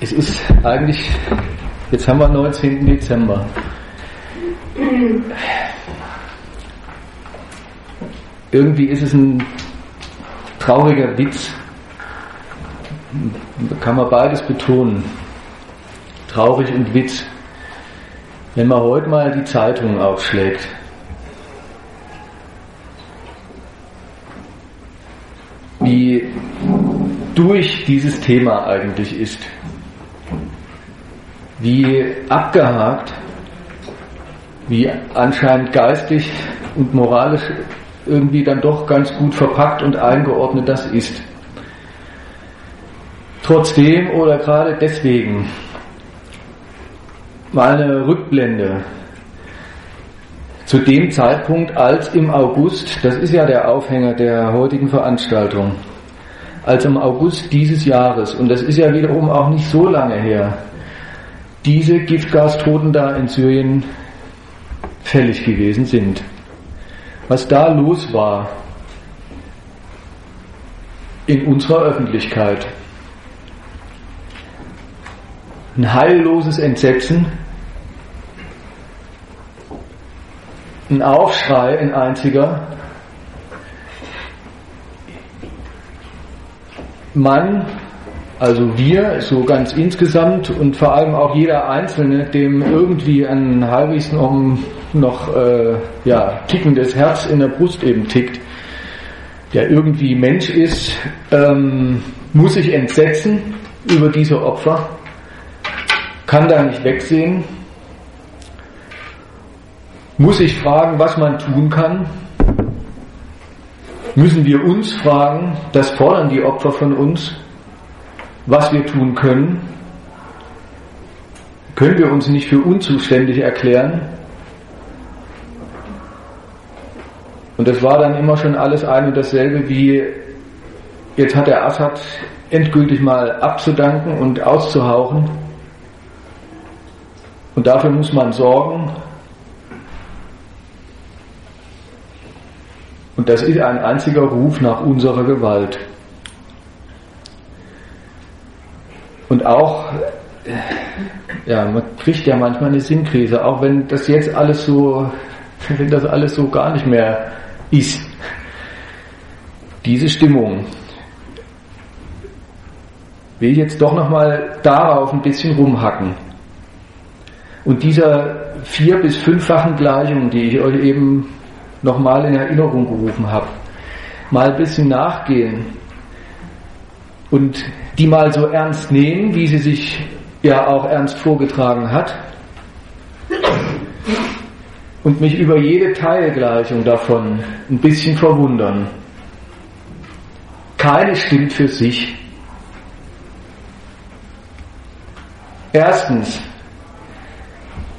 es ist eigentlich, jetzt haben wir 19. Dezember. Irgendwie ist es ein trauriger Witz. Da kann man beides betonen. Traurig und Witz. Wenn man heute mal die Zeitung aufschlägt, wie durch dieses Thema eigentlich ist, wie abgehakt, wie anscheinend geistig und moralisch irgendwie dann doch ganz gut verpackt und eingeordnet das ist. Trotzdem oder gerade deswegen mal eine Rückblende zu dem Zeitpunkt, als im August, das ist ja der Aufhänger der heutigen Veranstaltung, als im August dieses Jahres, und das ist ja wiederum auch nicht so lange her, diese Giftgastoten da in Syrien fällig gewesen sind. Was da los war in unserer Öffentlichkeit. Ein heilloses Entsetzen, ein Aufschrei, ein einziger. Man, also wir, so ganz insgesamt und vor allem auch jeder Einzelne, dem irgendwie ein halbwegs noch, noch äh, ja, tickendes Herz in der Brust eben tickt, der irgendwie Mensch ist, ähm, muss sich entsetzen über diese Opfer, kann da nicht wegsehen, muss ich fragen, was man tun kann? Müssen wir uns fragen, das fordern die Opfer von uns, was wir tun können? Können wir uns nicht für unzuständig erklären? Und das war dann immer schon alles ein und dasselbe wie, jetzt hat der Assad endgültig mal abzudanken und auszuhauchen. Und dafür muss man sorgen, Und das ist ein einziger Ruf nach unserer Gewalt. Und auch, ja, man kriegt ja manchmal eine Sinnkrise, auch wenn das jetzt alles so, wenn das alles so gar nicht mehr ist. Diese Stimmung will ich jetzt doch nochmal darauf ein bisschen rumhacken. Und dieser vier- bis fünffachen Gleichung, die ich euch eben nochmal in Erinnerung gerufen habe. Mal ein bisschen nachgehen und die mal so ernst nehmen, wie sie sich ja auch ernst vorgetragen hat. Und mich über jede Teilgleichung davon ein bisschen verwundern. Keine stimmt für sich. Erstens,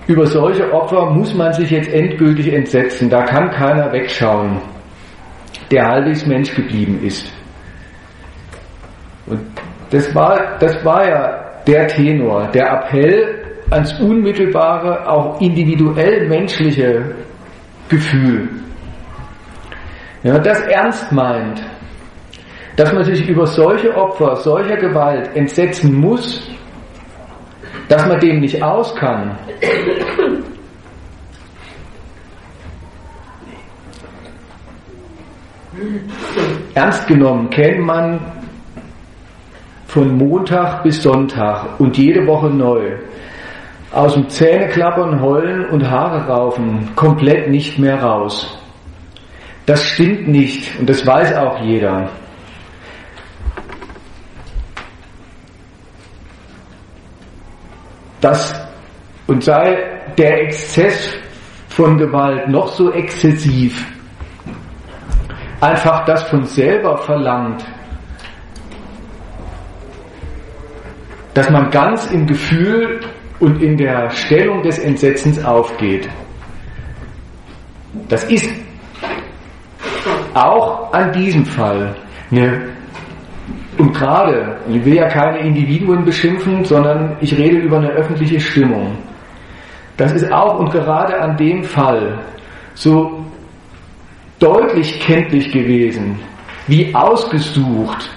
über solche Opfer muss man sich jetzt endgültig entsetzen. Da kann keiner wegschauen, der halbwegs Mensch geblieben ist. Und das war, das war ja der Tenor, der Appell ans unmittelbare, auch individuell menschliche Gefühl. Wenn man das ernst meint, dass man sich über solche Opfer, solcher Gewalt entsetzen muss, dass man dem nicht aus kann, ernst genommen kennt man von Montag bis Sonntag und jede Woche neu. Aus dem Zähneklappern, Heulen und Haare raufen komplett nicht mehr raus. Das stimmt nicht und das weiß auch jeder. Das und sei der Exzess von Gewalt noch so exzessiv, einfach das von selber verlangt, dass man ganz im Gefühl und in der Stellung des Entsetzens aufgeht. Das ist auch an diesem Fall eine und gerade, ich will ja keine Individuen beschimpfen, sondern ich rede über eine öffentliche Stimmung. Das ist auch und gerade an dem Fall so deutlich kenntlich gewesen, wie ausgesucht,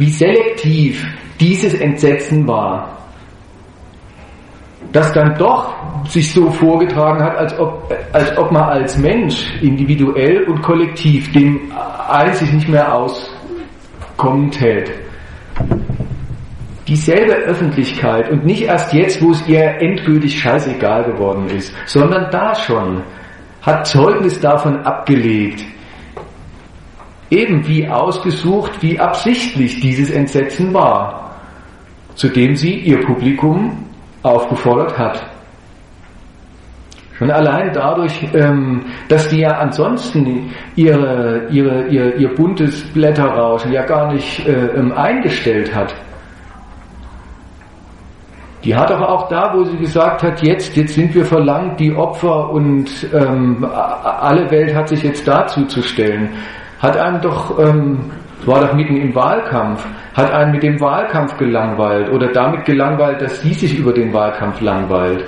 wie selektiv dieses Entsetzen war, das dann doch sich so vorgetragen hat, als ob, als ob man als Mensch individuell und kollektiv dem einzig nicht mehr auskommen täte. Dieselbe Öffentlichkeit und nicht erst jetzt, wo es ihr endgültig scheißegal geworden ist, sondern da schon hat Zeugnis davon abgelegt, eben wie ausgesucht, wie absichtlich dieses Entsetzen war, zu dem sie ihr Publikum aufgefordert hat. Schon allein dadurch, ähm, dass die ja ansonsten ihre, ihre, ihr, ihr buntes Blätterrauschen ja gar nicht äh, ähm, eingestellt hat. Die hat aber auch da, wo sie gesagt hat, jetzt, jetzt sind wir verlangt, die Opfer und ähm, alle Welt hat sich jetzt dazu zu stellen, hat einem doch ähm, war doch mitten im Wahlkampf, hat einen mit dem Wahlkampf gelangweilt oder damit gelangweilt, dass sie sich über den Wahlkampf langweilt.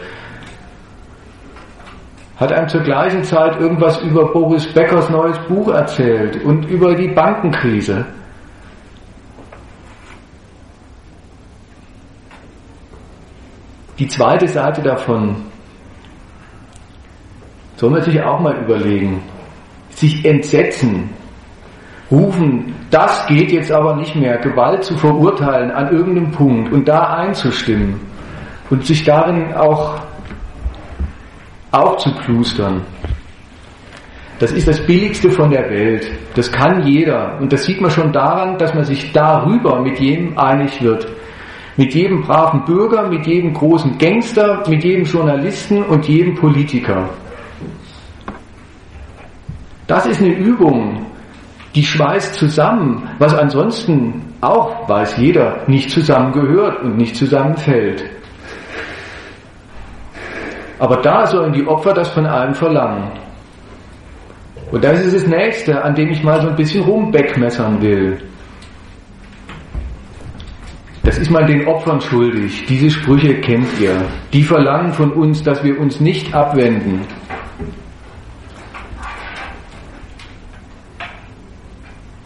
Hat einem zur gleichen Zeit irgendwas über Boris Beckers neues Buch erzählt und über die Bankenkrise. Die zweite Seite davon soll man sich auch mal überlegen. Sich entsetzen rufen, das geht jetzt aber nicht mehr, Gewalt zu verurteilen an irgendeinem Punkt und da einzustimmen und sich darin auch aufzuklustern. Das ist das Billigste von der Welt. Das kann jeder. Und das sieht man schon daran, dass man sich darüber mit jedem einig wird. Mit jedem braven Bürger, mit jedem großen Gangster, mit jedem Journalisten und jedem Politiker. Das ist eine Übung, die schweißt zusammen, was ansonsten auch, weiß jeder, nicht zusammengehört und nicht zusammenfällt. Aber da sollen die Opfer das von allen verlangen. Und das ist das Nächste, an dem ich mal so ein bisschen rumbeckmessern will. Das ist man den Opfern schuldig. Diese Sprüche kennt ihr. Die verlangen von uns, dass wir uns nicht abwenden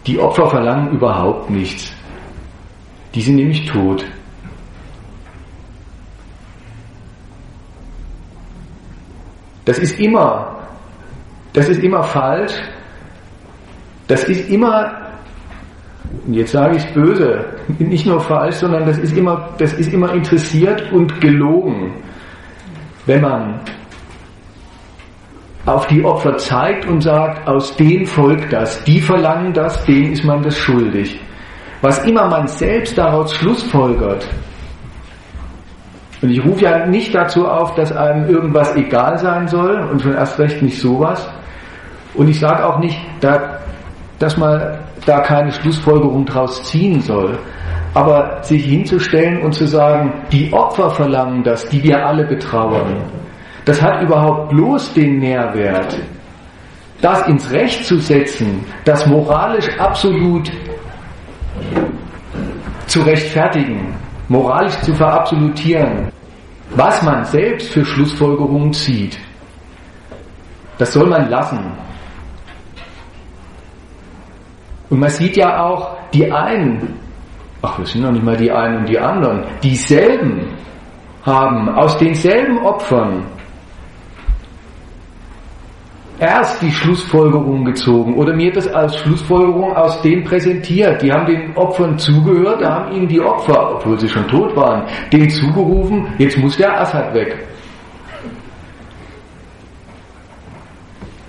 Die Opfer verlangen überhaupt nichts. Die sind nämlich tot. Das ist immer, das ist immer falsch. Das ist immer, jetzt sage ich böse, nicht nur falsch, sondern das ist immer, das ist immer interessiert und gelogen, wenn man auf die Opfer zeigt und sagt, aus denen folgt das, die verlangen das, denen ist man das schuldig. Was immer man selbst daraus schlussfolgert, und ich rufe ja nicht dazu auf, dass einem irgendwas egal sein soll und schon erst recht nicht sowas. Und ich sage auch nicht, dass man da keine Schlussfolgerung draus ziehen soll. Aber sich hinzustellen und zu sagen, die Opfer verlangen das, die wir alle betrauern, das hat überhaupt bloß den Nährwert, das ins Recht zu setzen, das moralisch absolut zu rechtfertigen, moralisch zu verabsolutieren, was man selbst für Schlussfolgerungen zieht. Das soll man lassen. Und man sieht ja auch, die einen, ach, wir sind noch nicht mal die einen und die anderen, dieselben haben aus denselben Opfern erst die Schlussfolgerung gezogen oder mir das als Schlussfolgerung aus dem präsentiert. Die haben den Opfern zugehört, da haben ihnen die Opfer, obwohl sie schon tot waren, denen zugerufen, jetzt muss der Assad weg.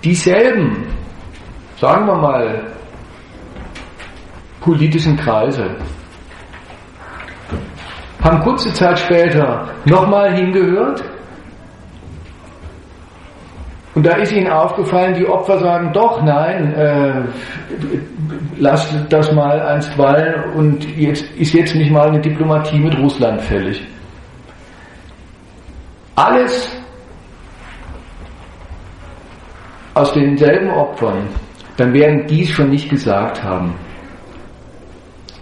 Dieselben, sagen wir mal, politischen Kreise haben kurze Zeit später nochmal hingehört und da ist ihnen aufgefallen, die Opfer sagen doch, nein, äh, lasst das mal einstweilen und jetzt ist jetzt nicht mal eine Diplomatie mit Russland fällig. Alles aus denselben Opfern, dann werden dies schon nicht gesagt haben.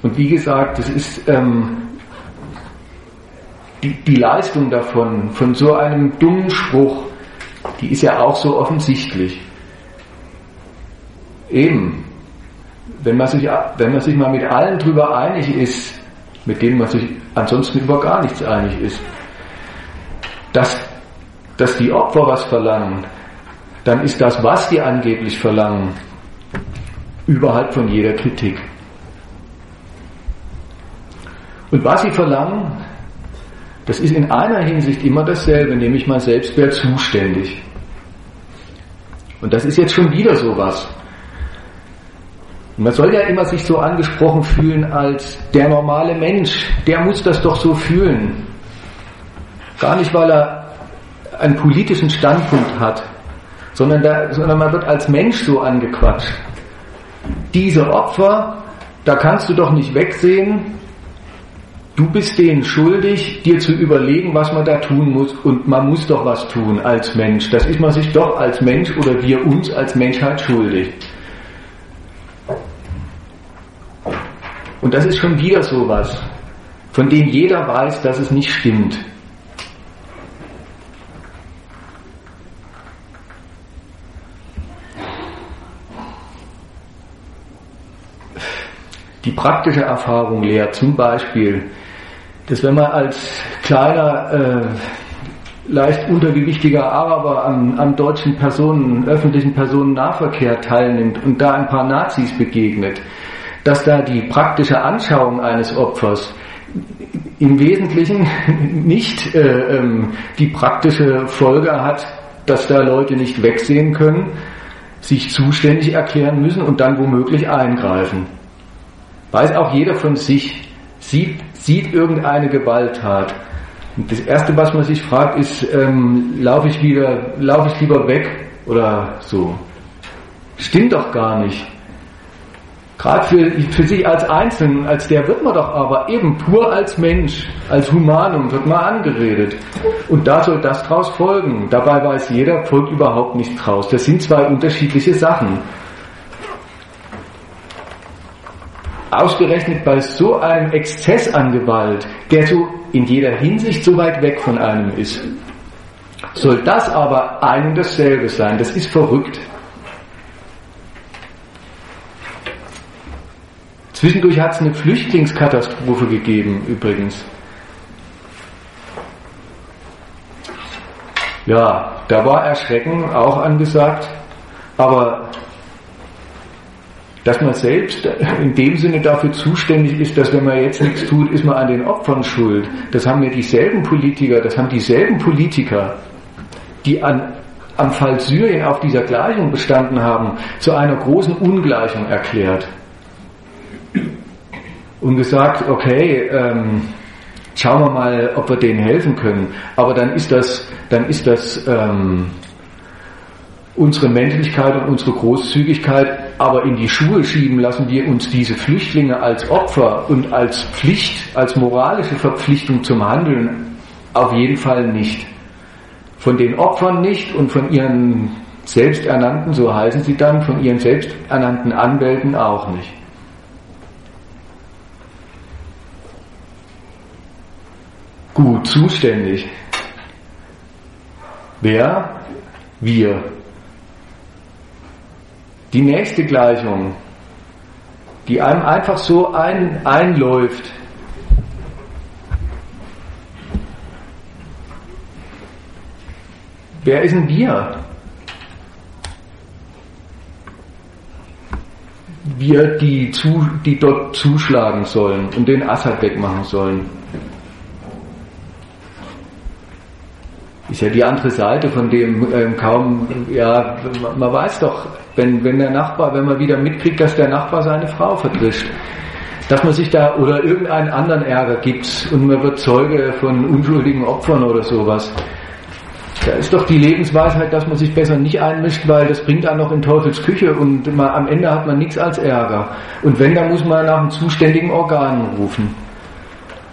Und wie gesagt, das ist ähm, die, die Leistung davon, von so einem dummen Spruch, die ist ja auch so offensichtlich. Eben, wenn man sich, wenn man sich mal mit allen drüber einig ist, mit denen man sich ansonsten über gar nichts einig ist, dass, dass die Opfer was verlangen, dann ist das, was die angeblich verlangen, überhalb von jeder Kritik. Und was sie verlangen, das ist in einer Hinsicht immer dasselbe, nämlich man selbst wäre zuständig. Und das ist jetzt schon wieder sowas. Man soll ja immer sich so angesprochen fühlen als der normale Mensch, der muss das doch so fühlen. Gar nicht, weil er einen politischen Standpunkt hat, sondern, da, sondern man wird als Mensch so angequatscht. Diese Opfer, da kannst du doch nicht wegsehen, du bist denen schuldig, dir zu überlegen, was man da tun muss und man muss doch was tun als Mensch. Das ist man sich doch als Mensch oder wir uns als Menschheit schuldig. Und das ist schon wieder sowas, von dem jeder weiß, dass es nicht stimmt. Die praktische Erfahrung lehrt zum Beispiel, dass wenn man als kleiner, äh, leicht untergewichtiger Araber am, am deutschen Personen, öffentlichen Personennahverkehr teilnimmt und da ein paar Nazis begegnet, dass da die praktische Anschauung eines Opfers im Wesentlichen nicht äh, ähm, die praktische Folge hat, dass da Leute nicht wegsehen können, sich zuständig erklären müssen und dann womöglich eingreifen. Weiß auch jeder von sich, sieht, sieht irgendeine Gewalttat. Und das Erste, was man sich fragt, ist, ähm, laufe ich wieder, ich lieber weg oder so. Stimmt doch gar nicht. Gerade für, für sich als Einzelnen, als der wird man doch aber eben pur als Mensch, als Humanum wird man angeredet. Und da soll das draus folgen. Dabei weiß jeder, folgt überhaupt nichts draus. Das sind zwei unterschiedliche Sachen. Ausgerechnet bei so einem Exzess an Gewalt, der so in jeder Hinsicht so weit weg von einem ist, soll das aber ein und dasselbe sein. Das ist verrückt. Zwischendurch hat es eine Flüchtlingskatastrophe gegeben, übrigens. Ja, da war Erschrecken auch angesagt, aber dass man selbst in dem Sinne dafür zuständig ist, dass wenn man jetzt nichts tut, ist man an den Opfern schuld. Das haben ja dieselben Politiker, das haben dieselben Politiker, die an, am Fall Syrien auf dieser Gleichung bestanden haben, zu einer großen Ungleichung erklärt und gesagt, okay, ähm, schauen wir mal, ob wir denen helfen können. Aber dann ist das, dann ist das ähm, unsere Menschlichkeit und unsere Großzügigkeit, aber in die Schuhe schieben lassen wir uns diese Flüchtlinge als Opfer und als Pflicht, als moralische Verpflichtung zum Handeln auf jeden Fall nicht. Von den Opfern nicht und von ihren selbsternannten, so heißen sie dann, von ihren selbsternannten Anwälten auch nicht. Gut, zuständig. Wer? Wir. Die nächste Gleichung, die einem einfach so ein, einläuft. Wer ist denn wir? Wir, die, zu, die dort zuschlagen sollen und den Assad wegmachen sollen. Ist ja die andere Seite von dem ähm, kaum, ja, man weiß doch, wenn, wenn der Nachbar, wenn man wieder mitkriegt, dass der Nachbar seine Frau verdrischt, dass man sich da oder irgendeinen anderen Ärger gibt und man wird Zeuge von unschuldigen Opfern oder sowas. Da ist doch die Lebensweisheit, dass man sich besser nicht einmischt, weil das bringt einen noch in Teufels Küche und man, am Ende hat man nichts als Ärger. Und wenn, dann muss man nach einem zuständigen Organ rufen.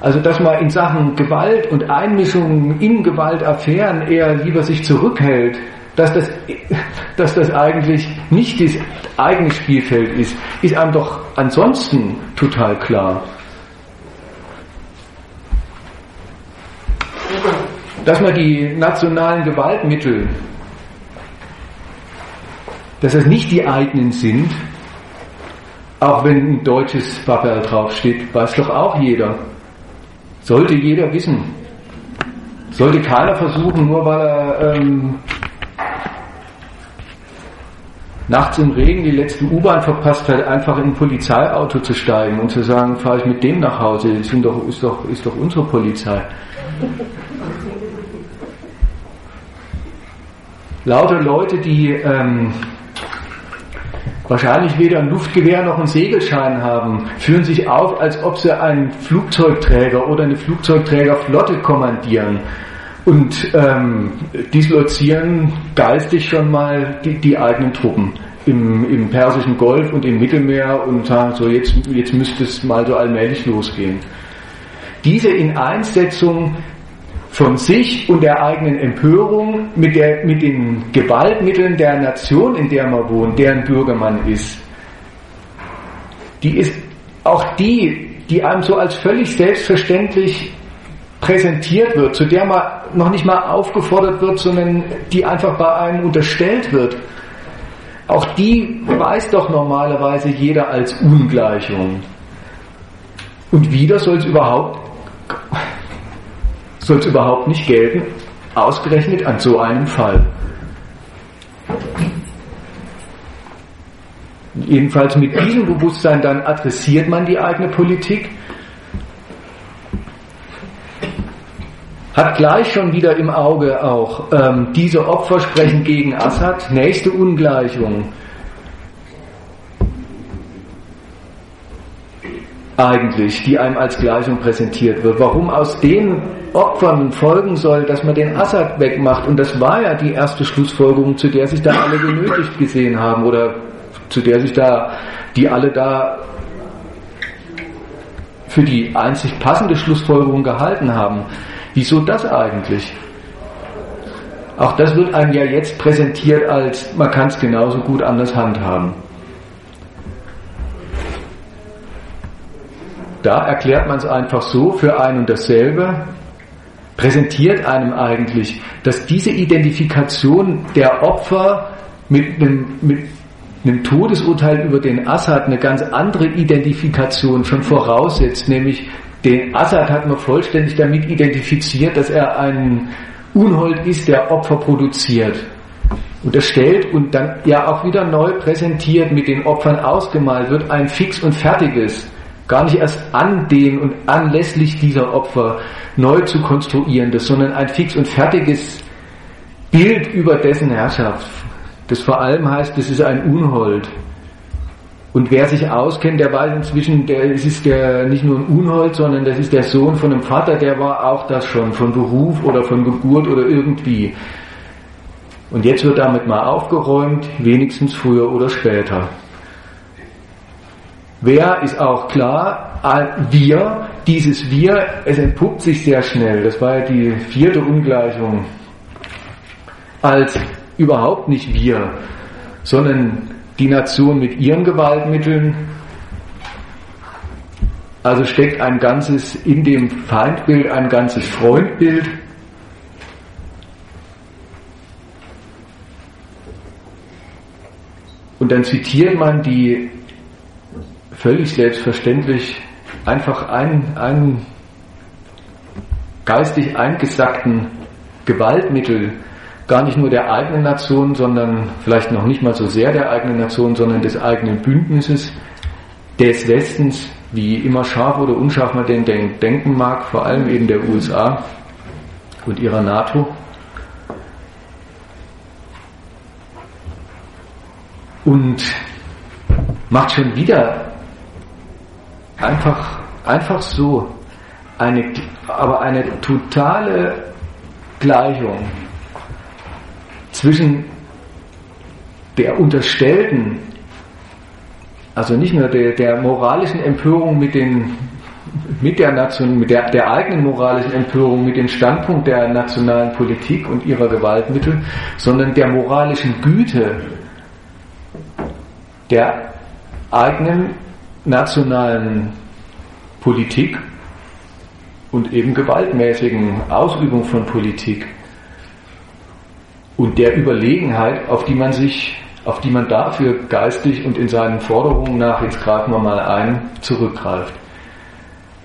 Also dass man in Sachen Gewalt und Einmischung in Gewaltaffären eher lieber sich zurückhält, dass das, dass das eigentlich nicht das eigene Spielfeld ist, ist einem doch ansonsten total klar. Dass man die nationalen Gewaltmittel, dass das nicht die eigenen sind, Auch wenn ein deutsches Papel draufsteht, weiß doch auch jeder. Sollte jeder wissen. Sollte keiner versuchen, nur weil er ähm, nachts im Regen die letzte U-Bahn verpasst hat, einfach in ein Polizeiauto zu steigen und zu sagen, fahre ich mit dem nach Hause, das sind doch, ist, doch, ist doch unsere Polizei. Lauter Leute, die ähm, wahrscheinlich weder ein Luftgewehr noch einen Segelschein haben, führen sich auf, als ob sie einen Flugzeugträger oder eine Flugzeugträgerflotte kommandieren und ähm, dislozieren geistig schon mal die, die eigenen Truppen im, im Persischen Golf und im Mittelmeer und sagen so, jetzt, jetzt müsste es mal so allmählich losgehen. Diese Ineinsetzung von sich und der eigenen Empörung mit, der, mit den Gewaltmitteln der Nation, in der man wohnt, deren Bürger man ist, die ist auch die, die einem so als völlig selbstverständlich präsentiert wird, zu der man noch nicht mal aufgefordert wird, sondern die einfach bei einem unterstellt wird. Auch die weiß doch normalerweise jeder als Ungleichung. Und wieder soll es überhaupt soll es überhaupt nicht gelten, ausgerechnet an so einem Fall. Jedenfalls mit diesem Bewusstsein dann adressiert man die eigene Politik, hat gleich schon wieder im Auge auch ähm, diese Opfer sprechen gegen Assad, nächste Ungleichung. Eigentlich, die einem als Gleichung präsentiert wird. Warum aus den Opfern folgen soll, dass man den Assad wegmacht. Und das war ja die erste Schlussfolgerung, zu der sich da alle genötigt gesehen haben oder zu der sich da, die alle da für die einzig passende Schlussfolgerung gehalten haben. Wieso das eigentlich? Auch das wird einem ja jetzt präsentiert als, man kann es genauso gut anders handhaben. Da erklärt man es einfach so für ein und dasselbe, präsentiert einem eigentlich, dass diese Identifikation der Opfer mit einem, mit einem Todesurteil über den Assad eine ganz andere Identifikation schon voraussetzt, nämlich den Assad hat man vollständig damit identifiziert, dass er ein Unhold ist, der Opfer produziert. Unterstellt und dann ja auch wieder neu präsentiert, mit den Opfern ausgemalt wird, ein fix und fertiges gar nicht erst an den und anlässlich dieser Opfer neu zu konstruierendes, sondern ein fix und fertiges Bild über dessen Herrschaft. Das vor allem heißt, das ist ein Unhold. Und wer sich auskennt, der weiß inzwischen, der, es ist der, nicht nur ein Unhold, sondern das ist der Sohn von einem Vater, der war auch das schon, von Beruf oder von Geburt oder irgendwie. Und jetzt wird damit mal aufgeräumt, wenigstens früher oder später. Wer ist auch klar, wir, dieses Wir, es entpuppt sich sehr schnell, das war ja die vierte Ungleichung, als überhaupt nicht wir, sondern die Nation mit ihren Gewaltmitteln. Also steckt ein ganzes, in dem Feindbild ein ganzes Freundbild. Und dann zitiert man die völlig selbstverständlich einfach einen, einen geistig eingesackten Gewaltmittel gar nicht nur der eigenen Nation, sondern vielleicht noch nicht mal so sehr der eigenen Nation, sondern des eigenen Bündnisses, des Westens, wie immer scharf oder unscharf man den denken mag, vor allem eben der USA und ihrer NATO. Und macht schon wieder Einfach, einfach so. Eine, aber eine totale Gleichung zwischen der unterstellten, also nicht nur der, der moralischen Empörung mit den mit der Nation, mit der, der eigenen moralischen Empörung, mit dem Standpunkt der nationalen Politik und ihrer Gewaltmittel, sondern der moralischen Güte der eigenen nationalen Politik und eben gewaltmäßigen Ausübung von Politik und der Überlegenheit, auf die man sich auf die man dafür geistig und in seinen Forderungen nach, jetzt greifen wir mal ein, zurückgreift.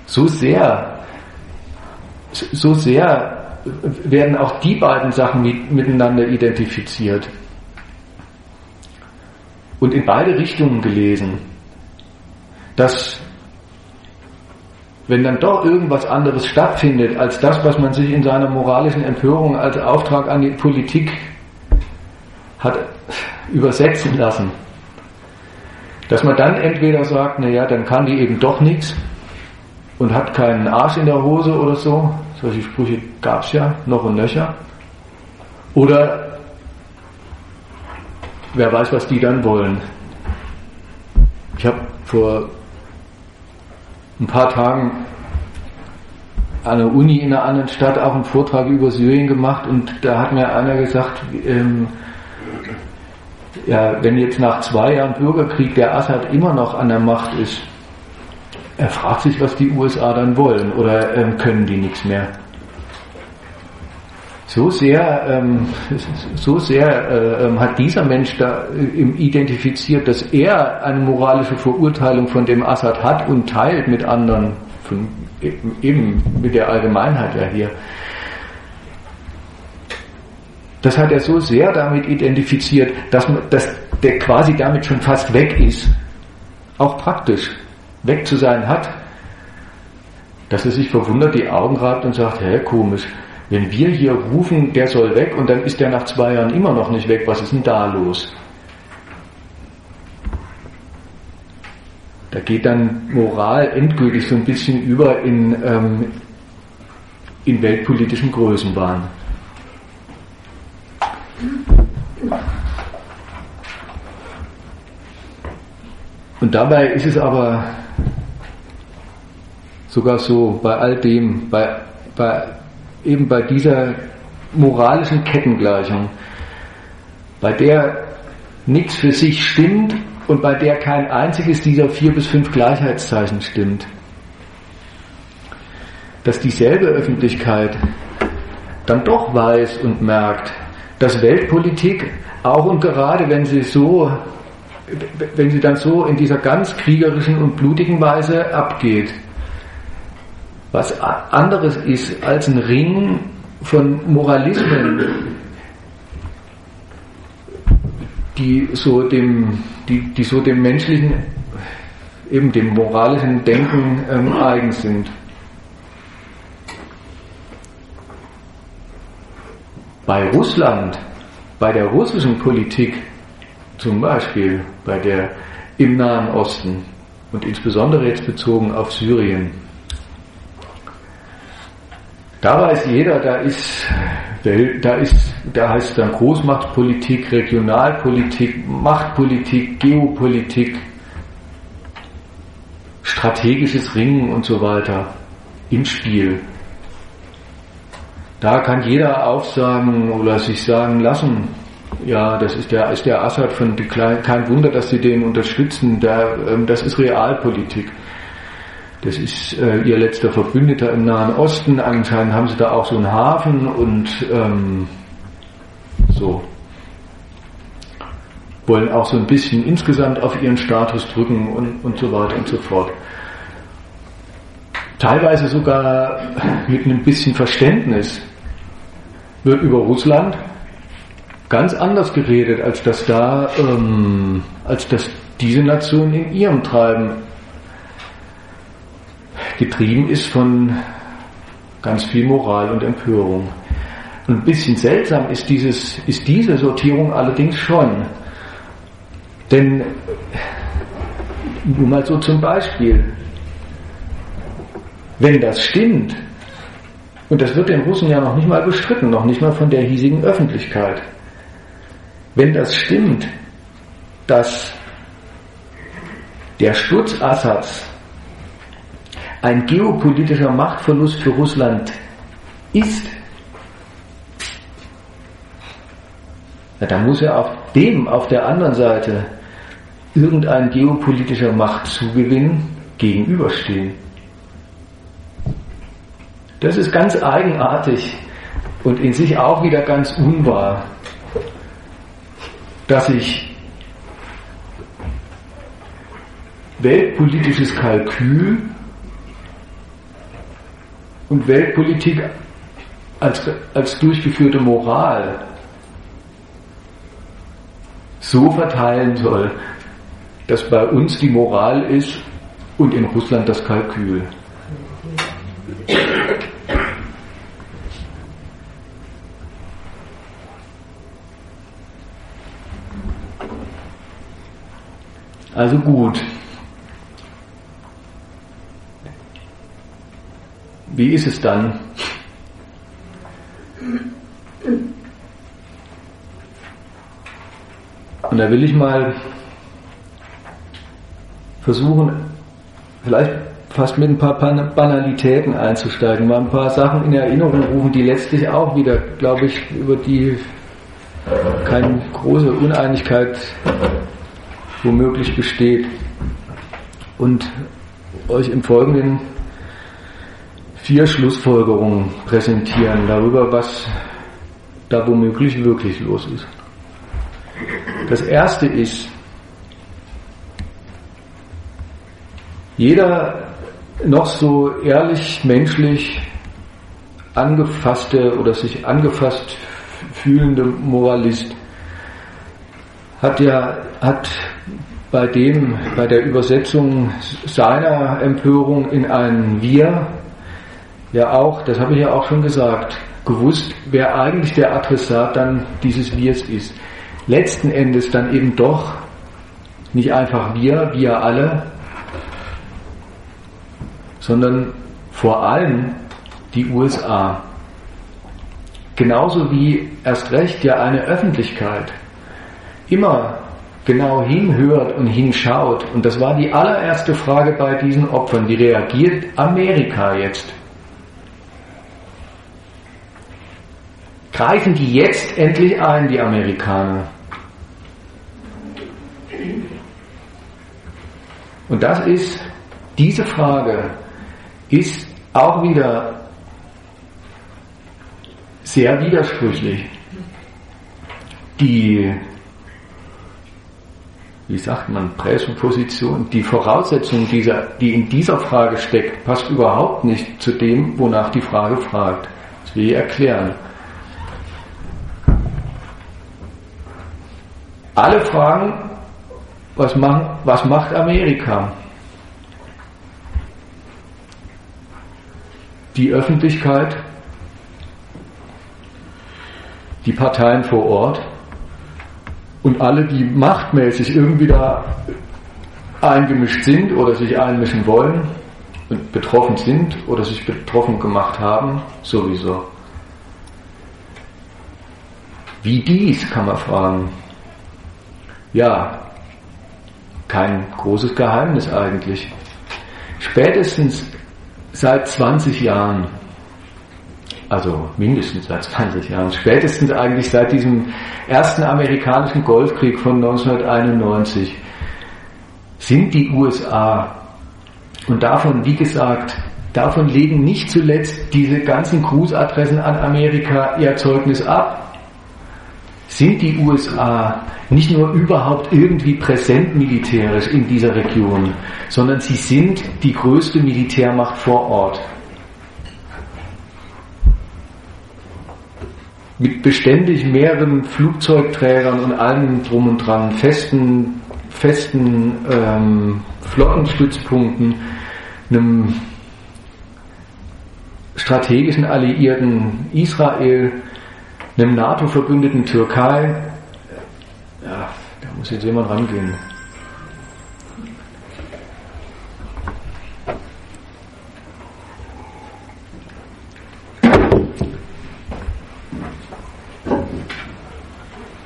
So sehr, so sehr werden auch die beiden Sachen miteinander identifiziert und in beide Richtungen gelesen, dass wenn dann doch irgendwas anderes stattfindet als das, was man sich in seiner moralischen Empörung als Auftrag an die Politik hat übersetzen lassen, dass man dann entweder sagt, naja, dann kann die eben doch nichts und hat keinen Arsch in der Hose oder so, solche Sprüche gab es ja noch und nöcher, oder wer weiß, was die dann wollen. Ich habe vor ein paar Tagen an der Uni in einer anderen Stadt auch einen Vortrag über Syrien gemacht und da hat mir einer gesagt, ähm, ja, wenn jetzt nach zwei Jahren Bürgerkrieg der Assad immer noch an der Macht ist, er fragt sich, was die USA dann wollen oder ähm, können die nichts mehr so sehr, ähm, so sehr äh, ähm, hat dieser Mensch da äh, identifiziert, dass er eine moralische Verurteilung von dem Assad hat und teilt mit anderen, von, eben mit der Allgemeinheit ja hier. Das hat er so sehr damit identifiziert, dass, man, dass der quasi damit schon fast weg ist, auch praktisch. Weg zu sein hat, dass er sich verwundert die Augen reibt und sagt, hä, komisch, wenn wir hier rufen, der soll weg und dann ist der nach zwei Jahren immer noch nicht weg, was ist denn da los? Da geht dann Moral endgültig so ein bisschen über in, ähm, in weltpolitischen Größenwahn. Und dabei ist es aber sogar so, bei all dem, bei, bei eben bei dieser moralischen Kettengleichung, bei der nichts für sich stimmt und bei der kein einziges dieser vier bis fünf Gleichheitszeichen stimmt. Dass dieselbe Öffentlichkeit dann doch weiß und merkt, dass Weltpolitik auch und gerade wenn sie so, wenn sie dann so in dieser ganz kriegerischen und blutigen Weise abgeht, was anderes ist als ein Ring von Moralismen, die so dem, die, die so dem menschlichen, eben dem moralischen Denken ähm, eigen sind. Bei Russland, bei der russischen Politik zum Beispiel, bei der im Nahen Osten und insbesondere jetzt bezogen auf Syrien, da weiß jeder, da ist, da ist, da heißt dann Großmachtpolitik, Regionalpolitik, Machtpolitik, Geopolitik, strategisches Ringen und so weiter im Spiel. Da kann jeder aufsagen oder sich sagen lassen, ja, das ist der, ist der Assad von, kein Wunder, dass sie den unterstützen, der, ähm, das ist Realpolitik. Das ist äh, ihr letzter Verbündeter im Nahen Osten. Anscheinend haben sie da auch so einen Hafen und ähm, so wollen auch so ein bisschen insgesamt auf ihren Status drücken und, und so weiter und so fort. Teilweise sogar mit einem bisschen Verständnis wird über Russland ganz anders geredet, als dass da, ähm, als dass diese Nation in ihrem Treiben getrieben ist von ganz viel Moral und Empörung. Ein bisschen seltsam ist, dieses, ist diese Sortierung allerdings schon. Denn, nur mal so zum Beispiel, wenn das stimmt, und das wird den Russen ja noch nicht mal bestritten, noch nicht mal von der hiesigen Öffentlichkeit, wenn das stimmt, dass der Sturz Assads ein geopolitischer Machtverlust für Russland ist, na, dann muss er auch dem, auf der anderen Seite irgendein geopolitischer Machtzugewinn gegenüberstehen. Das ist ganz eigenartig und in sich auch wieder ganz unwahr, dass ich weltpolitisches Kalkül und Weltpolitik als, als durchgeführte Moral so verteilen soll, dass bei uns die Moral ist und in Russland das Kalkül. Also gut. Wie ist es dann? Und da will ich mal versuchen, vielleicht fast mit ein paar Banalitäten einzusteigen, mal ein paar Sachen in Erinnerung rufen, die letztlich auch wieder, glaube ich, über die keine große Uneinigkeit womöglich besteht. Und euch im Folgenden vier Schlussfolgerungen präsentieren darüber, was da womöglich wirklich los ist. Das erste ist, jeder noch so ehrlich menschlich angefasste oder sich angefasst fühlende Moralist hat ja hat bei dem, bei der Übersetzung seiner Empörung in ein Wir ja auch, das habe ich ja auch schon gesagt, gewusst, wer eigentlich der Adressat dann dieses Wirs ist. Letzten Endes dann eben doch nicht einfach wir, wir alle, sondern vor allem die USA. Genauso wie erst recht ja eine Öffentlichkeit immer genau hinhört und hinschaut, und das war die allererste Frage bei diesen Opfern, wie reagiert Amerika jetzt? Greifen die jetzt endlich ein, die Amerikaner? Und das ist, diese Frage ist auch wieder sehr widersprüchlich. Die wie sagt man, Präsupposition, die Voraussetzung, dieser, die in dieser Frage steckt, passt überhaupt nicht zu dem, wonach die Frage fragt. Das will ich erklären. Alle fragen, was, machen, was macht Amerika? Die Öffentlichkeit, die Parteien vor Ort, und alle, die machtmäßig irgendwie da eingemischt sind oder sich einmischen wollen und betroffen sind oder sich betroffen gemacht haben, sowieso. Wie dies, kann man fragen. Ja, kein großes Geheimnis eigentlich. Spätestens seit 20 Jahren also mindestens seit 20 Jahren, spätestens eigentlich seit diesem ersten amerikanischen Golfkrieg von 1991, sind die USA und davon, wie gesagt, davon legen nicht zuletzt diese ganzen Grußadressen an Amerika ihr Zeugnis ab. Sind die USA nicht nur überhaupt irgendwie präsent militärisch in dieser Region, sondern sie sind die größte Militärmacht vor Ort. mit beständig mehreren Flugzeugträgern und allem drum und dran, festen, festen ähm, Flottenstützpunkten, einem strategischen Alliierten Israel, einem NATO-verbündeten Türkei. Ja, da muss jetzt jemand rangehen.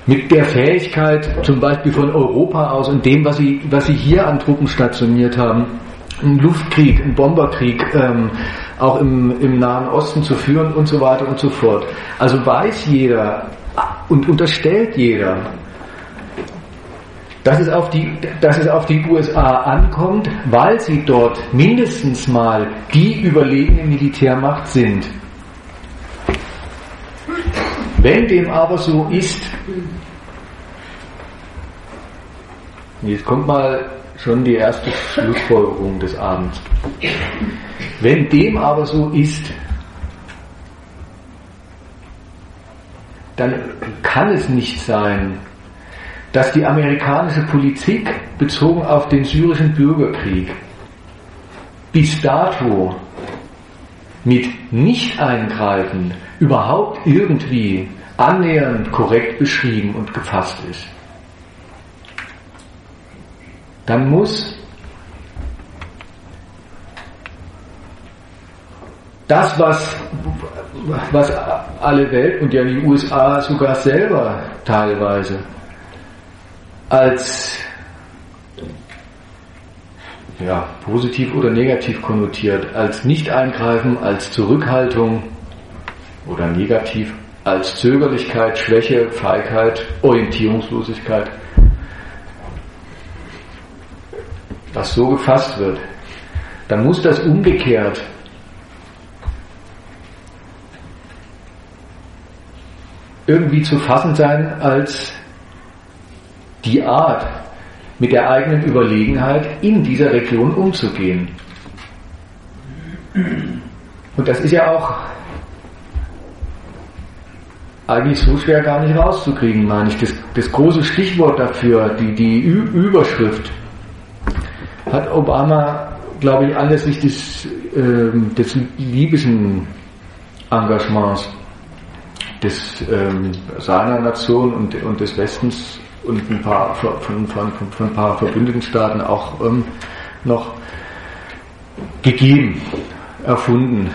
mit der Fähigkeit zum Beispiel von Europa aus und dem, was sie, was sie hier an Truppen stationiert haben, einen Luftkrieg, einen Bomberkrieg ähm, auch im, im Nahen Osten zu führen und so weiter und so fort. Also weiß jeder und unterstellt jeder, dass es, auf die, dass es auf die USA ankommt, weil sie dort mindestens mal die überlegene Militärmacht sind. Wenn dem aber so ist, jetzt kommt mal schon die erste Schlussfolgerung des Abends. Wenn dem aber so ist, dann kann es nicht sein, dass die amerikanische Politik bezogen auf den syrischen Bürgerkrieg bis dato mit Nicht-Eingreifen überhaupt irgendwie annähernd korrekt beschrieben und gefasst ist. Dann muss das, was, was alle Welt und ja die USA sogar selber teilweise als ja, positiv oder negativ konnotiert, als Nicht-Eingreifen, als Zurückhaltung oder negativ, als Zögerlichkeit, Schwäche, Feigheit, Orientierungslosigkeit, was so gefasst wird, dann muss das umgekehrt irgendwie zu fassen sein als die Art, mit der eigenen Überlegenheit in dieser Region umzugehen. Und das ist ja auch eigentlich so schwer gar nicht rauszukriegen, meine ich. Das, das große Stichwort dafür, die, die Überschrift, hat Obama, glaube ich, anlässlich des, äh, des libyschen Engagements des, ähm, seiner Nation und, und des Westens und ein paar von, von, von, von ein paar verbündeten Staaten auch ähm, noch gegeben, erfunden.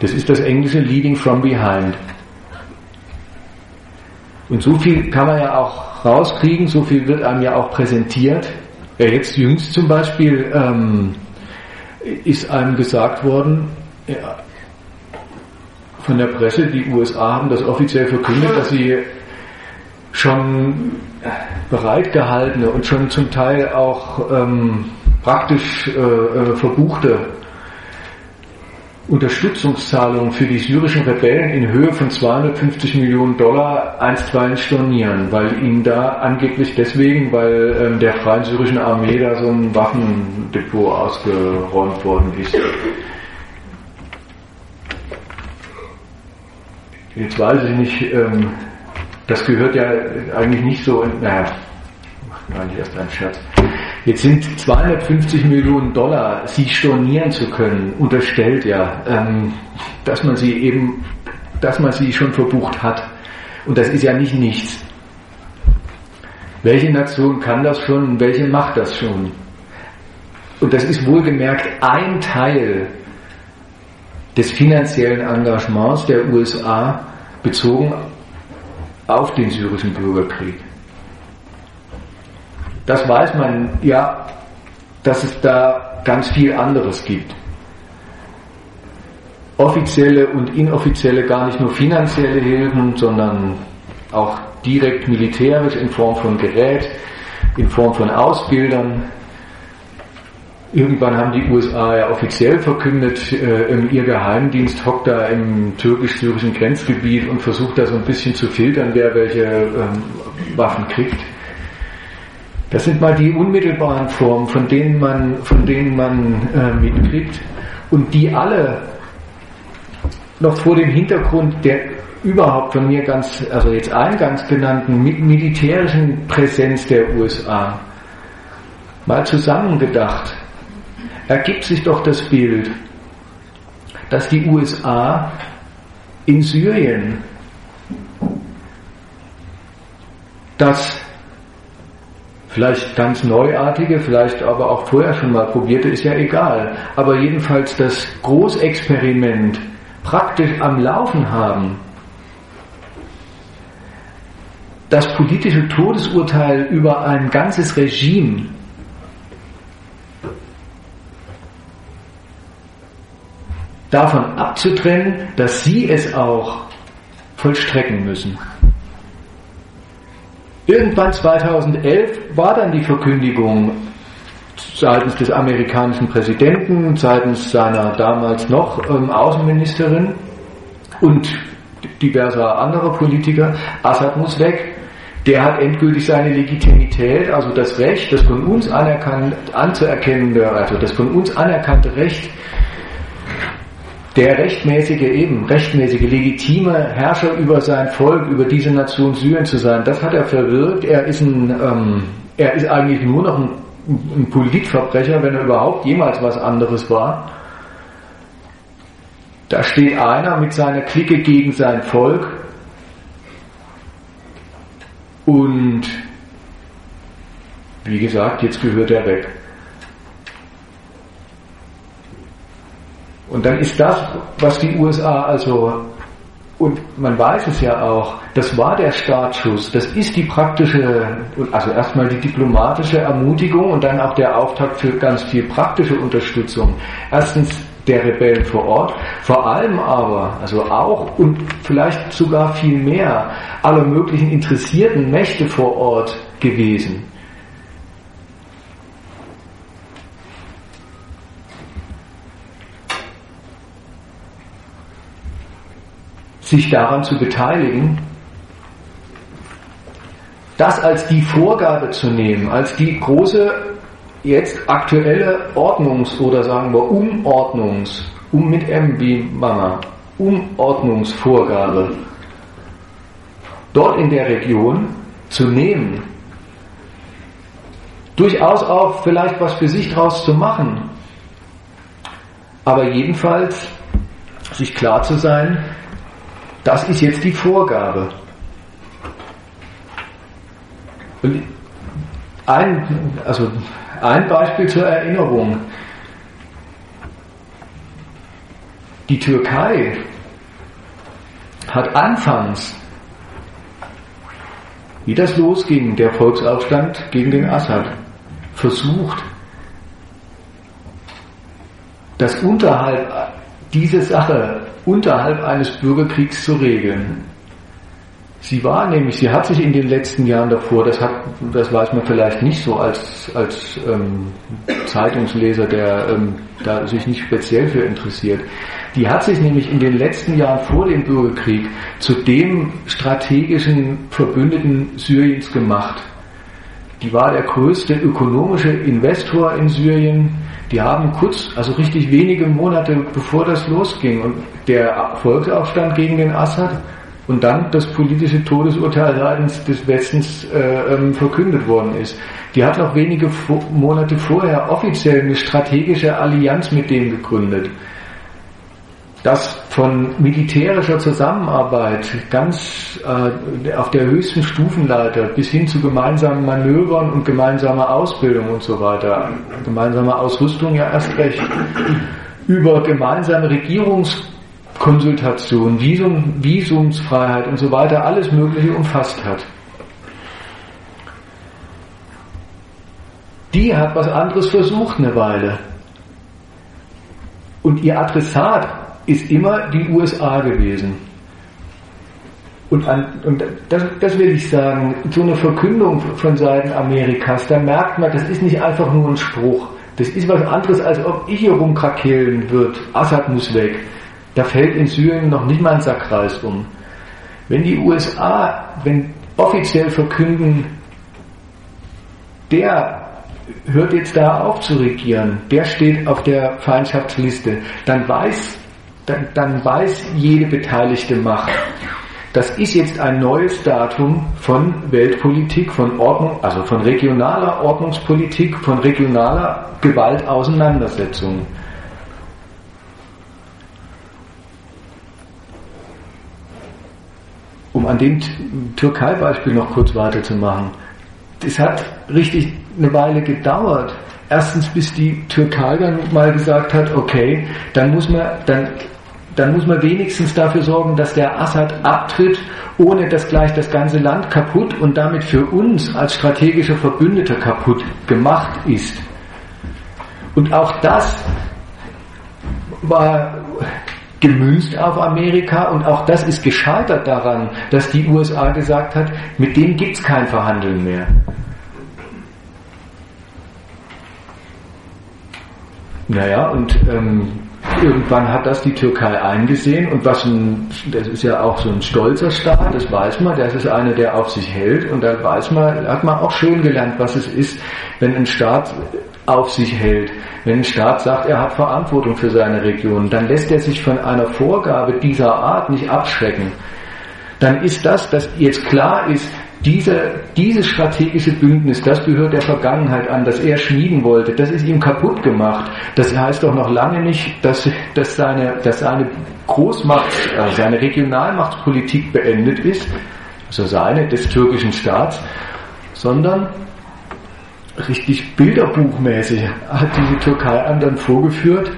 Das ist das englische Leading from Behind. Und so viel kann man ja auch rauskriegen, so viel wird einem ja auch präsentiert. Jetzt jüngst zum Beispiel ähm, ist einem gesagt worden, ja, von der Presse, die USA haben das offiziell verkündet, dass sie schon bereitgehaltene und schon zum Teil auch ähm, praktisch äh, äh, verbuchte Unterstützungszahlungen für die syrischen Rebellen in Höhe von 250 Millionen Dollar einstweilen stornieren, weil ihnen da angeblich deswegen, weil ähm, der Freien Syrischen Armee da so ein Waffendepot ausgeräumt worden ist. Jetzt weiß ich nicht, ähm, das gehört ja eigentlich nicht so, in, naja, gar nicht erst ein Scherz. Jetzt sind 250 Millionen Dollar, sie stornieren zu können, unterstellt ja, ähm, dass man sie eben, dass man sie schon verbucht hat. Und das ist ja nicht nichts. Welche Nation kann das schon? Welche macht das schon? Und das ist wohlgemerkt ein Teil des finanziellen Engagements der USA bezogen auf den syrischen Bürgerkrieg. Das weiß man ja, dass es da ganz viel anderes gibt. Offizielle und inoffizielle, gar nicht nur finanzielle Hilfen, sondern auch direkt militärisch in Form von Gerät, in Form von Ausbildern, Irgendwann haben die USA ja offiziell verkündet, äh, ihr Geheimdienst hockt da im türkisch-syrischen Grenzgebiet und versucht da so ein bisschen zu filtern, wer welche ähm, Waffen kriegt. Das sind mal die unmittelbaren Formen, von denen man, von denen man äh, mitkriegt und die alle noch vor dem Hintergrund der überhaupt von mir ganz, also jetzt eingangs genannten militärischen Präsenz der USA mal zusammengedacht ergibt sich doch das Bild, dass die USA in Syrien das vielleicht ganz neuartige, vielleicht aber auch vorher schon mal probierte, ist ja egal, aber jedenfalls das Großexperiment praktisch am Laufen haben, das politische Todesurteil über ein ganzes Regime davon abzutrennen, dass sie es auch vollstrecken müssen. Irgendwann 2011 war dann die Verkündigung seitens des amerikanischen Präsidenten, seitens seiner damals noch ähm, Außenministerin und diverser anderer Politiker, Assad muss weg. der hat endgültig seine Legitimität, also das Recht, das von uns anerkannt, anzuerkennende, also das von uns anerkannte Recht, der rechtmäßige eben, rechtmäßige, legitime Herrscher über sein Volk, über diese Nation Syrien zu sein, das hat er verwirkt. Er ist ein, ähm, er ist eigentlich nur noch ein, ein Politverbrecher, wenn er überhaupt jemals was anderes war. Da steht einer mit seiner Clique gegen sein Volk und wie gesagt, jetzt gehört er weg. Und dann ist das, was die USA also, und man weiß es ja auch, das war der Startschuss, das ist die praktische, also erstmal die diplomatische Ermutigung und dann auch der Auftakt für ganz viel praktische Unterstützung. Erstens der Rebellen vor Ort, vor allem aber, also auch und vielleicht sogar viel mehr aller möglichen interessierten Mächte vor Ort gewesen. Sich daran zu beteiligen, das als die Vorgabe zu nehmen, als die große jetzt aktuelle Ordnungs- oder sagen wir Umordnungs, um mit M wie Mama, Umordnungsvorgabe dort in der Region zu nehmen, durchaus auch vielleicht was für sich draus zu machen, aber jedenfalls sich klar zu sein, das ist jetzt die Vorgabe. Und ein, also ein Beispiel zur Erinnerung. Die Türkei hat anfangs, wie das losging, der Volksaufstand gegen den Assad, versucht, das unterhalb diese Sache unterhalb eines Bürgerkriegs zu regeln. Sie war nämlich, sie hat sich in den letzten Jahren davor, das hat, das weiß man vielleicht nicht so als, als ähm, Zeitungsleser, der ähm, da sich nicht speziell für interessiert, die hat sich nämlich in den letzten Jahren vor dem Bürgerkrieg zu dem strategischen Verbündeten Syriens gemacht. Die war der größte ökonomische Investor in Syrien. Die haben kurz, also richtig wenige Monate bevor das losging und der Volksaufstand gegen den Assad und dann das politische Todesurteil seitens des Westens äh, ähm, verkündet worden ist. Die hat noch wenige Monate vorher offiziell eine strategische Allianz mit dem gegründet. Das von militärischer Zusammenarbeit ganz äh, auf der höchsten Stufenleiter bis hin zu gemeinsamen Manövern und gemeinsamer Ausbildung und so weiter, gemeinsame Ausrüstung ja erst recht, über gemeinsame Regierungs Konsultation, Visum, Visumsfreiheit und so weiter, alles Mögliche umfasst hat. Die hat was anderes versucht eine Weile. Und ihr Adressat ist immer die USA gewesen. Und, an, und das, das will ich sagen, so eine Verkündung von Seiten Amerikas, da merkt man, das ist nicht einfach nur ein Spruch. Das ist was anderes, als ob ich hier rumkrakehlen wird. Assad muss weg. Da fällt in Syrien noch nicht mal ein Sackreis um. Wenn die USA, wenn offiziell verkünden, der hört jetzt da auf zu regieren, der steht auf der Feindschaftsliste, dann weiß, dann, dann weiß jede beteiligte Macht, das ist jetzt ein neues Datum von Weltpolitik, von Ordnung, also von regionaler Ordnungspolitik, von regionaler Gewaltauseinandersetzung. um an dem Türkei-Beispiel noch kurz weiterzumachen, das hat richtig eine Weile gedauert. Erstens, bis die Türkei dann mal gesagt hat, okay, dann muss man, dann, dann muss man wenigstens dafür sorgen, dass der Assad abtritt, ohne dass gleich das ganze Land kaputt und damit für uns als strategischer Verbündeter kaputt gemacht ist. Und auch das war gemünzt auf Amerika und auch das ist gescheitert daran, dass die USA gesagt hat, mit dem es kein Verhandeln mehr. Naja, und ähm, irgendwann hat das die Türkei eingesehen und was ein, das ist ja auch so ein stolzer Staat, das weiß man, das ist einer, der auf sich hält und da weiß man, hat man auch schön gelernt, was es ist, wenn ein Staat auf sich hält. Wenn ein Staat sagt, er hat Verantwortung für seine Region, dann lässt er sich von einer Vorgabe dieser Art nicht abschrecken. Dann ist das, dass jetzt klar ist, diese, dieses strategische Bündnis, das gehört der Vergangenheit an, das er schmieden wollte, das ist ihm kaputt gemacht. Das heißt doch noch lange nicht, dass, dass, seine, dass seine Großmacht, also seine Regionalmachtspolitik beendet ist, also seine des türkischen Staats, sondern richtig bilderbuchmäßig hat diese Türkei anderen vorgeführt,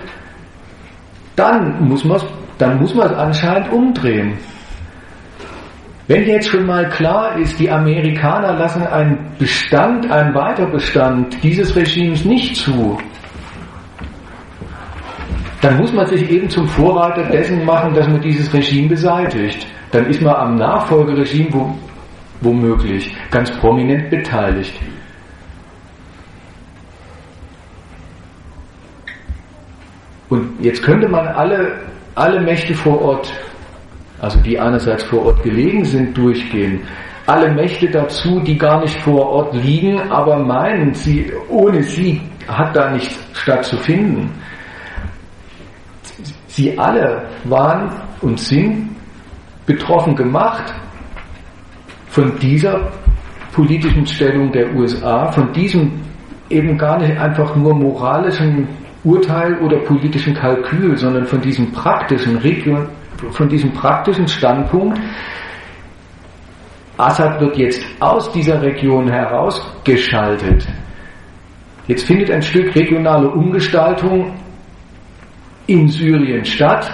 dann es dann muss man es anscheinend umdrehen. Wenn jetzt schon mal klar ist, die Amerikaner lassen einen Bestand, einen Weiterbestand dieses Regimes nicht zu, dann muss man sich eben zum Vorreiter dessen machen, dass man dieses Regime beseitigt. Dann ist man am Nachfolgeregime womöglich ganz prominent beteiligt. Und jetzt könnte man alle, alle Mächte vor Ort, also die einerseits vor Ort gelegen sind, durchgehen. Alle Mächte dazu, die gar nicht vor Ort liegen, aber meinen, sie, ohne sie hat da nichts stattzufinden. Sie alle waren und sind betroffen gemacht von dieser politischen Stellung der USA, von diesem eben gar nicht einfach nur moralischen Urteil oder politischen Kalkül, sondern von diesem praktischen Region, von diesem praktischen Standpunkt, Assad wird jetzt aus dieser Region herausgeschaltet. Jetzt findet ein Stück regionale Umgestaltung in Syrien statt,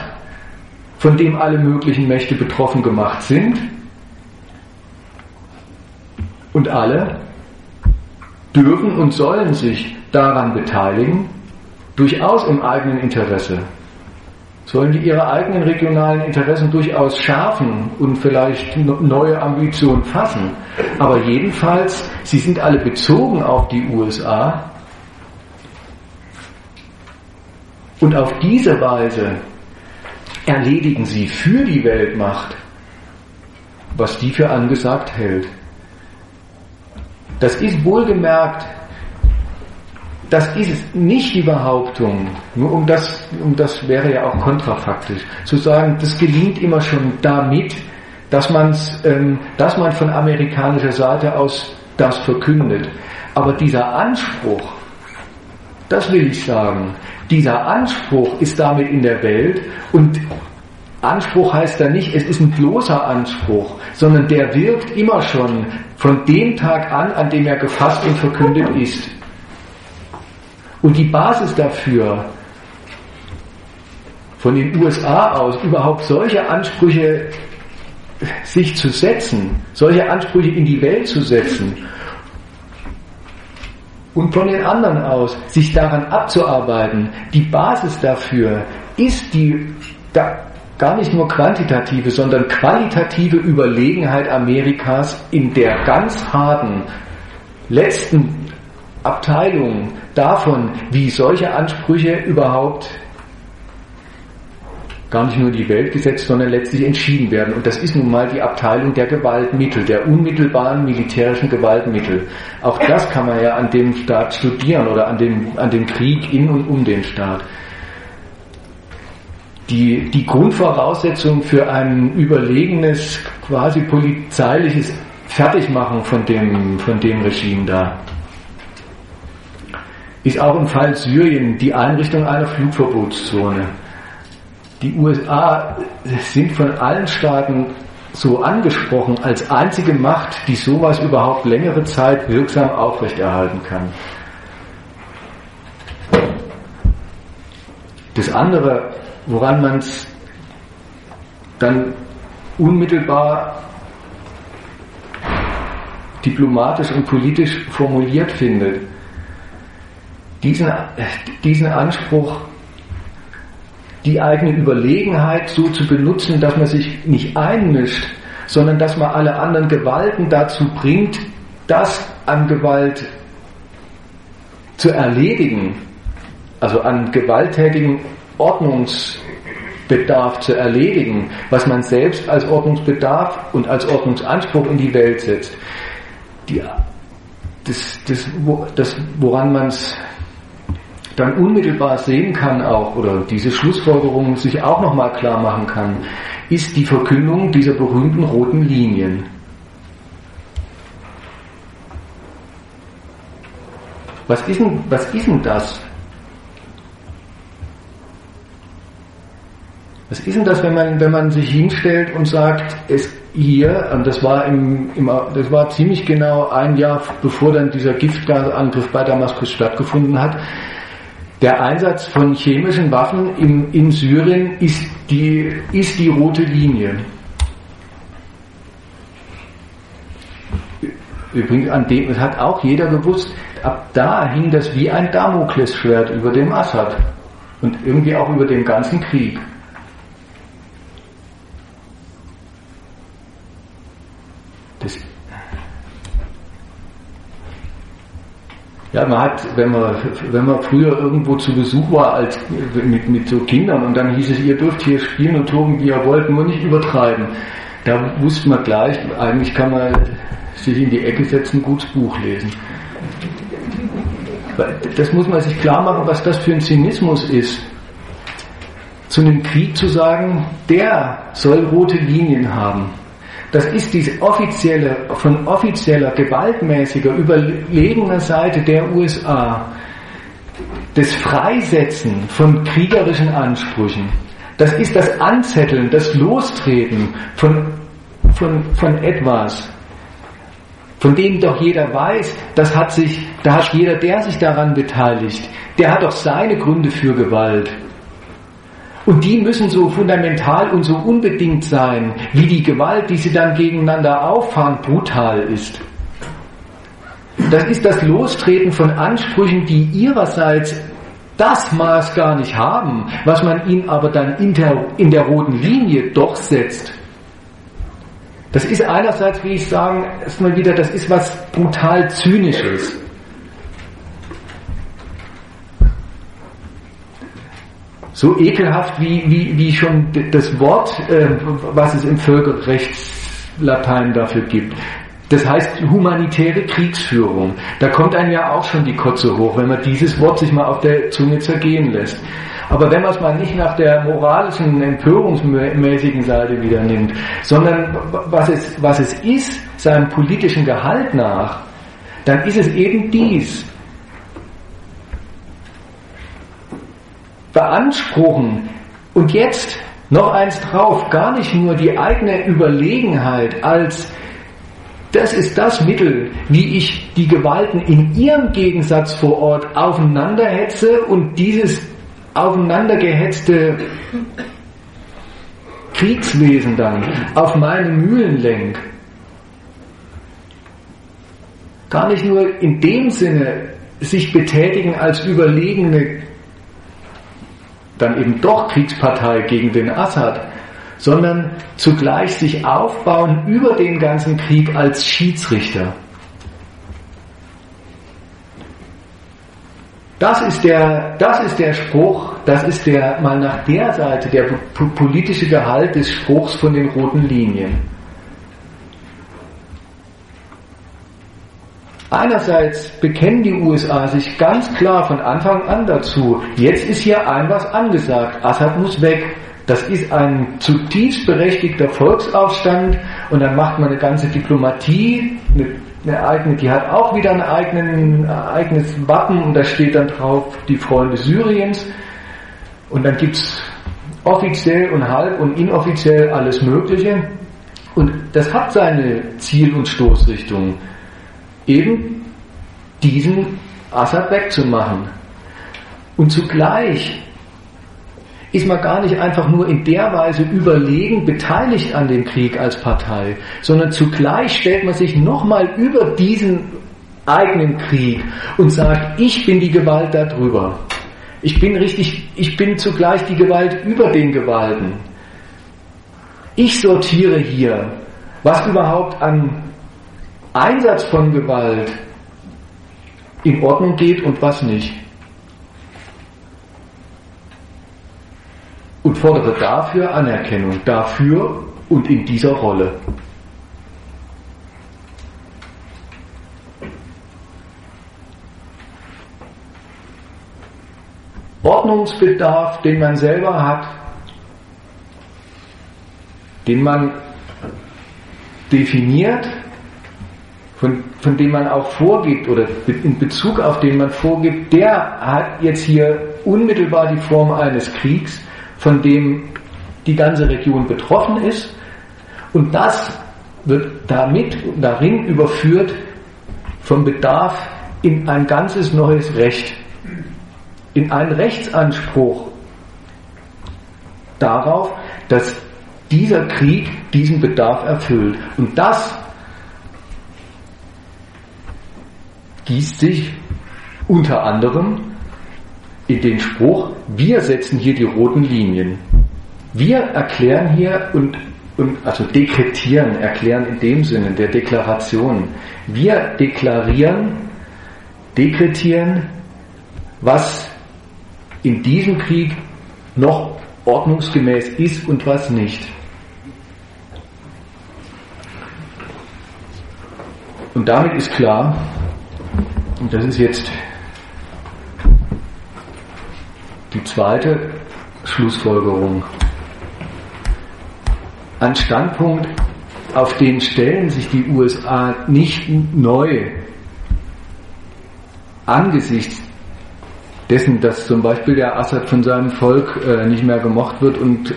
von dem alle möglichen Mächte betroffen gemacht sind. Und alle dürfen und sollen sich daran beteiligen durchaus im eigenen Interesse. Sollen die ihre eigenen regionalen Interessen durchaus schärfen und vielleicht neue Ambitionen fassen. Aber jedenfalls, sie sind alle bezogen auf die USA. Und auf diese Weise erledigen sie für die Weltmacht, was die für angesagt hält. Das ist wohlgemerkt das ist nicht die Behauptung, nur um das, um das wäre ja auch kontrafaktisch, zu sagen, das gelingt immer schon damit, dass, man's, ähm, dass man von amerikanischer Seite aus das verkündet. Aber dieser Anspruch, das will ich sagen, dieser Anspruch ist damit in der Welt und Anspruch heißt da nicht, es ist ein bloßer Anspruch, sondern der wirkt immer schon von dem Tag an, an dem er gefasst und verkündet ist. Und die Basis dafür, von den USA aus überhaupt solche Ansprüche sich zu setzen, solche Ansprüche in die Welt zu setzen und von den anderen aus sich daran abzuarbeiten, die Basis dafür ist die da, gar nicht nur quantitative, sondern qualitative Überlegenheit Amerikas in der ganz harten letzten Abteilung davon, wie solche Ansprüche überhaupt gar nicht nur in die Welt gesetzt, sondern letztlich entschieden werden. Und das ist nun mal die Abteilung der Gewaltmittel, der unmittelbaren militärischen Gewaltmittel. Auch das kann man ja an dem Staat studieren oder an dem, an dem Krieg in und um den Staat. Die, die Grundvoraussetzung für ein überlegenes, quasi polizeiliches Fertigmachen von dem, von dem Regime da ist auch im Fall Syrien die Einrichtung einer Flugverbotszone. Die USA sind von allen Staaten so angesprochen als einzige Macht, die sowas überhaupt längere Zeit wirksam aufrechterhalten kann. Das andere, woran man es dann unmittelbar diplomatisch und politisch formuliert findet, diesen, diesen Anspruch, die eigene Überlegenheit so zu benutzen, dass man sich nicht einmischt, sondern dass man alle anderen Gewalten dazu bringt, das an Gewalt zu erledigen, also an gewalttätigen Ordnungsbedarf zu erledigen, was man selbst als Ordnungsbedarf und als Ordnungsanspruch in die Welt setzt. Die, das, das, das, woran man es dann unmittelbar sehen kann auch, oder diese Schlussfolgerung sich auch nochmal klar machen kann, ist die Verkündung dieser berühmten roten Linien. Was ist denn, was ist denn das? Was ist denn das, wenn man, wenn man sich hinstellt und sagt, es hier, und das war im, im, das war ziemlich genau ein Jahr bevor dann dieser Giftgasangriff bei Damaskus stattgefunden hat, der Einsatz von chemischen Waffen in, in Syrien ist die, ist die rote Linie. Übrigens, an dem das hat auch jeder gewusst, ab da hing das wie ein Damoklesschwert über dem Assad und irgendwie auch über dem ganzen Krieg. Das Ja, man hat, wenn man, wenn man früher irgendwo zu Besuch war als, mit, mit so Kindern und dann hieß es, ihr dürft hier spielen und toben, wie ihr wollt, nur nicht übertreiben. Da wusste man gleich, eigentlich kann man sich in die Ecke setzen, gutes Buch lesen. Das muss man sich klar machen, was das für ein Zynismus ist. Zu einem Krieg zu sagen, der soll rote Linien haben. Das ist diese offizielle, von offizieller, gewaltmäßiger, überlegener Seite der USA, das Freisetzen von kriegerischen Ansprüchen. Das ist das Anzetteln, das Lostreten von, von, von etwas, von dem doch jeder weiß, das hat sich, da hat jeder, der sich daran beteiligt, der hat doch seine Gründe für Gewalt. Und die müssen so fundamental und so unbedingt sein, wie die Gewalt, die sie dann gegeneinander auffahren, brutal ist. Das ist das Lostreten von Ansprüchen, die ihrerseits das Maß gar nicht haben, was man ihnen aber dann in der, in der roten Linie doch setzt. Das ist einerseits, wie ich sagen, erstmal wieder, das ist was brutal Zynisches. So ekelhaft wie, wie, wie schon das Wort, äh, was es im Völkerrechtslatein dafür gibt. Das heißt humanitäre Kriegsführung. Da kommt einem ja auch schon die Kotze hoch, wenn man dieses Wort sich mal auf der Zunge zergehen lässt. Aber wenn man es mal nicht nach der moralischen, empörungsmäßigen Seite wieder nimmt, sondern was es, was es ist, seinem politischen Gehalt nach, dann ist es eben dies. Beanspruchen und jetzt noch eins drauf, gar nicht nur die eigene Überlegenheit als das ist das Mittel, wie ich die Gewalten in ihrem Gegensatz vor Ort aufeinanderhetze und dieses aufeinandergehetzte Kriegswesen dann auf meine Mühlen lenk. Gar nicht nur in dem Sinne sich betätigen als überlegene dann eben doch Kriegspartei gegen den Assad, sondern zugleich sich aufbauen über den ganzen Krieg als Schiedsrichter. Das ist der, das ist der Spruch, das ist der, mal nach der Seite, der politische Gehalt des Spruchs von den roten Linien. Einerseits bekennen die USA sich ganz klar von Anfang an dazu, jetzt ist hier ein was angesagt, Assad muss weg. Das ist ein zutiefst berechtigter Volksaufstand und dann macht man eine ganze Diplomatie, eine, eigene, die hat auch wieder ein eigenen, eigenes Wappen und da steht dann drauf die Freunde Syriens. Und dann gibt's offiziell und halb und inoffiziell alles Mögliche. Und das hat seine Ziel- und Stoßrichtung eben diesen Assad wegzumachen. Und zugleich ist man gar nicht einfach nur in der Weise überlegen beteiligt an dem Krieg als Partei, sondern zugleich stellt man sich nochmal über diesen eigenen Krieg und sagt, ich bin die Gewalt darüber. Ich bin richtig, ich bin zugleich die Gewalt über den Gewalten. Ich sortiere hier, was überhaupt an Einsatz von Gewalt in Ordnung geht und was nicht. und fordere dafür Anerkennung, dafür und in dieser Rolle. Ordnungsbedarf, den man selber hat, den man definiert, von, von dem man auch vorgibt oder in Bezug auf den man vorgibt, der hat jetzt hier unmittelbar die Form eines Kriegs, von dem die ganze Region betroffen ist und das wird damit darin überführt vom Bedarf in ein ganzes neues Recht, in einen Rechtsanspruch darauf, dass dieser Krieg diesen Bedarf erfüllt. Und das gießt sich unter anderem in den Spruch, wir setzen hier die roten Linien. Wir erklären hier und, und also dekretieren, erklären in dem Sinne der Deklaration. Wir deklarieren, dekretieren, was in diesem Krieg noch ordnungsgemäß ist und was nicht. Und damit ist klar, und das ist jetzt die zweite Schlussfolgerung, ein Standpunkt, auf den stellen sich die USA nicht neu angesichts dessen, dass zum Beispiel der Assad von seinem Volk äh, nicht mehr gemocht wird und,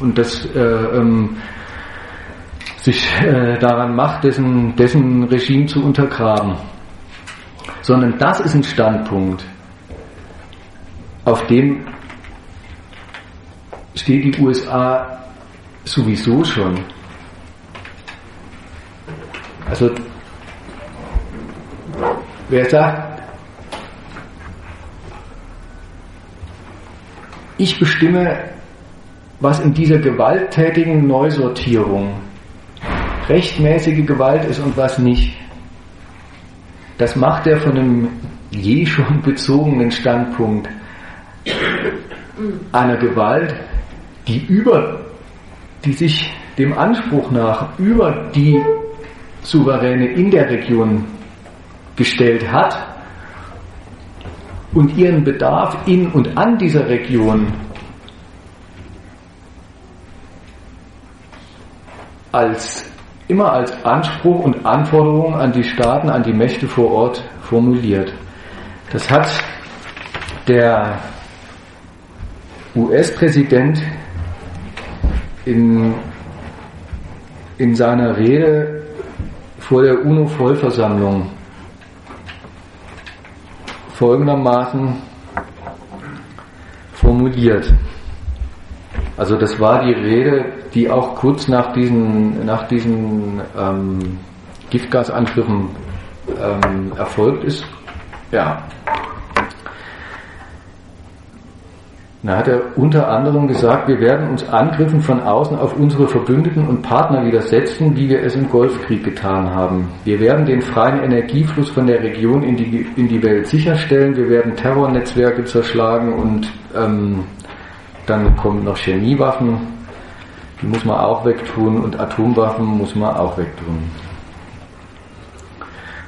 und das äh, ähm, sich äh, daran macht, dessen, dessen Regime zu untergraben. Sondern das ist ein Standpunkt, auf dem steht die USA sowieso schon. Also wer sagt, ich bestimme, was in dieser gewalttätigen Neusortierung rechtmäßige Gewalt ist und was nicht. Das macht er von einem je schon bezogenen Standpunkt einer Gewalt, die über, die sich dem Anspruch nach über die Souveräne in der Region gestellt hat und ihren Bedarf in und an dieser Region als immer als Anspruch und Anforderung an die Staaten, an die Mächte vor Ort formuliert. Das hat der US-Präsident in, in seiner Rede vor der UNO-Vollversammlung folgendermaßen formuliert. Also das war die Rede, die auch kurz nach diesen, nach diesen ähm, Giftgasangriffen ähm, erfolgt ist. Ja. Da hat er unter anderem gesagt, wir werden uns Angriffen von außen auf unsere Verbündeten und Partner widersetzen, wie wir es im Golfkrieg getan haben. Wir werden den freien Energiefluss von der Region in die, in die Welt sicherstellen, wir werden Terrornetzwerke zerschlagen und ähm, dann kommen noch Chemiewaffen, die muss man auch wegtun und Atomwaffen muss man auch wegtun.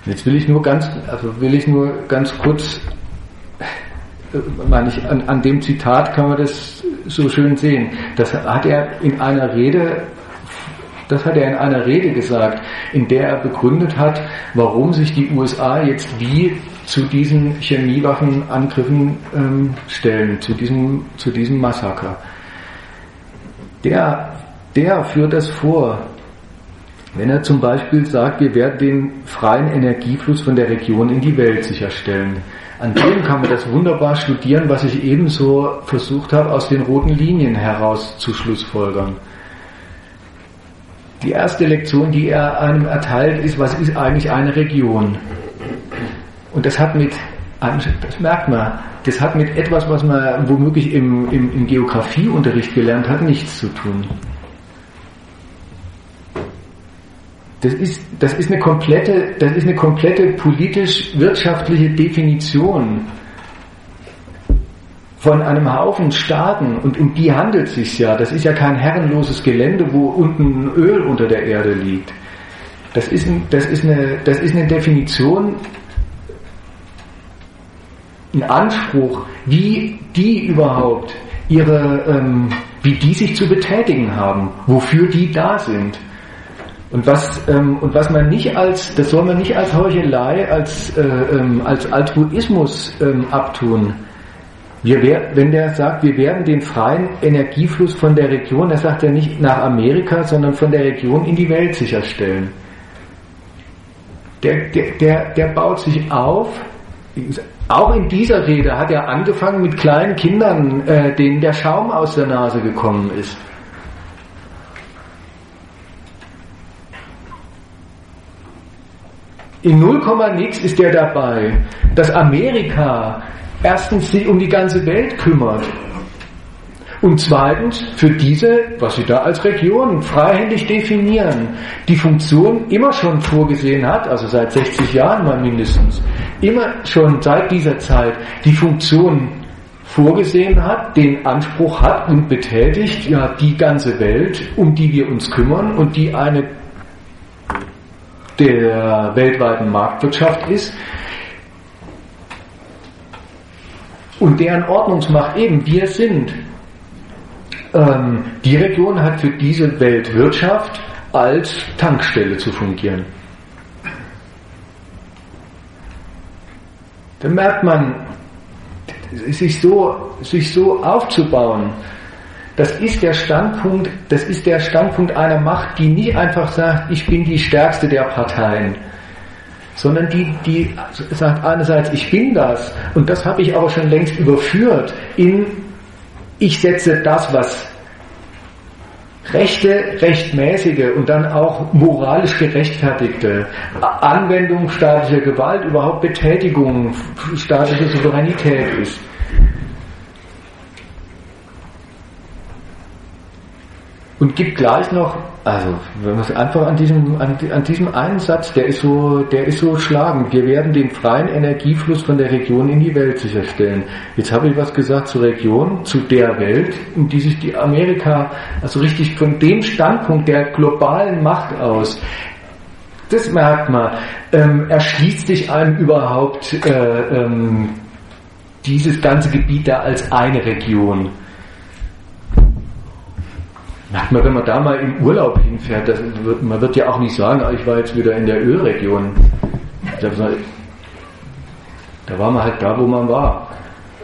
Jetzt will ich nur ganz, also will ich nur ganz kurz, meine ich, an, an dem Zitat kann man das so schön sehen. Das hat er in einer Rede das hat er in einer Rede gesagt, in der er begründet hat, warum sich die USA jetzt wie zu diesen Chemiewaffenangriffen ähm, stellen, zu diesem, zu diesem Massaker. Der, der führt das vor, wenn er zum Beispiel sagt, wir werden den freien Energiefluss von der Region in die Welt sicherstellen. An dem kann man das wunderbar studieren, was ich ebenso versucht habe, aus den roten Linien heraus zu schlussfolgern. Die erste Lektion, die er einem erteilt, ist, was ist eigentlich eine Region? Und das hat mit, das merkt man, das hat mit etwas, was man womöglich im, im, im Geografieunterricht gelernt hat, nichts zu tun. Das ist, das ist eine komplette, das ist eine komplette politisch-wirtschaftliche Definition von einem Haufen Staaten, und um die handelt es sich ja, das ist ja kein herrenloses Gelände, wo unten Öl unter der Erde liegt. Das ist, das ist, eine, das ist eine Definition, ein Anspruch, wie die überhaupt ihre, ähm, wie die sich zu betätigen haben, wofür die da sind. Und was, ähm, und was man nicht als, das soll man nicht als Heuchelei, als, äh, ähm, als Altruismus ähm, abtun. Wir wenn der sagt, wir werden den freien Energiefluss von der Region, das sagt er nicht nach Amerika, sondern von der Region in die Welt sicherstellen. Der, der, der, der baut sich auf, auch in dieser Rede hat er angefangen mit kleinen Kindern, äh, denen der Schaum aus der Nase gekommen ist. In 0, nix ist er dabei, dass Amerika erstens sich um die ganze Welt kümmert und zweitens für diese, was sie da als Region freihändig definieren, die Funktion immer schon vorgesehen hat, also seit 60 Jahren mal mindestens, immer schon seit dieser Zeit die Funktion vorgesehen hat, den Anspruch hat und betätigt, ja, die ganze Welt, um die wir uns kümmern und die eine der weltweiten Marktwirtschaft ist, und deren Ordnungsmacht eben wir sind. Ähm, die Region hat für diese Weltwirtschaft als Tankstelle zu fungieren. Da merkt man, sich so, sich so aufzubauen, das ist der Standpunkt, das ist der Standpunkt einer Macht, die nicht einfach sagt, ich bin die stärkste der Parteien, sondern die, die sagt einerseits, ich bin das, und das habe ich aber schon längst überführt in, ich setze das, was rechte, rechtmäßige und dann auch moralisch gerechtfertigte Anwendung staatlicher Gewalt, überhaupt Betätigung staatlicher Souveränität ist. Und gibt gleich noch, also wenn man es einfach an diesem, an, an, diesem einen Satz, der ist so, der ist so schlagend. Wir werden den freien Energiefluss von der Region in die Welt sicherstellen. Jetzt habe ich was gesagt zur Region, zu der Welt, in die sich die Amerika, also richtig von dem Standpunkt der globalen Macht aus, das merkt man, ähm, erschließt sich einem überhaupt äh, ähm, dieses ganze Gebiet da als eine Region. Merkt man, wenn man da mal im Urlaub hinfährt, wird, man wird ja auch nicht sagen, ah, ich war jetzt wieder in der Ölregion. Da war man halt da, wo man war.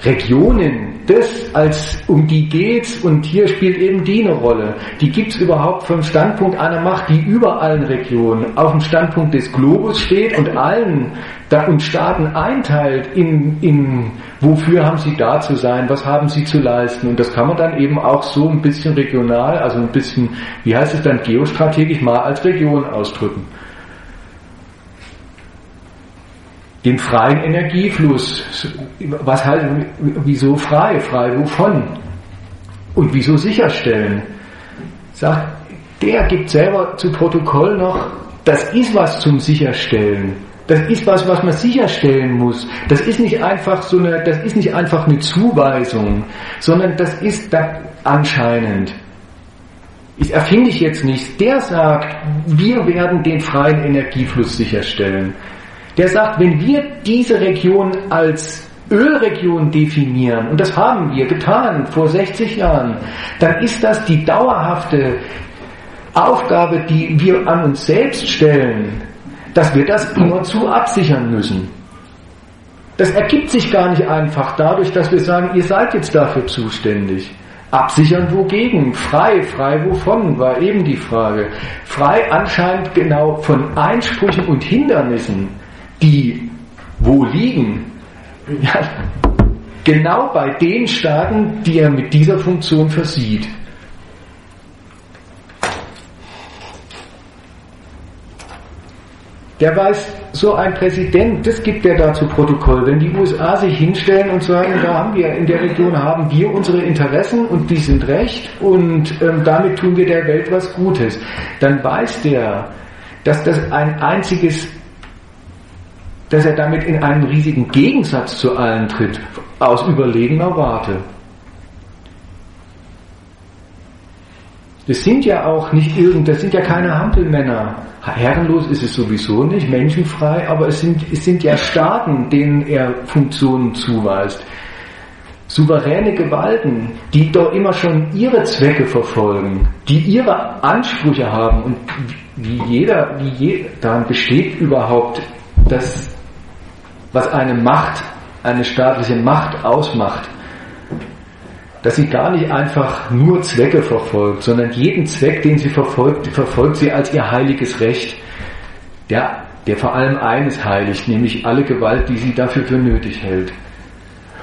Regionen, das als um die geht's und hier spielt eben die eine Rolle. Die gibt's überhaupt vom Standpunkt einer Macht, die über allen Regionen auf dem Standpunkt des Globus steht und allen da und Staaten einteilt in, in wofür haben sie da zu sein, was haben sie zu leisten und das kann man dann eben auch so ein bisschen regional, also ein bisschen, wie heißt es dann geostrategisch mal als Region ausdrücken. Den freien Energiefluss. Was halt, wieso frei? Frei wovon? Und wieso sicherstellen? Sagt, der gibt selber zu Protokoll noch, das ist was zum Sicherstellen. Das ist was, was man sicherstellen muss. Das ist nicht einfach so eine, das ist nicht einfach eine Zuweisung, sondern das ist da anscheinend. Ich erfinde ich jetzt nicht. Der sagt, wir werden den freien Energiefluss sicherstellen der sagt, wenn wir diese Region als Ölregion definieren, und das haben wir getan vor 60 Jahren, dann ist das die dauerhafte Aufgabe, die wir an uns selbst stellen, dass wir das immerzu absichern müssen. Das ergibt sich gar nicht einfach dadurch, dass wir sagen, ihr seid jetzt dafür zuständig. Absichern wogegen? Frei, frei wovon, war eben die Frage. Frei anscheinend genau von Einsprüchen und Hindernissen die wo liegen? Ja, genau bei den Staaten, die er mit dieser Funktion versieht. Der weiß, so ein Präsident, das gibt er da zu Protokoll. Wenn die USA sich hinstellen und sagen, da haben wir, in der Region haben wir unsere Interessen und die sind recht und ähm, damit tun wir der Welt was Gutes, dann weiß der, dass das ein einziges dass er damit in einen riesigen Gegensatz zu allen tritt, aus überlegener Warte. Das sind ja auch nicht irgend, das sind ja keine Hampelmänner. Herrenlos ist es sowieso nicht, menschenfrei, aber es sind, es sind ja Staaten, denen er Funktionen zuweist. Souveräne Gewalten, die doch immer schon ihre Zwecke verfolgen, die ihre Ansprüche haben und wie jeder, wie je, daran besteht überhaupt das, was eine Macht, eine staatliche Macht ausmacht dass sie gar nicht einfach nur Zwecke verfolgt, sondern jeden Zweck, den sie verfolgt, verfolgt sie als ihr heiliges Recht, der, der vor allem eines heiligt, nämlich alle Gewalt, die sie dafür für nötig hält.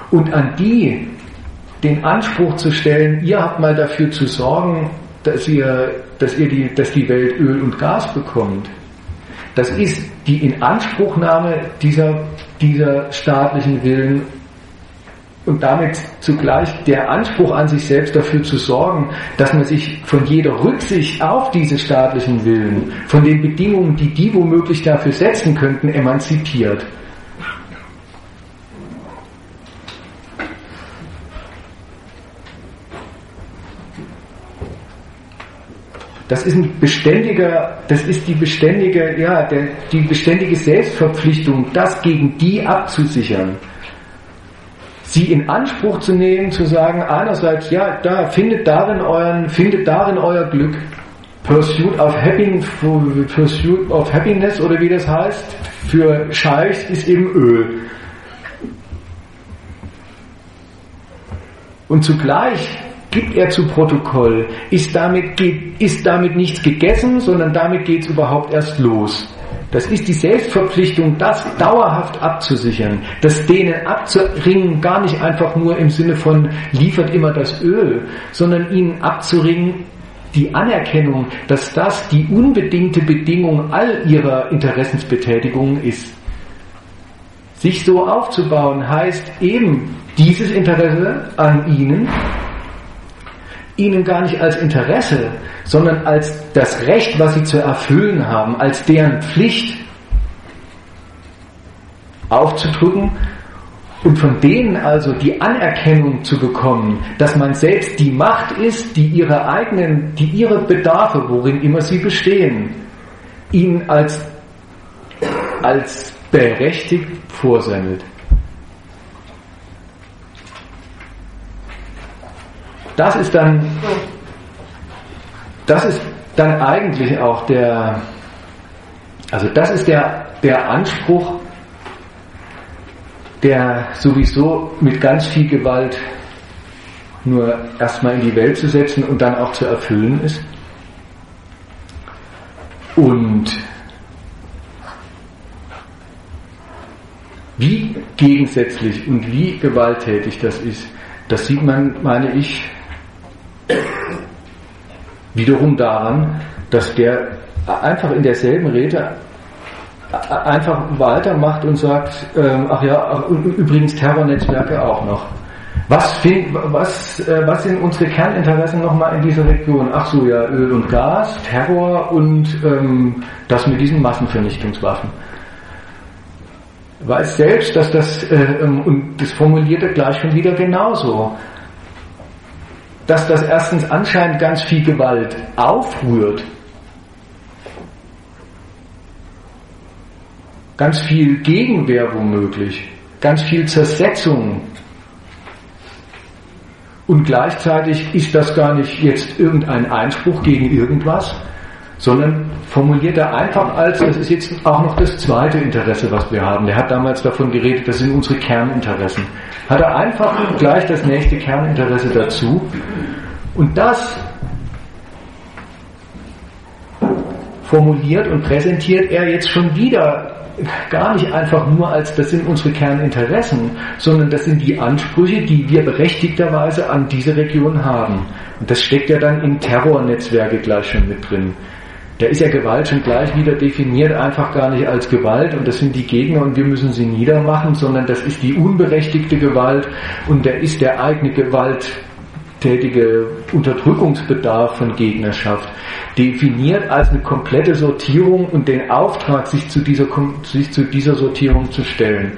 Und an die den Anspruch zu stellen, ihr habt mal dafür zu sorgen, dass ihr, dass ihr die, dass die Welt Öl und Gas bekommt. Das ist die Inanspruchnahme dieser, dieser staatlichen Willen und damit zugleich der Anspruch an sich selbst dafür zu sorgen, dass man sich von jeder Rücksicht auf diese staatlichen Willen, von den Bedingungen, die die womöglich dafür setzen könnten, emanzipiert. Das ist ein beständiger, das ist die beständige, ja, der, die beständige Selbstverpflichtung, das gegen die abzusichern sie in Anspruch zu nehmen, zu sagen, einerseits, ja, da findet darin euren, findet darin euer Glück. Pursuit of, Happiness, Pursuit of Happiness oder wie das heißt, für Scheichs ist eben Öl. Und zugleich gibt er zu Protokoll, ist damit, ist damit nichts gegessen, sondern damit geht es überhaupt erst los. Das ist die Selbstverpflichtung, das dauerhaft abzusichern, das denen abzuringen, gar nicht einfach nur im Sinne von liefert immer das Öl, sondern ihnen abzuringen, die Anerkennung, dass das die unbedingte Bedingung all ihrer Interessensbetätigung ist. Sich so aufzubauen heißt eben dieses Interesse an ihnen, ihnen gar nicht als Interesse, sondern als das Recht, was sie zu erfüllen haben, als deren Pflicht aufzudrücken und von denen also die Anerkennung zu bekommen, dass man selbst die Macht ist, die ihre eigenen, die ihre Bedarfe, worin immer sie bestehen, ihnen als, als berechtigt vorsendet. Das ist dann das ist dann eigentlich auch der, also das ist der, der Anspruch, der sowieso mit ganz viel Gewalt nur erstmal in die Welt zu setzen und dann auch zu erfüllen ist. Und wie gegensätzlich und wie gewalttätig das ist, das sieht man, meine ich, wiederum daran, dass der einfach in derselben Rede einfach weitermacht und sagt, ähm, ach ja, übrigens Terrornetzwerke auch noch. Was, find, was, äh, was sind unsere Kerninteressen nochmal in dieser Region? Ach so, ja, Öl und Gas, Terror und ähm, das mit diesen Massenvernichtungswaffen. Weiß selbst, dass das, äh, ähm, und das formuliert er gleich schon wieder genauso dass das erstens anscheinend ganz viel Gewalt aufrührt, ganz viel Gegenwehr womöglich, ganz viel Zersetzung. Und gleichzeitig ist das gar nicht jetzt irgendein Einspruch gegen irgendwas, sondern formuliert er einfach als, das ist jetzt auch noch das zweite Interesse, was wir haben. Der hat damals davon geredet, das sind unsere Kerninteressen. Hat er einfach gleich das nächste Kerninteresse dazu. Und das formuliert und präsentiert er jetzt schon wieder gar nicht einfach nur als, das sind unsere Kerninteressen, sondern das sind die Ansprüche, die wir berechtigterweise an diese Region haben. Und das steckt ja dann in Terrornetzwerke gleich schon mit drin. Da ist ja Gewalt schon gleich wieder definiert, einfach gar nicht als Gewalt und das sind die Gegner und wir müssen sie niedermachen, sondern das ist die unberechtigte Gewalt und da ist der eigene Gewalt gewalttätige Unterdrückungsbedarf von Gegnerschaft, definiert als eine komplette Sortierung und den Auftrag, sich zu dieser, sich zu dieser Sortierung zu stellen.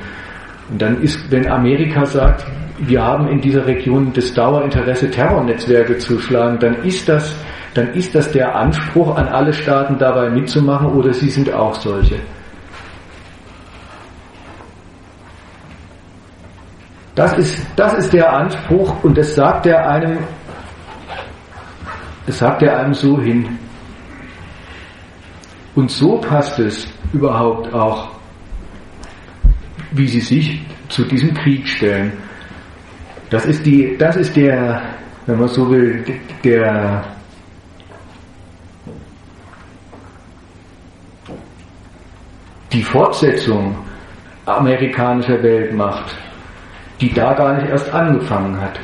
Und dann ist, wenn Amerika sagt, wir haben in dieser Region das Dauerinteresse, Terrornetzwerke zu schlagen, dann ist das, dann ist das der Anspruch an alle Staaten dabei mitzumachen oder sie sind auch solche. Das ist, das ist der Anspruch und das sagt er einem, das sagt er einem so hin. Und so passt es überhaupt auch, wie sie sich zu diesem Krieg stellen. Das ist die, das ist der, wenn man so will, der, die Fortsetzung amerikanischer Weltmacht die da gar nicht erst angefangen hat.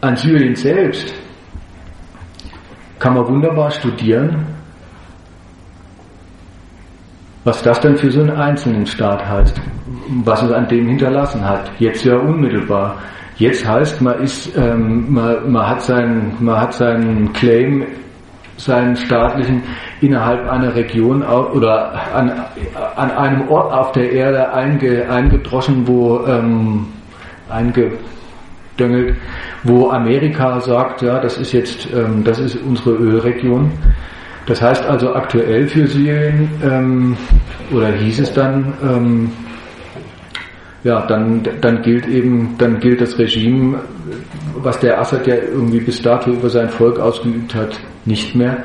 An Syrien selbst kann man wunderbar studieren, was das dann für so einen einzelnen Staat heißt, was es an dem hinterlassen hat. Jetzt ja unmittelbar. Jetzt heißt, man ist, ähm, man, man hat seinen, man hat seinen Claim seinen staatlichen innerhalb einer Region oder an, an einem Ort auf der Erde einge, eingedroschen, wo ähm, eingedöngelt, wo Amerika sagt, ja, das ist jetzt, ähm, das ist unsere Ölregion. Das heißt also aktuell für Syrien, ähm, oder hieß es dann, ähm, ja, dann, dann gilt eben, dann gilt das Regime, was der Assad ja irgendwie bis dato über sein Volk ausgeübt hat, nicht mehr.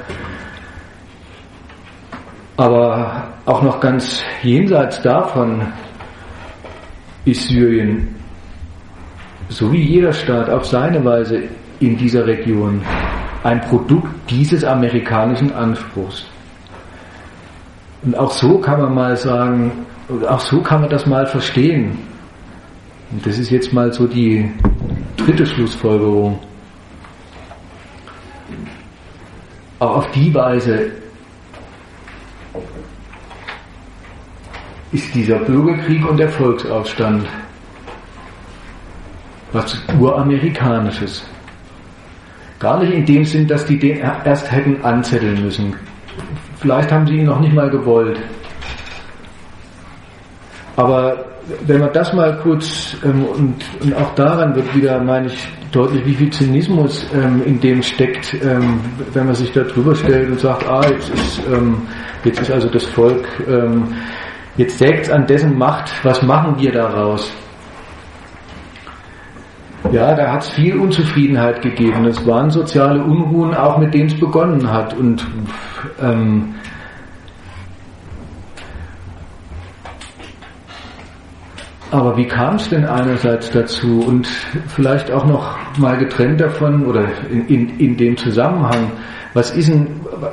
Aber auch noch ganz jenseits davon ist Syrien, so wie jeder Staat auf seine Weise in dieser Region, ein Produkt dieses amerikanischen Anspruchs. Und auch so kann man mal sagen, auch so kann man das mal verstehen. Und das ist jetzt mal so die dritte Schlussfolgerung. Auch auf die Weise ist dieser Bürgerkrieg und der Volksaufstand was uramerikanisches. Gar nicht in dem Sinn, dass die den erst hätten anzetteln müssen. Vielleicht haben sie ihn noch nicht mal gewollt. Aber wenn man das mal kurz, ähm, und, und, auch daran wird wieder, meine ich, deutlich, wie viel Zynismus ähm, in dem steckt, ähm, wenn man sich da drüber stellt und sagt, ah, jetzt ist, ähm, jetzt ist also das Volk, ähm, jetzt sägt an dessen Macht, was machen wir daraus? Ja, da hat es viel Unzufriedenheit gegeben. Es waren soziale Unruhen, auch mit denen es begonnen hat. Und ähm, Aber wie kam es denn einerseits dazu und vielleicht auch noch mal getrennt davon oder in, in, in dem Zusammenhang, was ist denn,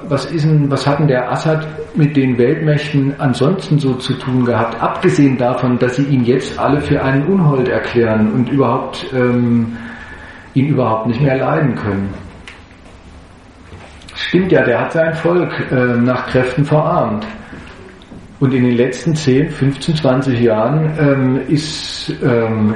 was ist denn, was hat denn der Assad mit den Weltmächten ansonsten so zu tun gehabt, abgesehen davon, dass sie ihn jetzt alle für einen Unhold erklären und überhaupt ähm, ihn überhaupt nicht mehr leiden können? Stimmt ja, der hat sein Volk äh, nach Kräften verarmt. Und in den letzten 10, 15, 20 Jahren ähm, ist, ähm,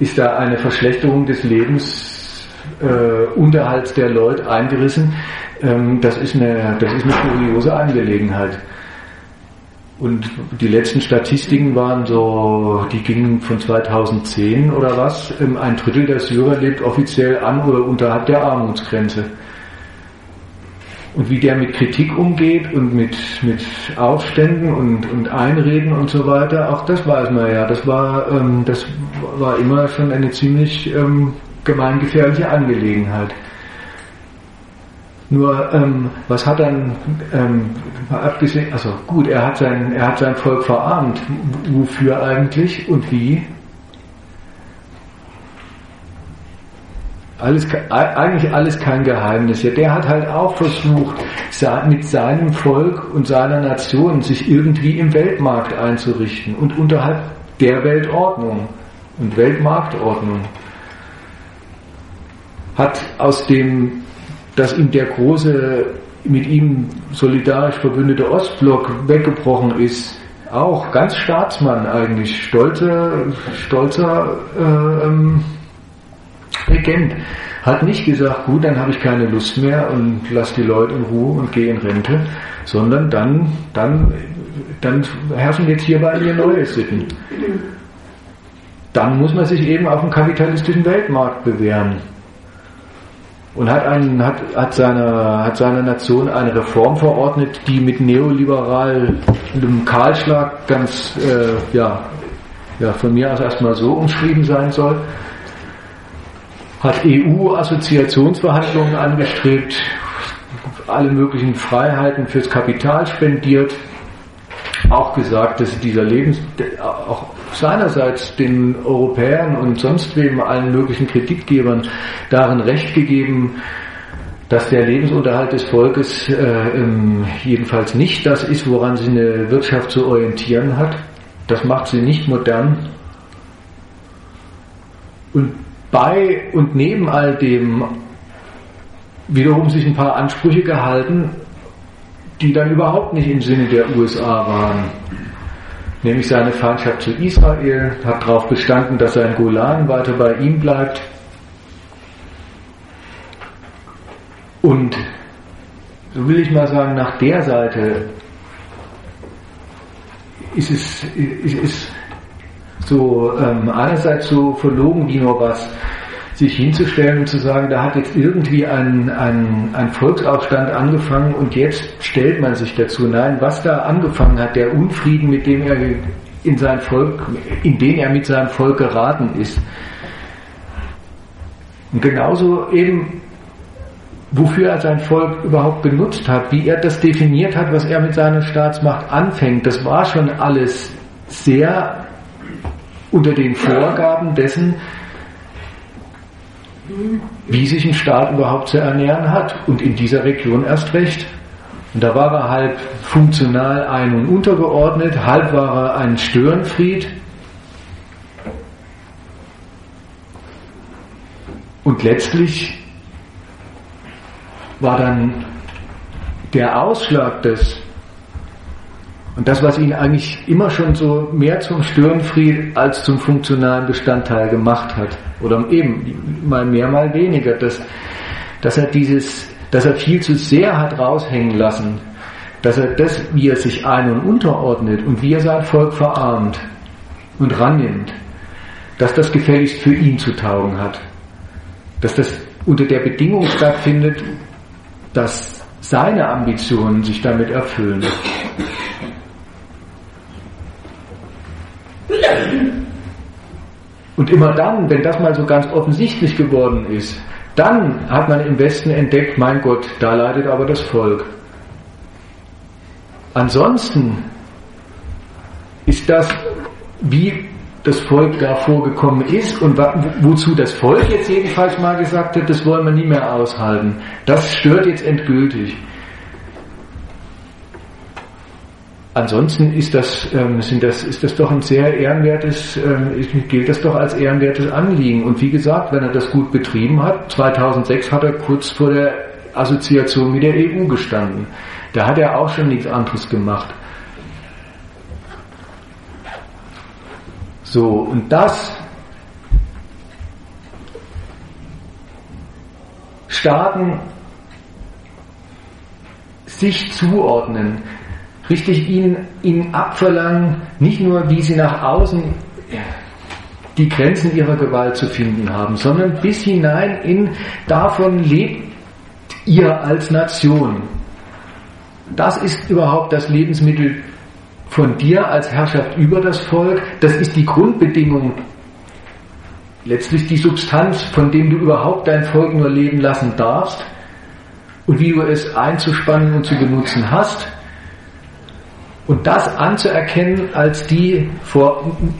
ist da eine Verschlechterung des Lebensunterhalts äh, der Leute eingerissen. Ähm, das, ist eine, das ist eine kuriose Angelegenheit. Und die letzten Statistiken waren so, die gingen von 2010 oder was. Ähm, ein Drittel der Syrer lebt offiziell an oder unterhalb der Armutsgrenze. Und wie der mit Kritik umgeht und mit, mit Aufständen und, und Einreden und so weiter, auch das weiß man ja. Das war, ähm, das war immer schon eine ziemlich ähm, gemeingefährliche Angelegenheit. Nur, ähm, was hat dann, ähm, mal abgesehen, also gut, er hat sein, er hat sein Volk verarmt. Wofür eigentlich und wie? Alles, eigentlich alles kein Geheimnis. Ja, der hat halt auch versucht, mit seinem Volk und seiner Nation sich irgendwie im Weltmarkt einzurichten und unterhalb der Weltordnung und Weltmarktordnung. Hat aus dem, dass ihm der große, mit ihm solidarisch verbündete Ostblock weggebrochen ist, auch ganz Staatsmann eigentlich, stolzer, stolzer äh, ähm, Regent, hat nicht gesagt, gut, dann habe ich keine Lust mehr und lass die Leute in Ruhe und gehe in Rente, sondern dann, dann, dann herrschen jetzt hier bei mir neue Sitten. Dann muss man sich eben auf dem kapitalistischen Weltmarkt bewähren und hat, einen, hat, hat, seiner, hat seiner Nation eine Reform verordnet, die mit neoliberalem Kahlschlag ganz, äh, ja, ja, von mir aus erstmal so umschrieben sein soll, hat EU-Assoziationsverhandlungen angestrebt, alle möglichen Freiheiten fürs Kapital spendiert, auch gesagt, dass dieser Lebens, auch seinerseits den Europäern und sonst wem, allen möglichen Kreditgebern darin Recht gegeben, dass der Lebensunterhalt des Volkes äh, jedenfalls nicht das ist, woran sich eine Wirtschaft zu orientieren hat. Das macht sie nicht modern. Und bei und neben all dem wiederum sich ein paar Ansprüche gehalten, die dann überhaupt nicht im Sinne der USA waren. Nämlich seine Feindschaft zu Israel, hat darauf bestanden, dass sein Golan weiter bei ihm bleibt. Und so will ich mal sagen, nach der Seite ist es ist, ist so ähm, einerseits so verlogen wie nur was, sich hinzustellen und zu sagen, da hat jetzt irgendwie ein, ein, ein Volksaufstand angefangen und jetzt stellt man sich dazu. Nein, was da angefangen hat, der Unfrieden, mit dem er in sein Volk, in den er mit seinem Volk geraten ist. Und genauso eben, wofür er sein Volk überhaupt benutzt hat, wie er das definiert hat, was er mit seiner Staatsmacht anfängt, das war schon alles sehr unter den Vorgaben dessen, wie sich ein Staat überhaupt zu ernähren hat und in dieser Region erst recht. Und da war er halb funktional ein- und untergeordnet, halb war er ein Störenfried. Und letztlich war dann der Ausschlag des und das, was ihn eigentlich immer schon so mehr zum Störenfried als zum funktionalen Bestandteil gemacht hat, oder eben mal mehr, mal weniger, dass, dass er dieses, dass er viel zu sehr hat raushängen lassen, dass er das, wie er sich ein- und unterordnet und wie er sein Volk verarmt und rannimmt, dass das gefälligst für ihn zu taugen hat. Dass das unter der Bedingung stattfindet, dass seine Ambitionen sich damit erfüllen. Und immer dann, wenn das mal so ganz offensichtlich geworden ist, dann hat man im Westen entdeckt, mein Gott, da leidet aber das Volk. Ansonsten ist das, wie das Volk da vorgekommen ist und wozu das Volk jetzt jedenfalls mal gesagt hat, das wollen wir nie mehr aushalten. Das stört jetzt endgültig. Ansonsten ist das, ähm, sind das, ist das doch ein sehr ehrenwertes, ähm, gilt das doch als ehrenwertes Anliegen. Und wie gesagt, wenn er das gut betrieben hat, 2006 hat er kurz vor der Assoziation mit der EU gestanden. Da hat er auch schon nichts anderes gemacht. So, und das Staaten sich zuordnen, richtig ihnen, ihnen abverlangen, nicht nur wie sie nach außen die Grenzen ihrer Gewalt zu finden haben, sondern bis hinein in davon lebt ihr als Nation. Das ist überhaupt das Lebensmittel von dir als Herrschaft über das Volk. Das ist die Grundbedingung, letztlich die Substanz, von dem du überhaupt dein Volk nur leben lassen darfst und wie du es einzuspannen und zu benutzen hast. Und das anzuerkennen als die,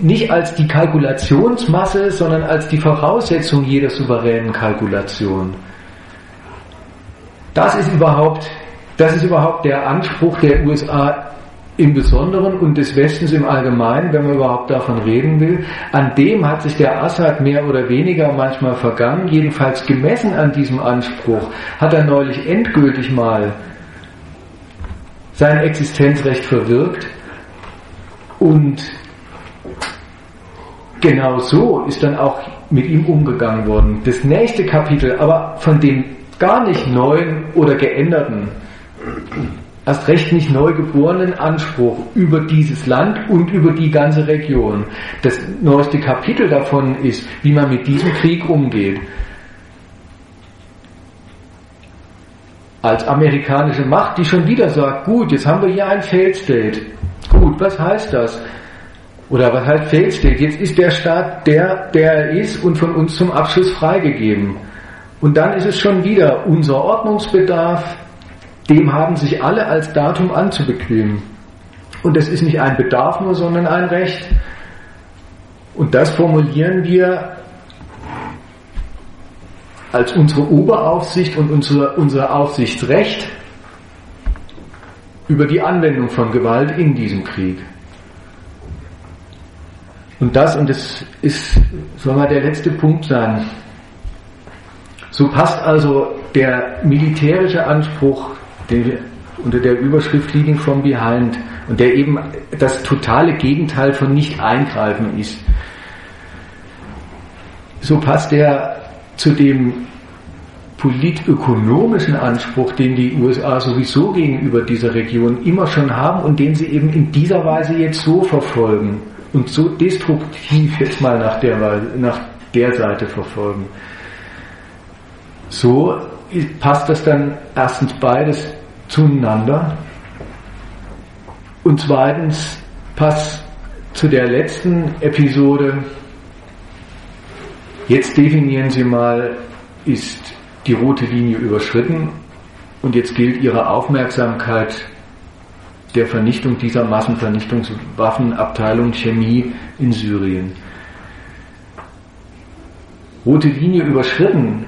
nicht als die Kalkulationsmasse, sondern als die Voraussetzung jeder souveränen Kalkulation. Das ist überhaupt, das ist überhaupt der Anspruch der USA im Besonderen und des Westens im Allgemeinen, wenn man überhaupt davon reden will. An dem hat sich der Assad mehr oder weniger manchmal vergangen. Jedenfalls gemessen an diesem Anspruch hat er neulich endgültig mal sein Existenzrecht verwirkt. Und genau so ist dann auch mit ihm umgegangen worden. Das nächste Kapitel, aber von dem gar nicht neuen oder geänderten, erst recht nicht neu geborenen Anspruch über dieses Land und über die ganze Region. Das neueste Kapitel davon ist, wie man mit diesem Krieg umgeht. Als amerikanische Macht, die schon wieder sagt, gut, jetzt haben wir hier ein Failed State. Gut, was heißt das? Oder was heißt Failed State? Jetzt ist der Staat der, der er ist und von uns zum Abschluss freigegeben. Und dann ist es schon wieder unser Ordnungsbedarf, dem haben sich alle als Datum anzubequemen. Und das ist nicht ein Bedarf nur, sondern ein Recht. Und das formulieren wir als unsere Oberaufsicht und unser, unser Aufsichtsrecht über die Anwendung von Gewalt in diesem Krieg. Und das, und das ist, soll mal der letzte Punkt sein, so passt also der militärische Anspruch der unter der Überschrift Leading from Behind und der eben das totale Gegenteil von nicht eingreifen ist. So passt er zu dem politökonomischen Anspruch, den die USA sowieso gegenüber dieser Region immer schon haben und den sie eben in dieser Weise jetzt so verfolgen und so destruktiv jetzt mal nach der, nach der Seite verfolgen. So passt das dann erstens beides zueinander und zweitens passt zu der letzten Episode. Jetzt definieren Sie mal, ist die rote Linie überschritten und jetzt gilt Ihre Aufmerksamkeit der Vernichtung dieser Massenvernichtungswaffenabteilung Chemie in Syrien. Rote Linie überschritten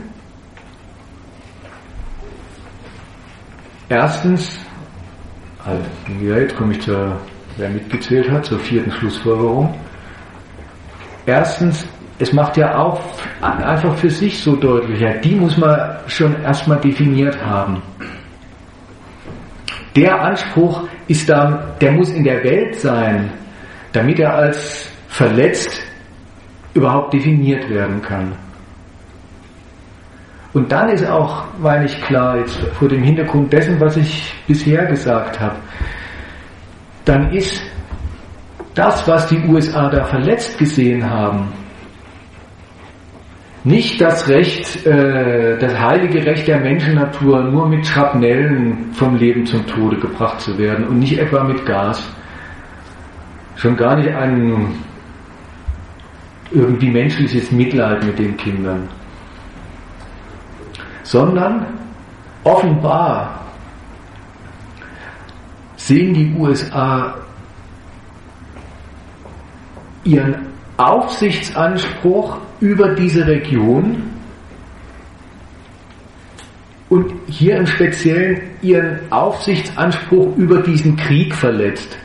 Erstens, ja, jetzt komme ich zur, wer mitgezählt hat, zur vierten Schlussfolgerung. Erstens, es macht ja auch einfach für sich so deutlicher, die muss man schon erstmal definiert haben. Der Anspruch ist da, der muss in der Welt sein, damit er als verletzt überhaupt definiert werden kann. Und dann ist auch, meine ich klar, jetzt vor dem Hintergrund dessen, was ich bisher gesagt habe, dann ist das, was die USA da verletzt gesehen haben, nicht das Recht, äh, das heilige Recht der Menschennatur, nur mit Schrapnellen vom Leben zum Tode gebracht zu werden und nicht etwa mit Gas. Schon gar nicht ein irgendwie menschliches Mitleid mit den Kindern sondern offenbar sehen die USA ihren Aufsichtsanspruch über diese Region und hier im Speziellen ihren Aufsichtsanspruch über diesen Krieg verletzt.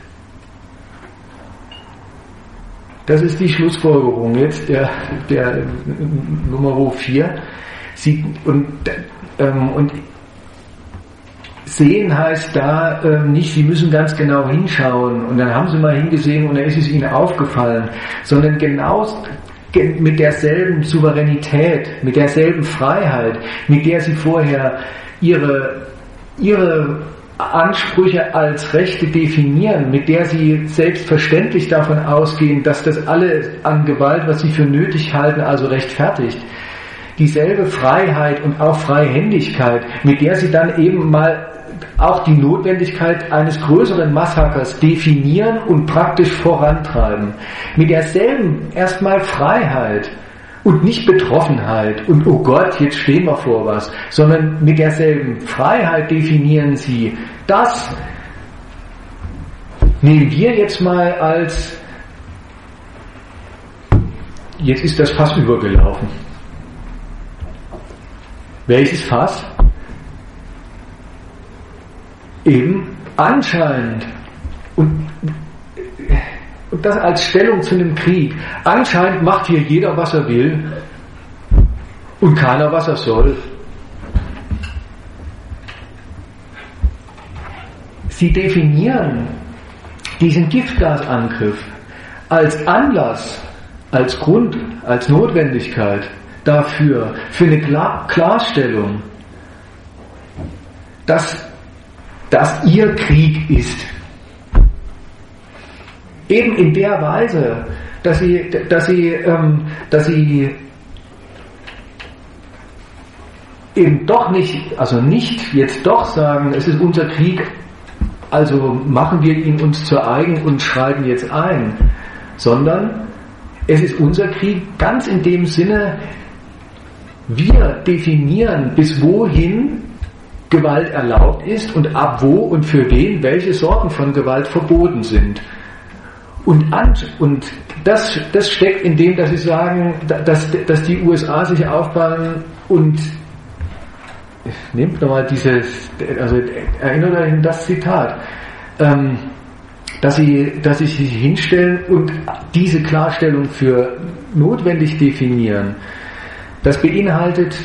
Das ist die Schlussfolgerung jetzt der, der Nummer 4. Sie, und, ähm, und sehen heißt da ähm, nicht, Sie müssen ganz genau hinschauen und dann haben Sie mal hingesehen und dann ist es Ihnen aufgefallen, sondern genau mit derselben Souveränität, mit derselben Freiheit, mit der Sie vorher Ihre, Ihre Ansprüche als Rechte definieren, mit der Sie selbstverständlich davon ausgehen, dass das alle an Gewalt, was Sie für nötig halten, also rechtfertigt. Dieselbe Freiheit und auch Freihändigkeit, mit der sie dann eben mal auch die Notwendigkeit eines größeren Massakers definieren und praktisch vorantreiben. Mit derselben erstmal Freiheit und nicht Betroffenheit und oh Gott, jetzt stehen wir vor was, sondern mit derselben Freiheit definieren sie das, nehmen wir jetzt mal als, jetzt ist das Fass übergelaufen. Welches Fass? Eben anscheinend. Und, und das als Stellung zu einem Krieg. Anscheinend macht hier jeder, was er will und keiner, was er soll. Sie definieren diesen Giftgasangriff als Anlass, als Grund, als Notwendigkeit dafür, für eine Klar Klarstellung, dass das ihr Krieg ist. Eben in der Weise, dass sie, dass sie, ähm, dass sie eben doch nicht, also nicht jetzt doch sagen, es ist unser Krieg, also machen wir ihn uns zu eigen und schreiben jetzt ein, sondern es ist unser Krieg ganz in dem Sinne, wir definieren, bis wohin Gewalt erlaubt ist und ab wo und für wen welche Sorten von Gewalt verboten sind. Und, und das, das steckt in dem, dass sie sagen, dass, dass die USA sich aufbauen und nehmt nochmal dieses, also erinnert euch an das Zitat, ähm, dass sie, dass sie sich hinstellen und diese Klarstellung für notwendig definieren. Das beinhaltet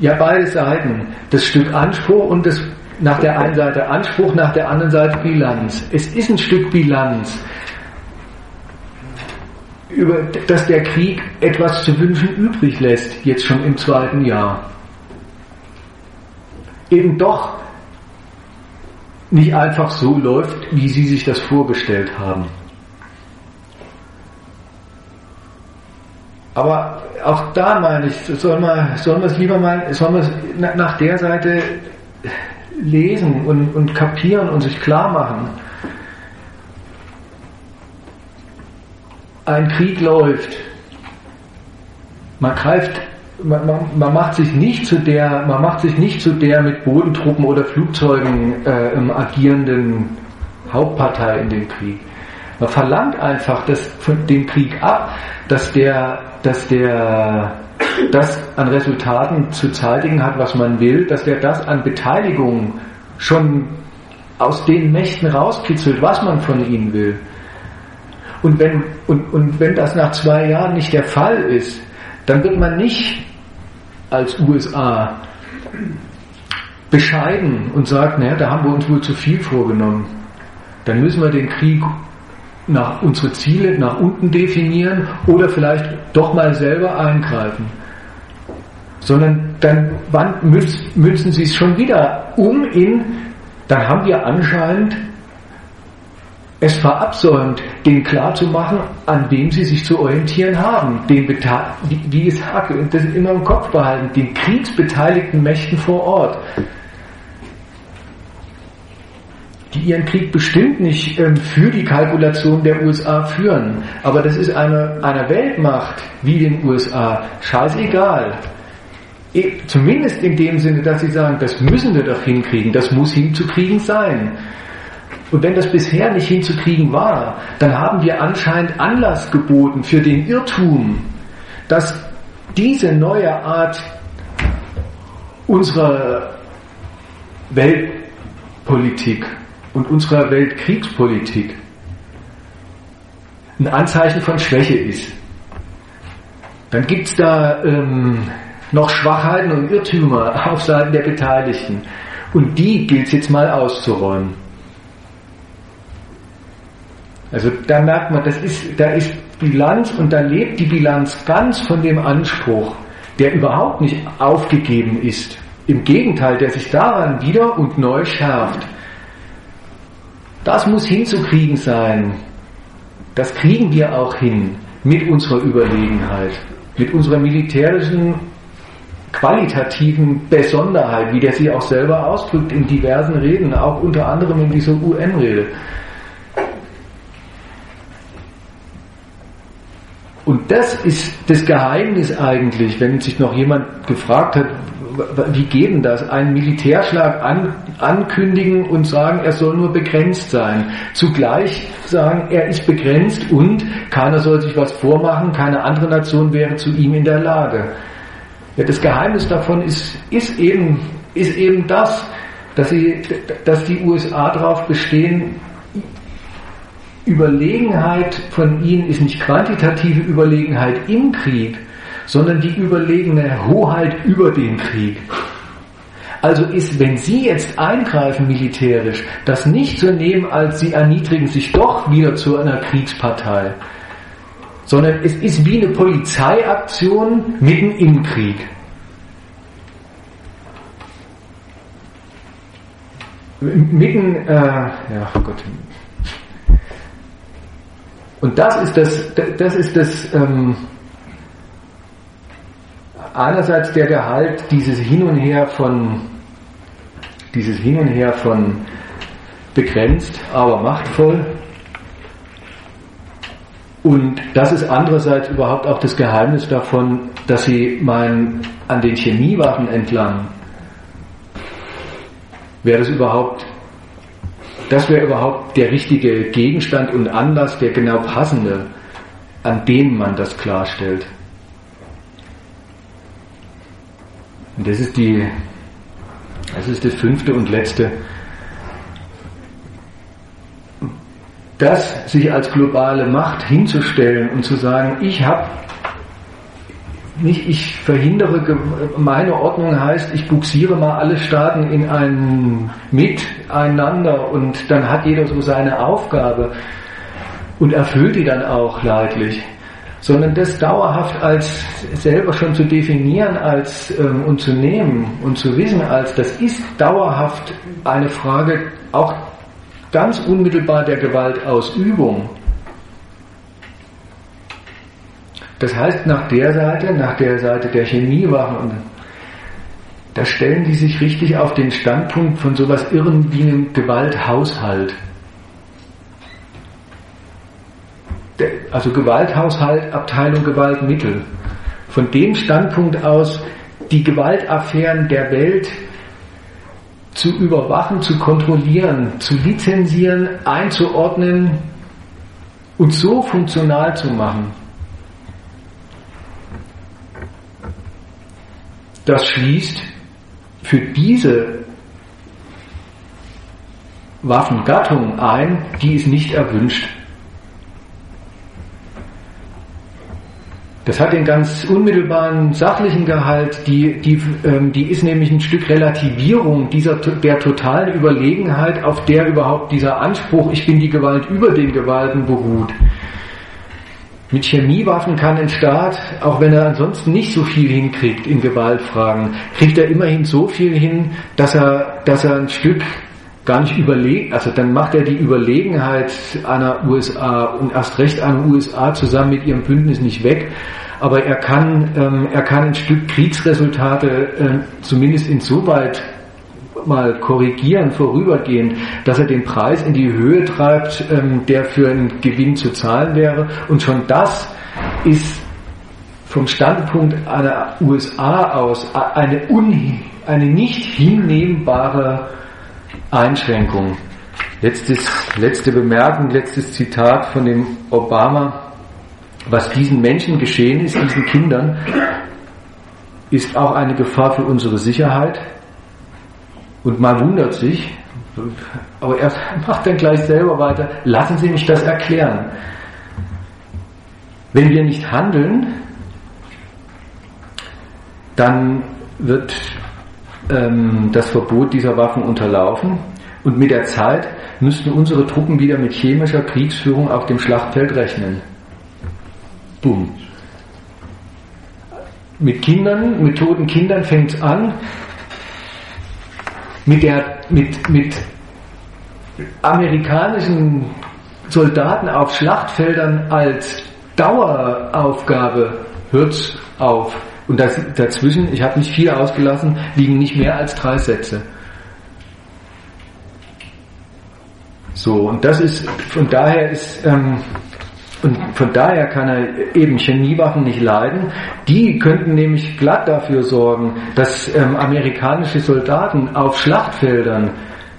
ja beide Seiten, das Stück Anspruch und das nach der einen Seite Anspruch, nach der anderen Seite Bilanz. Es ist ein Stück Bilanz, über, dass der Krieg etwas zu wünschen übrig lässt, jetzt schon im zweiten Jahr eben doch nicht einfach so läuft, wie Sie sich das vorgestellt haben. Aber auch da meine ich, soll man, soll man es lieber mal, soll man es nach der Seite lesen und, und kapieren und sich klar machen. Ein Krieg läuft. Man greift man, man, man, macht sich nicht zu der, man macht sich nicht zu der mit Bodentruppen oder Flugzeugen äh, agierenden Hauptpartei in dem Krieg. Man verlangt einfach das, von dem Krieg ab, dass der, dass der das an Resultaten zu zeitigen hat, was man will, dass der das an Beteiligung schon aus den Mächten rauskitzelt, was man von ihnen will. Und wenn, und, und wenn das nach zwei Jahren nicht der Fall ist, dann wird man nicht als USA bescheiden und sagt, naja, da haben wir uns wohl zu viel vorgenommen. Dann müssen wir den Krieg nach unsere Ziele nach unten definieren oder vielleicht doch mal selber eingreifen. Sondern dann wann münzen sie es schon wieder um in, dann haben wir anscheinend es verabsäumt, denen klarzumachen, an wem sie sich zu orientieren haben. Den wie, wie gesagt, das immer im Kopf behalten, den kriegsbeteiligten Mächten vor Ort, die ihren Krieg bestimmt nicht ähm, für die Kalkulation der USA führen. Aber das ist eine, einer Weltmacht wie den USA scheißegal. E, zumindest in dem Sinne, dass sie sagen, das müssen wir doch hinkriegen, das muss hinzukriegen sein. Und wenn das bisher nicht hinzukriegen war, dann haben wir anscheinend Anlass geboten für den Irrtum, dass diese neue Art unserer Weltpolitik und unserer Weltkriegspolitik ein Anzeichen von Schwäche ist. Dann gibt es da ähm, noch Schwachheiten und Irrtümer auf Seiten der Beteiligten. Und die gilt es jetzt mal auszuräumen. Also da merkt man, das ist, da ist Bilanz und da lebt die Bilanz ganz von dem Anspruch, der überhaupt nicht aufgegeben ist. Im Gegenteil, der sich daran wieder und neu schärft. Das muss hinzukriegen sein. Das kriegen wir auch hin mit unserer Überlegenheit, mit unserer militärischen qualitativen Besonderheit, wie der sich auch selber ausdrückt in diversen Reden, auch unter anderem in dieser UN-Rede. Und das ist das Geheimnis eigentlich, wenn sich noch jemand gefragt hat, wie geht denn das? Einen Militärschlag an, ankündigen und sagen, er soll nur begrenzt sein. Zugleich sagen, er ist begrenzt und keiner soll sich was vormachen, keine andere Nation wäre zu ihm in der Lage. Ja, das Geheimnis davon ist, ist, eben, ist eben das, dass, sie, dass die USA darauf bestehen, Überlegenheit von ihnen ist nicht quantitative Überlegenheit im Krieg, sondern die überlegene Hoheit über den Krieg. Also ist, wenn Sie jetzt eingreifen militärisch, das nicht zu nehmen, als Sie erniedrigen sich doch wieder zu einer Kriegspartei, sondern es ist wie eine Polizeiaktion mitten im Krieg. Mitten, äh, ja Gott. Und das ist das, das ist das, ähm, einerseits der Gehalt dieses Hin und Her von, dieses Hin und Her von begrenzt, aber machtvoll. Und das ist andererseits überhaupt auch das Geheimnis davon, dass sie meinen, an den Chemiewaffen entlang, wäre das überhaupt, das wäre überhaupt der richtige Gegenstand und Anlass, der genau passende, an dem man das klarstellt. Und das ist die, das ist das fünfte und letzte. Das sich als globale Macht hinzustellen und zu sagen, ich habe nicht, ich verhindere, meine Ordnung heißt, ich buxiere mal alle Staaten in ein Miteinander und dann hat jeder so seine Aufgabe und erfüllt die dann auch leidlich sondern das dauerhaft als selber schon zu definieren als ähm, und zu nehmen und zu wissen als das ist dauerhaft eine Frage auch ganz unmittelbar der Gewaltausübung. Das heißt, nach der Seite, nach der Seite der Chemiewaffen, da stellen die sich richtig auf den Standpunkt von sowas Irren wie einem Gewalthaushalt. Also Gewalthaushalt, Abteilung Gewaltmittel. Von dem Standpunkt aus die Gewaltaffären der Welt zu überwachen, zu kontrollieren, zu lizenzieren, einzuordnen und so funktional zu machen. Das schließt für diese Waffengattung ein, die ist nicht erwünscht. Das hat den ganz unmittelbaren sachlichen Gehalt, die, die, ähm, die ist nämlich ein Stück Relativierung dieser, der totalen Überlegenheit, auf der überhaupt dieser Anspruch, ich bin die Gewalt über den Gewalten beruht. Mit Chemiewaffen kann ein Staat, auch wenn er ansonsten nicht so viel hinkriegt in Gewaltfragen, kriegt er immerhin so viel hin, dass er, dass er ein Stück gar nicht überlegen, also dann macht er die Überlegenheit einer USA und erst recht einer USA zusammen mit ihrem Bündnis nicht weg, aber er kann, ähm, er kann ein Stück Kriegsresultate äh, zumindest insoweit mal korrigieren, vorübergehend, dass er den Preis in die Höhe treibt, ähm, der für einen Gewinn zu zahlen wäre. Und schon das ist vom Standpunkt einer USA aus eine, eine nicht hinnehmbare Einschränkung. Letztes, letzte Bemerkung, letztes Zitat von dem Obama. Was diesen Menschen geschehen ist, diesen Kindern, ist auch eine Gefahr für unsere Sicherheit. Und man wundert sich, aber er macht dann gleich selber weiter, lassen Sie mich das erklären. Wenn wir nicht handeln, dann wird ähm, das Verbot dieser Waffen unterlaufen und mit der Zeit müssten unsere Truppen wieder mit chemischer Kriegsführung auf dem Schlachtfeld rechnen. Boom. Mit Kindern, mit toten Kindern fängt es an. Mit, der, mit, mit amerikanischen Soldaten auf Schlachtfeldern als Daueraufgabe hört es auf. Und das, dazwischen, ich habe nicht viel ausgelassen, liegen nicht mehr als drei Sätze. So, und das ist, von daher ist, ähm, und von daher kann er eben Chemiewaffen nicht leiden. Die könnten nämlich glatt dafür sorgen, dass ähm, amerikanische Soldaten auf Schlachtfeldern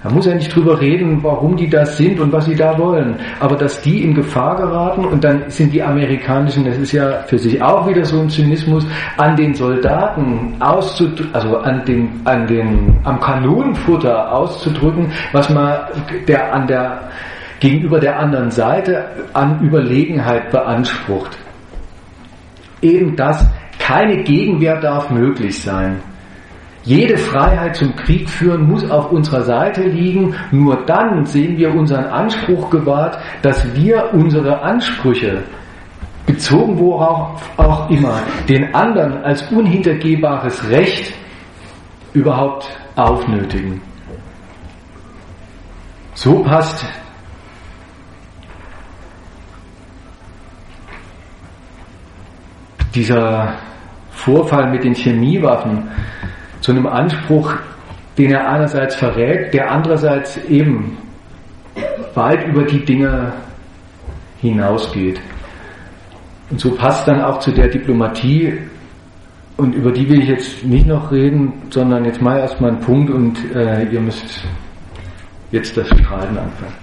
da muss er nicht drüber reden, warum die das sind und was sie da wollen. Aber dass die in Gefahr geraten und dann sind die amerikanischen, das ist ja für sich auch wieder so ein Zynismus, an den Soldaten auszudrücken, also an den, an den, am Kanonenfutter auszudrücken, was man der, an der, gegenüber der anderen Seite an Überlegenheit beansprucht. Eben das, keine Gegenwehr darf möglich sein. Jede Freiheit zum Krieg führen muss auf unserer Seite liegen. Nur dann sehen wir unseren Anspruch gewahrt, dass wir unsere Ansprüche, bezogen worauf auch immer, den anderen als unhintergehbares Recht überhaupt aufnötigen. So passt dieser Vorfall mit den Chemiewaffen zu einem Anspruch, den er einerseits verrät, der andererseits eben weit über die Dinge hinausgeht. Und so passt dann auch zu der Diplomatie, und über die will ich jetzt nicht noch reden, sondern jetzt mal erstmal einen Punkt und äh, ihr müsst jetzt das Streiten anfangen.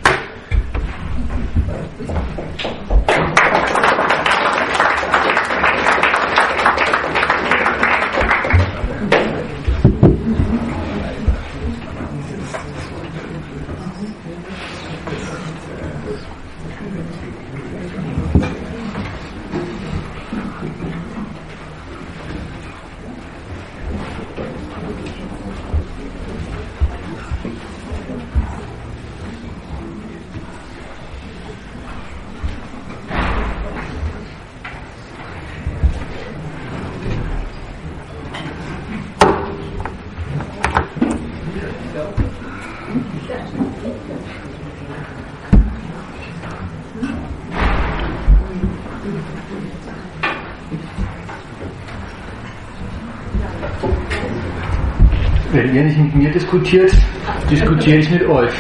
Wenn ihr nicht mit mir diskutiert, diskutiere ich mit euch.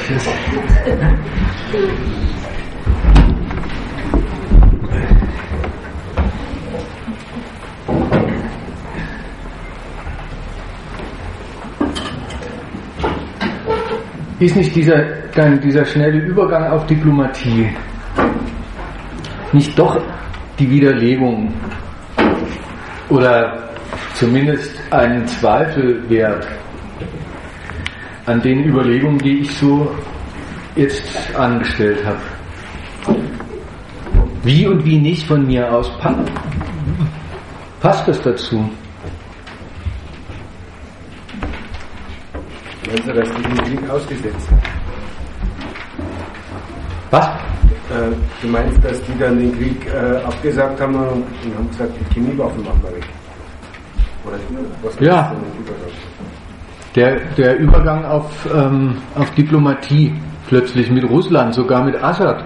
Ist nicht dieser, dann dieser schnelle Übergang auf Diplomatie nicht doch die Widerlegung oder zumindest einen Zweifel wert an den Überlegungen, die ich so jetzt angestellt habe. Wie und wie nicht von mir aus passt das dazu? Meinst du, dass die den Krieg ausgesetzt? Was? Äh, du meinst, dass die dann den Krieg äh, abgesagt haben und haben gesagt, die Chemiewaffen machen wir weg? Oder was ja. Der, der Übergang auf, ähm, auf Diplomatie plötzlich mit Russland, sogar mit Assad.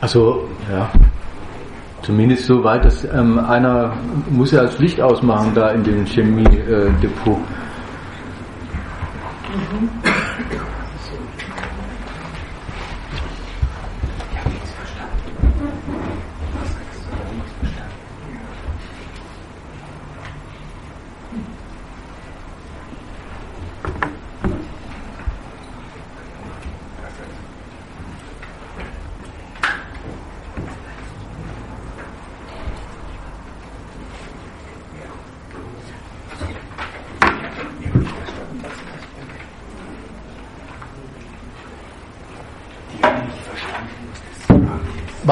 Also, ja, zumindest so weit, dass ähm, einer muss ja das Licht ausmachen da in dem Chemiedepot. Mhm.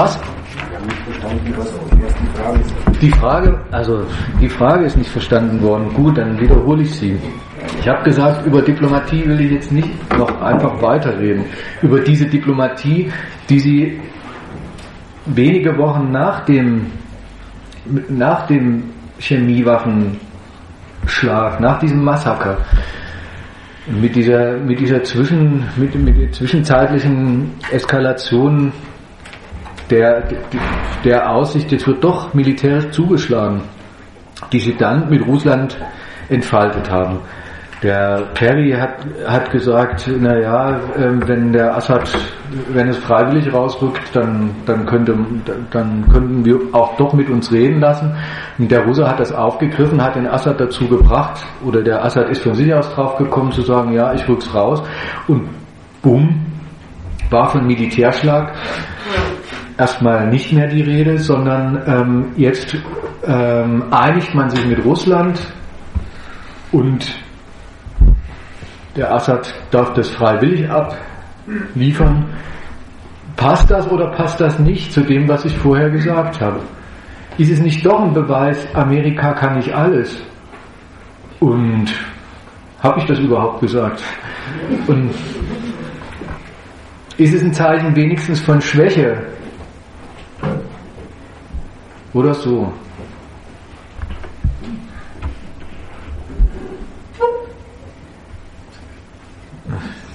Was? Die Frage, also die Frage ist nicht verstanden worden. Gut, dann wiederhole ich sie. Ich habe gesagt, über Diplomatie will ich jetzt nicht noch einfach weiterreden. Über diese Diplomatie, die sie wenige Wochen nach dem, nach dem Chemiewaffenschlag, nach diesem Massaker, mit dieser, mit dieser Zwischen, mit, mit der zwischenzeitlichen Eskalation der, der Aussicht, jetzt wird doch militärisch zugeschlagen, die sie dann mit Russland entfaltet haben. Der Kerry hat, hat gesagt, naja, ähm, wenn der Assad, wenn es freiwillig rausrückt, dann, dann, könnte, dann könnten wir auch doch mit uns reden lassen. Und der Russe hat das aufgegriffen, hat den Assad dazu gebracht, oder der Assad ist von sich aus drauf gekommen zu sagen, ja, ich rück's raus. Und bumm, war von Militärschlag erstmal nicht mehr die Rede, sondern ähm, jetzt ähm, einigt man sich mit Russland und der Assad darf das freiwillig abliefern. Passt das oder passt das nicht zu dem, was ich vorher gesagt habe? Ist es nicht doch ein Beweis, Amerika kann nicht alles? Und habe ich das überhaupt gesagt? Und ist es ein Zeichen wenigstens von Schwäche? Oder so?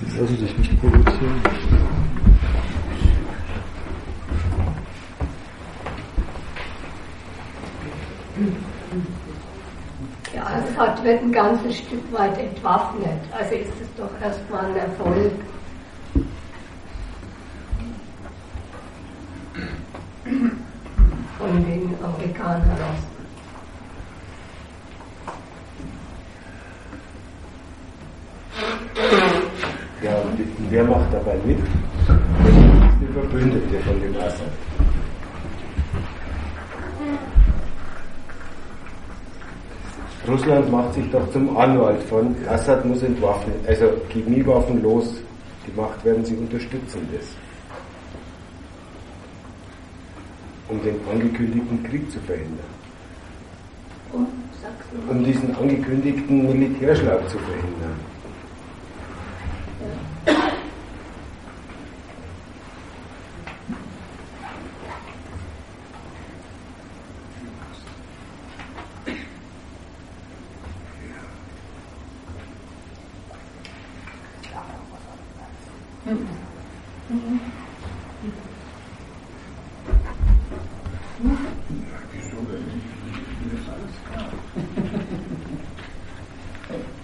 Sie lassen sich nicht provozieren. Ja, Assad wird ein ganzes Stück weit entwaffnet. Also ist es doch erstmal ein Erfolg. Von den Amerikanern heraus. Ja, und wer macht dabei mit? Die Verbündete von dem Assad. Russland macht sich doch zum Anwalt von Assad muss entwaffnet, also Chemiewaffen los gemacht werden, sie unterstützen das. Um den angekündigten Krieg zu verhindern. Um, diesen angekündigten Militärschlag zu verhindern.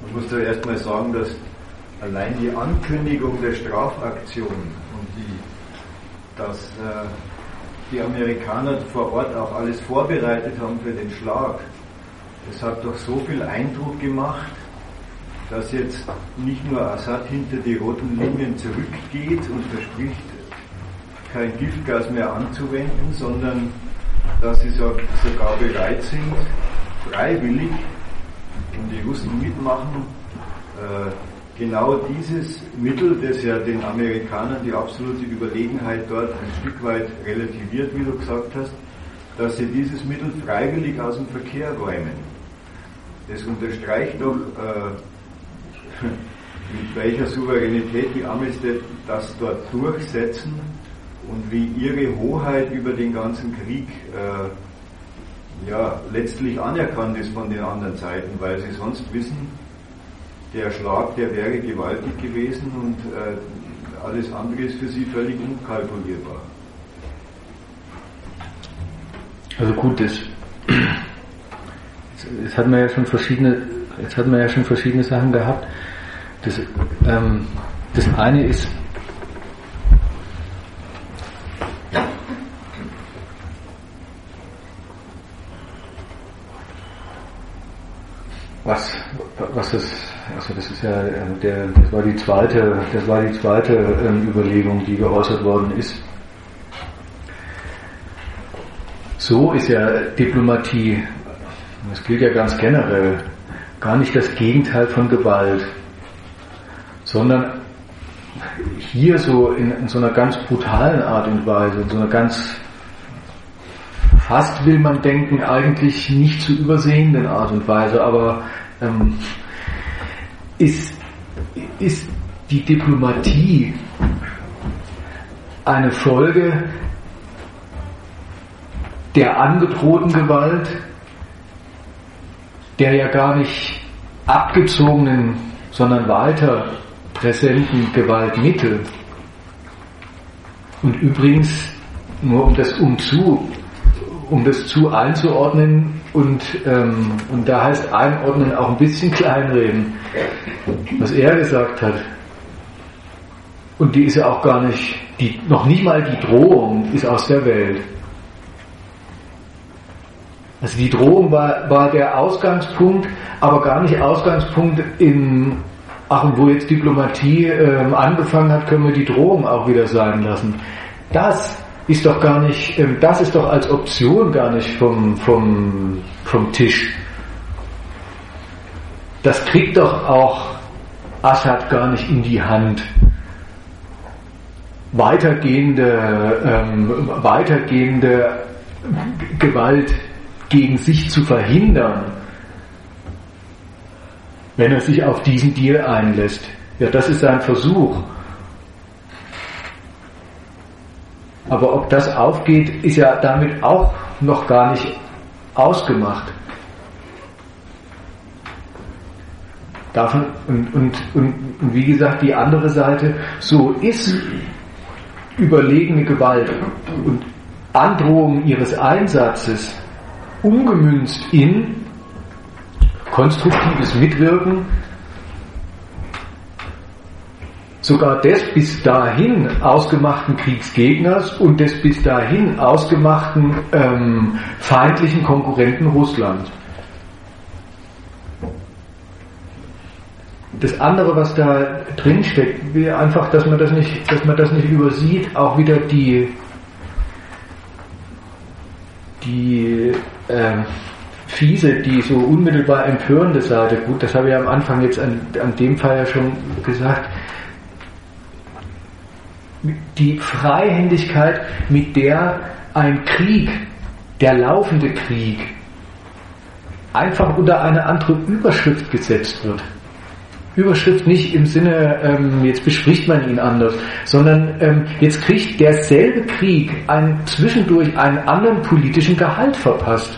Man muss da erstmal sagen, dass allein die Ankündigung der Strafaktion und die, dass äh, die Amerikaner vor Ort auch alles vorbereitet haben für den Schlag, das hat doch so viel Eindruck gemacht, dass jetzt nicht nur Assad hinter die roten Linien zurückgeht und verspricht, kein Giftgas mehr anzuwenden, sondern dass sie so- sogar bereit sind, freiwillig, und die Russen mitmachen, äh, genau dieses Mittel, das ja den Amerikanern die absolute Überlegenheit dort ein Stück weit relativiert, wie du gesagt hast, dass sie dieses Mittel freiwillig aus dem Verkehr räumen. Das unterstreicht doch, äh, mit welcher Souveränität die Amis das dort durchsetzen und wie ihre Hoheit über den ganzen Krieg äh, ja, letztlich anerkannt ist von den anderen Seiten, weil sie sonst wissen, der Schlag, der wäre gewaltig gewesen und äh, alles andere ist für sie völlig unkalkulierbar. Also gut, das, jetzt, hat man ja schon verschiedene, jetzt hat man ja schon verschiedene Sachen gehabt. Das, ähm, das eine ist, was, ja, äh, der, das war die zweite, das war die zweite ähm, Überlegung, die geäußert worden ist. So ist ja Diplomatie, das gilt ja ganz generell, gar nicht das Gegenteil von Gewalt, sondern hier so in, in so einer ganz brutalen Art und Weise, in so einer ganz fast will man denken, eigentlich nicht zu übersehenden Art und Weise, aber ähm, ist, ist die Diplomatie eine Folge der angedrohten Gewalt, der ja gar nicht abgezogenen, sondern weiter präsenten Gewaltmittel. Und übrigens, nur um das umzu, um das zu einzuordnen und, ähm, und da heißt einordnen auch ein bisschen kleinreden, was er gesagt hat. Und die ist ja auch gar nicht, die, noch nicht mal die Drohung ist aus der Welt. Also die Drohung war, war der Ausgangspunkt, aber gar nicht Ausgangspunkt in, ach und wo jetzt Diplomatie ähm, angefangen hat, können wir die Drohung auch wieder sein lassen. Das ist doch gar nicht, ähm, das ist doch als Option gar nicht vom, vom, vom Tisch. Das kriegt doch auch Assad gar nicht in die Hand. weitergehende, ähm, weitergehende Gewalt gegen sich zu verhindern, wenn er sich auf diesen Deal einlässt. Ja, das ist sein Versuch. Aber ob das aufgeht, ist ja damit auch noch gar nicht ausgemacht. Davon, und, und, und, und wie gesagt, die andere Seite, so ist überlegene Gewalt und Androhung ihres Einsatzes umgemünzt in konstruktives Mitwirken sogar des bis dahin ausgemachten Kriegsgegners und des bis dahin ausgemachten ähm, feindlichen Konkurrenten Russland. Das andere, was da drin steckt, wäre einfach, dass man das nicht, dass man das nicht übersieht, auch wieder die, die äh, fiese, die so unmittelbar empörende Seite. Gut, das habe ich am Anfang jetzt an, an dem Fall ja schon gesagt die Freihändigkeit, mit der ein Krieg, der laufende Krieg, einfach unter eine andere Überschrift gesetzt wird. Überschrift nicht im Sinne, ähm, jetzt bespricht man ihn anders, sondern ähm, jetzt kriegt derselbe Krieg einen, zwischendurch einen anderen politischen Gehalt verpasst.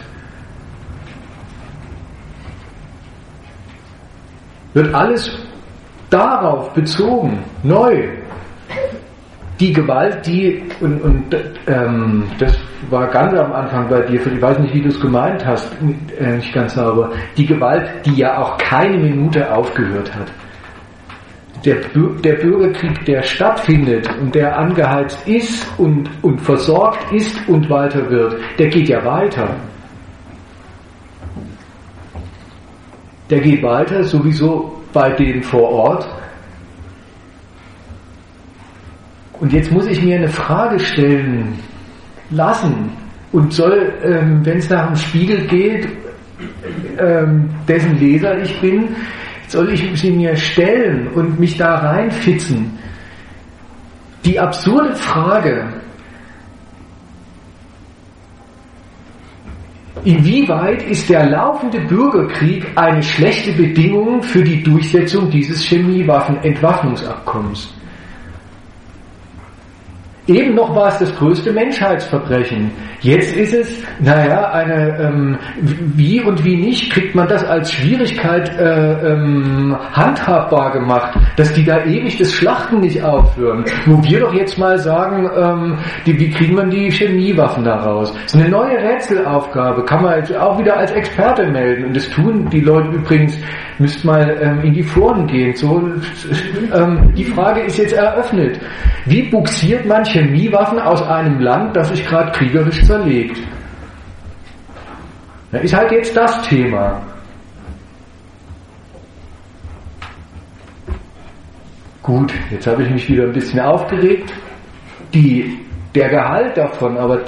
Wird alles darauf bezogen, neu, die Gewalt, die, und, und ähm, das war ganz am Anfang bei dir, ich weiß nicht, wie du es gemeint hast, äh, nicht ganz sauber, die Gewalt, die ja auch keine Minute aufgehört hat. Der, der Bürgerkrieg, der stattfindet und der angeheizt ist und, und versorgt ist und weiter wird, der geht ja weiter. Der geht weiter sowieso bei denen vor Ort, Und jetzt muss ich mir eine Frage stellen lassen und soll, ähm, wenn es nach dem Spiegel geht, ähm, dessen Leser ich bin, soll ich sie mir stellen und mich da reinfitzen. Die absurde Frage, Inwieweit ist der laufende Bürgerkrieg eine schlechte Bedingung für die Durchsetzung dieses Chemiewaffenentwaffnungsabkommens? Eben noch war es das größte Menschheitsverbrechen. Jetzt ist es, naja, eine, ähm, wie und wie nicht, kriegt man das als Schwierigkeit äh, ähm, handhabbar gemacht, dass die da ewig das Schlachten nicht aufhören. Wo wir doch jetzt mal sagen, ähm, die, wie kriegen man die Chemiewaffen da raus? So eine neue Rätselaufgabe kann man jetzt auch wieder als Experte melden. Und das tun die Leute übrigens, müsst mal ähm, in die Foren gehen. So, ähm, die Frage ist jetzt eröffnet. Wie buxiert man Chemiewaffen aus einem Land, das sich gerade kriegerisch zerlegt? Das ist halt jetzt das Thema. Gut, jetzt habe ich mich wieder ein bisschen aufgeregt. Die, der Gehalt davon, aber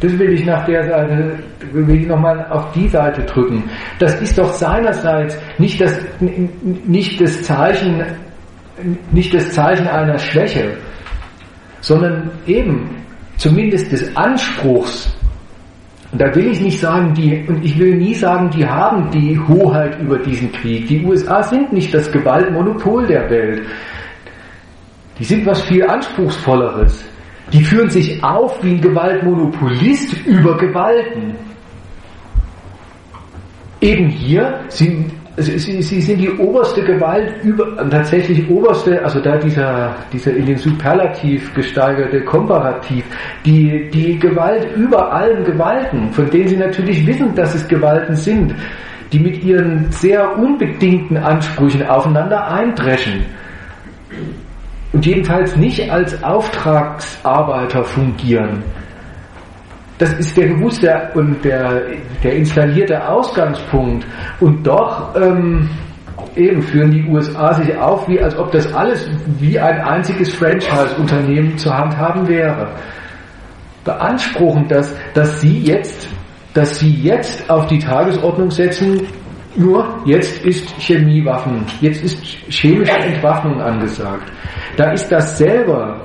das will ich nach der Seite, will ich nochmal auf die Seite drücken. Das ist doch seinerseits nicht das, nicht das Zeichen, nicht das Zeichen einer Schwäche, sondern eben zumindest des Anspruchs, und da will ich nicht sagen, die, und ich will nie sagen, die haben die Hoheit über diesen Krieg. Die USA sind nicht das Gewaltmonopol der Welt. Die sind was viel Anspruchsvolleres. Die führen sich auf wie ein Gewaltmonopolist über Gewalten. Eben hier sind Sie, sie, sind die oberste Gewalt über, tatsächlich oberste, also da dieser, dieser in den Superlativ gesteigerte Komparativ, die, die Gewalt über allen Gewalten, von denen sie natürlich wissen, dass es Gewalten sind, die mit ihren sehr unbedingten Ansprüchen aufeinander eindreschen und jedenfalls nicht als Auftragsarbeiter fungieren. Das ist der bewusste und der, der installierte Ausgangspunkt. Und doch ähm, eben führen die USA sich auf, wie als ob das alles wie ein einziges Franchise-Unternehmen zur Hand haben wäre. Beanspruchen, dass, dass sie jetzt, dass sie jetzt auf die Tagesordnung setzen, nur jetzt ist Chemiewaffen, jetzt ist chemische Entwaffnung angesagt. Da ist das selber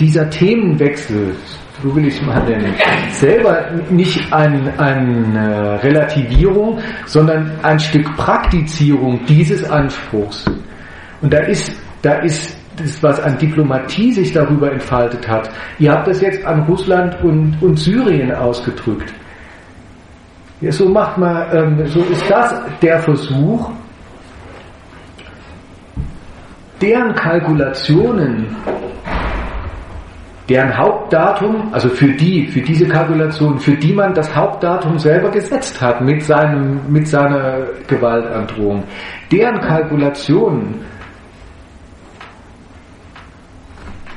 dieser Themenwechsel, so will ich es mal nennen, selber nicht eine ein, äh, Relativierung, sondern ein Stück Praktizierung dieses Anspruchs. Und da ist, da ist das, was an Diplomatie sich darüber entfaltet hat. Ihr habt das jetzt an Russland und, und Syrien ausgedrückt. Ja, so macht man, ähm, so ist das der Versuch, deren Kalkulationen, deren Hauptdatum, also für die, für diese Kalkulation, für die man das Hauptdatum selber gesetzt hat mit seinem, mit seiner Gewaltandrohung, deren Kalkulationen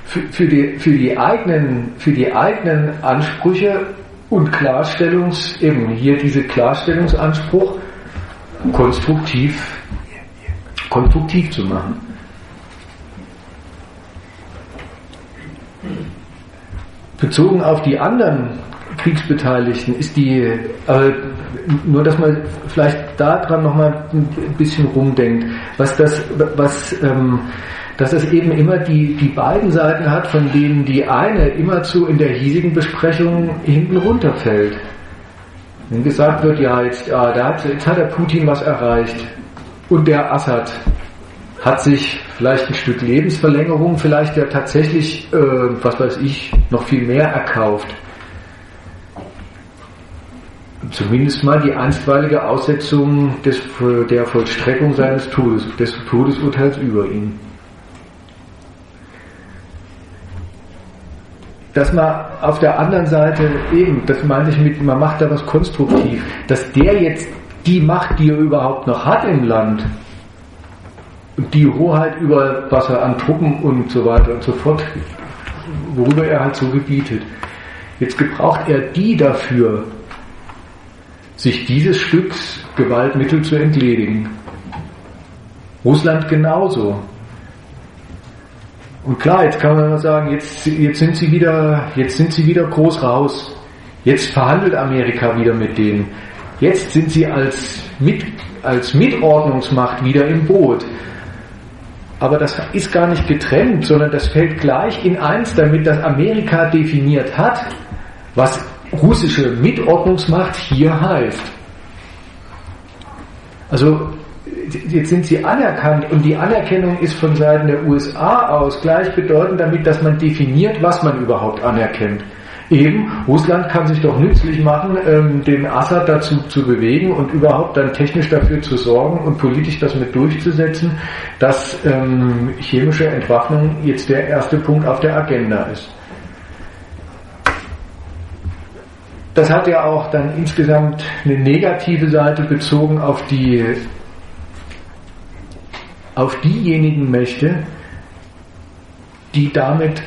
für, für, die, für, die eigenen, für die eigenen Ansprüche und Klarstellungs, eben hier diese Klarstellungsanspruch konstruktiv, konstruktiv zu machen. Bezogen auf die anderen Kriegsbeteiligten ist die, äh, nur dass man vielleicht daran nochmal ein bisschen rumdenkt, was das, was, ähm, dass es eben immer die, die beiden Seiten hat, von denen die eine immerzu in der hiesigen Besprechung hinten runterfällt. Wenn gesagt wird, ja, jetzt, ja, da hat, jetzt hat der Putin was erreicht und der Assad hat sich vielleicht ein Stück Lebensverlängerung, vielleicht ja tatsächlich, äh, was weiß ich, noch viel mehr erkauft. Zumindest mal die einstweilige Aussetzung des, der Vollstreckung seines Todes, des Todesurteils über ihn. dass man auf der anderen Seite eben, das meine ich mit, man macht da was konstruktiv, dass der jetzt die Macht, die er überhaupt noch hat im Land, die Hoheit über was er an Truppen und so weiter und so fort, worüber er halt so gebietet. Jetzt gebraucht er die dafür, sich dieses Stücks Gewaltmittel zu entledigen. Russland genauso. Und klar, jetzt kann man sagen, jetzt, jetzt sind sie wieder, jetzt sind sie wieder groß raus. Jetzt verhandelt Amerika wieder mit denen. Jetzt sind sie als, mit, als Mitordnungsmacht wieder im Boot. Aber das ist gar nicht getrennt, sondern das fällt gleich in eins damit, dass Amerika definiert hat, was russische Mitordnungsmacht hier heißt. Also jetzt sind sie anerkannt und die Anerkennung ist von Seiten der USA aus gleichbedeutend damit, dass man definiert, was man überhaupt anerkennt. Eben, Russland kann sich doch nützlich machen, ähm, den Assad dazu zu bewegen und überhaupt dann technisch dafür zu sorgen und politisch das mit durchzusetzen, dass ähm, chemische Entwaffnung jetzt der erste Punkt auf der Agenda ist. Das hat ja auch dann insgesamt eine negative Seite bezogen auf die auf diejenigen Mächte, die damit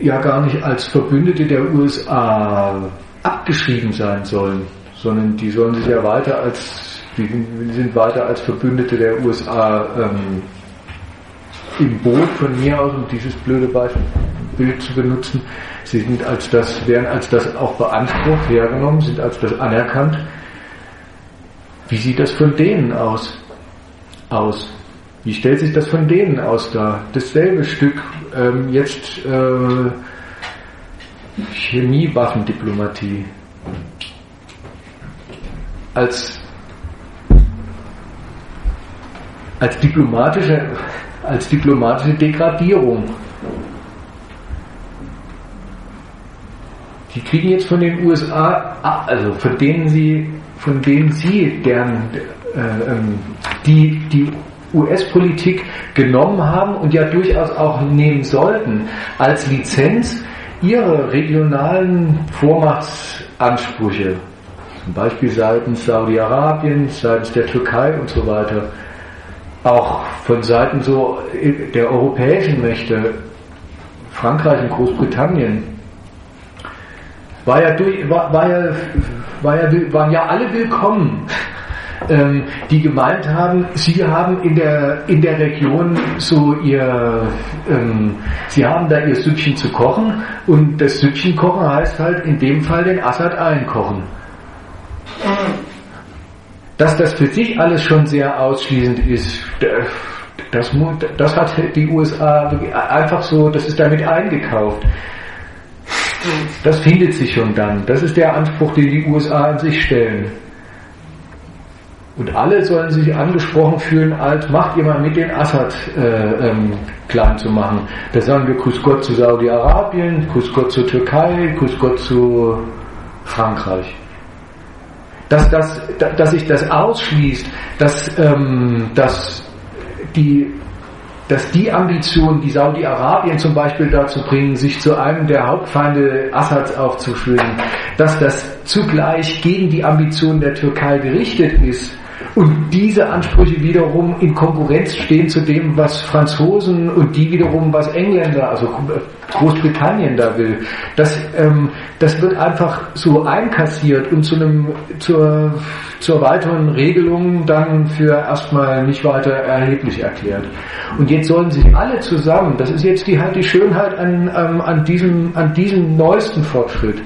ja gar nicht als Verbündete der USA abgeschrieben sein sollen, sondern die sollen sich ja weiter als, die sind weiter als Verbündete der USA ähm, im Boot von mir aus, um dieses blöde Bild zu benutzen. Sie sind als das, werden als das auch beansprucht, hergenommen, sind als das anerkannt. Wie sieht das von denen aus? aus? Wie stellt sich das von denen aus da? Dasselbe Stück, ähm, jetzt äh, Chemiewaffendiplomatie. Als, als, diplomatische, als diplomatische Degradierung. Die kriegen jetzt von den USA, also von denen sie, von denen sie deren, äh, ähm, die, die US-Politik genommen haben und ja durchaus auch nehmen sollten, als Lizenz ihre regionalen Vormachtsansprüche, zum Beispiel seitens Saudi-Arabiens, seitens der Türkei und so weiter, auch von Seiten so der europäischen Mächte, Frankreich und Großbritannien, war ja durch, war, war ja, war ja, waren ja alle willkommen ähm, die gemeint haben, sie haben in der, in der Region so ihr, ähm, sie haben da ihr Süppchen zu kochen und das Süppchen kochen heißt halt in dem Fall den Assad einkochen. Dass das für sich alles schon sehr ausschließend ist, Das, das hat die USA einfach so, das ist damit eingekauft. Das findet sich schon dann. Das ist der Anspruch, den die USA an sich stellen. Und alle sollen sich angesprochen fühlen, als macht ihr mal mit den Assad äh, ähm, klein zu machen. Da sagen wir Kuss Gott zu Saudi-Arabien, Kuss Gott zur Türkei, Kuss Gott zu Frankreich. Dass, das, dass sich das ausschließt, dass, ähm, dass die dass die Ambitionen, die Saudi-Arabien zum Beispiel dazu bringen, sich zu einem der Hauptfeinde Assads aufzuschwingen, dass das zugleich gegen die Ambitionen der Türkei gerichtet ist, und diese Ansprüche wiederum in Konkurrenz stehen zu dem, was Franzosen und die wiederum, was Engländer, also Großbritannien da will. Das, ähm, das wird einfach so einkassiert und zu einem, zur, zur weiteren Regelung dann für erstmal nicht weiter erheblich erklärt. Und jetzt sollen sich alle zusammen, das ist jetzt die, die Schönheit an, ähm, an, diesem, an diesem neuesten Fortschritt,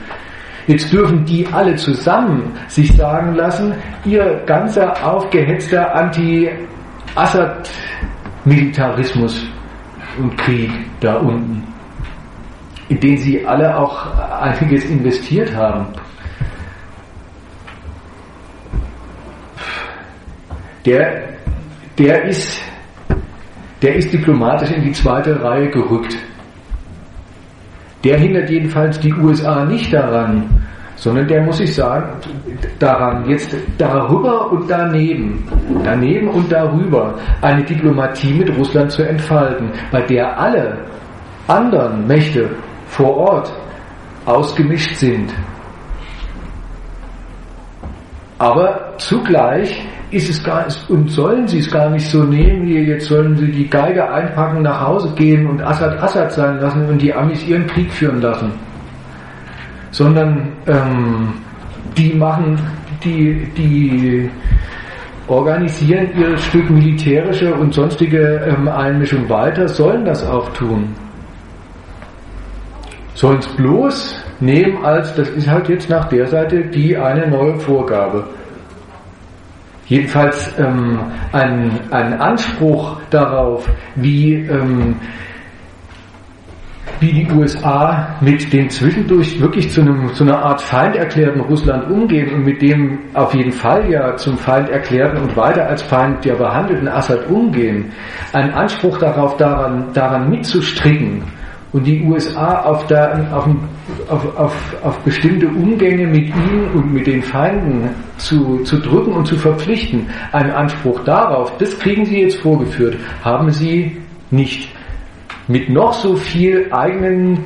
Jetzt dürfen die alle zusammen sich sagen lassen, ihr ganzer aufgehetzter Anti-Assad-Militarismus und Krieg da unten, in den sie alle auch einiges investiert haben, der, der, ist, der ist diplomatisch in die zweite Reihe gerückt. Der hindert jedenfalls die USA nicht daran, sondern der muss sich sagen, daran, jetzt darüber und daneben, daneben und darüber eine Diplomatie mit Russland zu entfalten, bei der alle anderen Mächte vor Ort ausgemischt sind. Aber zugleich ist es gar und sollen sie es gar nicht so nehmen, wie jetzt sollen sie die Geige einpacken, nach Hause gehen und Assad Assad sein lassen und die Amis ihren Krieg führen lassen. Sondern ähm, die machen, die, die organisieren ihr Stück militärische und sonstige ähm, Einmischung weiter, sollen das auch tun. Sollen es bloß nehmen als, das ist halt jetzt nach der Seite die eine neue Vorgabe jedenfalls ähm, ein, ein Anspruch darauf, wie, ähm, wie die USA mit dem zwischendurch wirklich zu, einem, zu einer Art Feind erklärten Russland umgehen und mit dem auf jeden Fall ja zum Feind erklärten und weiter als Feind der behandelten Assad umgehen, ein Anspruch darauf, daran, daran mitzustricken und die USA auf, der, auf, auf, auf, bestimmte Umgänge mit ihnen und mit den Feinden zu, zu drücken und zu verpflichten, einen Anspruch darauf, das kriegen sie jetzt vorgeführt, haben sie nicht. Mit noch so viel eigenen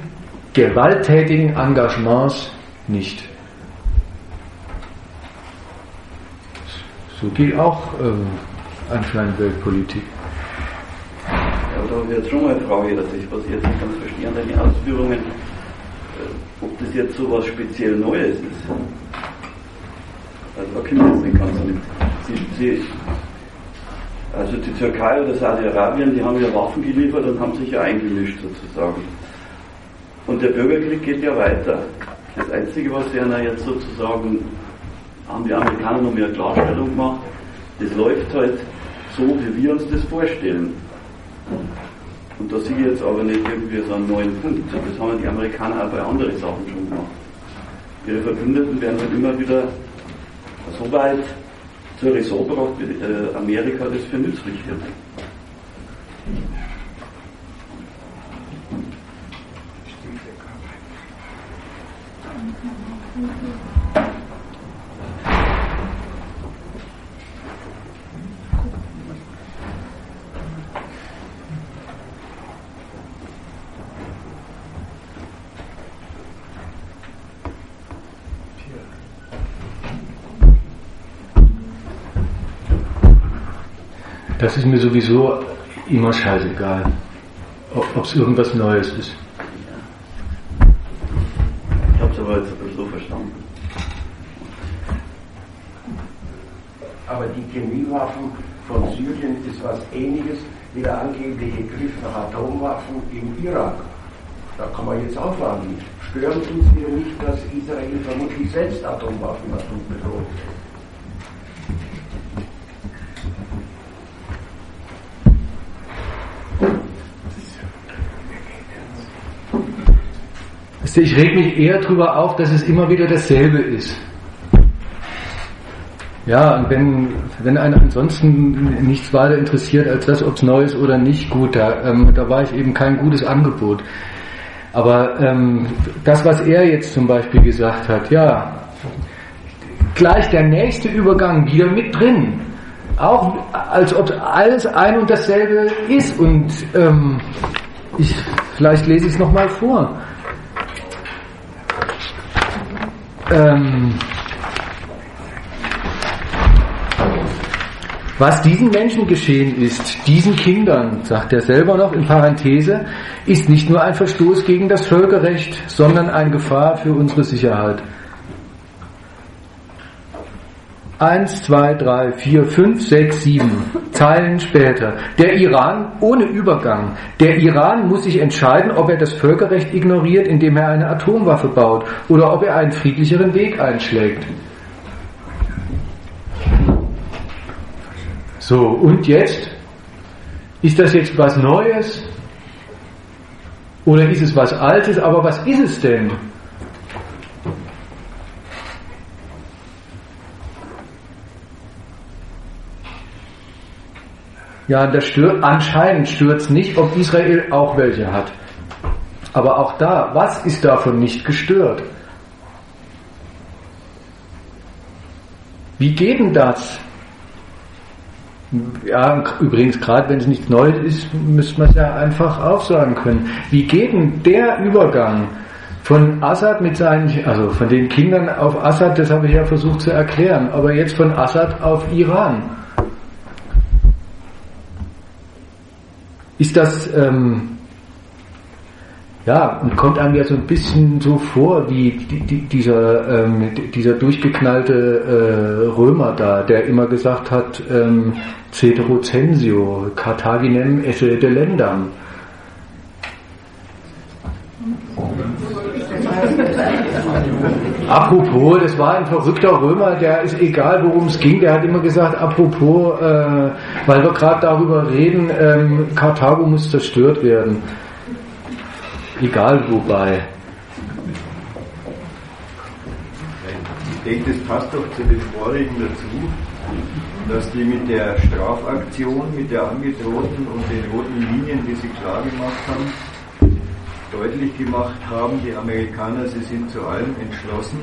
gewalttätigen Engagements nicht. So geht auch äh, anscheinend Weltpolitik. Ja, da habe ich jetzt schon mal Frage, dass ich, was ich jetzt nicht ganz verstehe an deinen Ausführungen, äh, ob das jetzt so was speziell Neues ist. Also da kommt jetzt nicht ganz mit. Sie, Sie, also die Türkei oder Saudi-Arabien, die haben ja Waffen geliefert und haben sich ja eingemischt sozusagen. Und der Bürgerkrieg geht ja weiter. Das Einzige, was sie jetzt sozusagen, haben die Amerikaner noch mehr Klarstellung gemacht, das läuft halt so, wie wir uns das vorstellen. Und da sehe ich jetzt aber nicht irgendwie so einen neuen Punkt. Das haben die Amerikaner auch bei anderen Sachen schon gemacht. Ihre Verbündeten werden halt immer wieder so weit zur Raison gebracht, wie äh, Amerika das für nützlich wird. Das ist mir sowieso immer scheißegal, ob es irgendwas Neues ist. Ich habe es aber jetzt so verstanden. Aber die Chemiewaffen von Syrien ist was ähnliches wie der angebliche Griff nach Atomwaffen im Irak. Da kann man jetzt auch fragen, stören uns wieder nicht, dass Israel vermutlich selbst Atomwaffen bedroht? Ich reg mich eher darüber auf, dass es immer wieder dasselbe ist. Ja, und wenn, wenn einen ansonsten nichts weiter interessiert als das, ob es neu ist oder nicht, gut, da, ähm, da war ich eben kein gutes Angebot. Aber ähm, das, was er jetzt zum Beispiel gesagt hat, ja, gleich der nächste Übergang wieder mit drin. Auch als ob alles ein und dasselbe ist. Und ähm, ich, vielleicht lese ich es nochmal vor. Ähm, Was diesen Menschen geschehen ist, diesen Kindern, sagt er selber noch in Parenthese, ist nicht nur ein Verstoß gegen das Völkerrecht, sondern eine Gefahr für unsere Sicherheit. Eins, zwei, drei, vier, fünf, sechs, sieben Zeilen später. Der Iran ohne Übergang. Der Iran muss sich entscheiden, ob er das Völkerrecht ignoriert, indem er eine Atomwaffe baut, oder ob er einen friedlicheren Weg einschlägt. So, und jetzt? Ist das jetzt was Neues? Oder ist es was Altes? Aber was ist es denn? Ja, das stört, anscheinend stört es nicht, ob Israel auch welche hat. Aber auch da, was ist davon nicht gestört? Wie geht denn das? Ja, übrigens, gerade wenn es nichts Neues ist, müsste man es ja einfach aufsagen können. Wie geht denn der Übergang von Assad mit seinen, also von den Kindern auf Assad, das habe ich ja versucht zu erklären, aber jetzt von Assad auf Iran? Ist das, ähm, ja, und kommt einem ja so ein bisschen so vor wie die, die, dieser, ähm, dieser durchgeknallte äh, Römer da, der immer gesagt hat, ähm, Cetero censio, Carthaginem esse delendam. Apropos, das war ein verrückter Römer, der ist egal, worum es ging, der hat immer gesagt, apropos, äh, weil wir gerade darüber reden, ähm, Karthago muss zerstört werden. Egal wobei. Ich denke, das passt doch zu den vorigen dazu dass die mit der Strafaktion, mit der angedrohten und den roten Linien, die sie klar gemacht haben, deutlich gemacht haben, die Amerikaner, sie sind zu allem entschlossen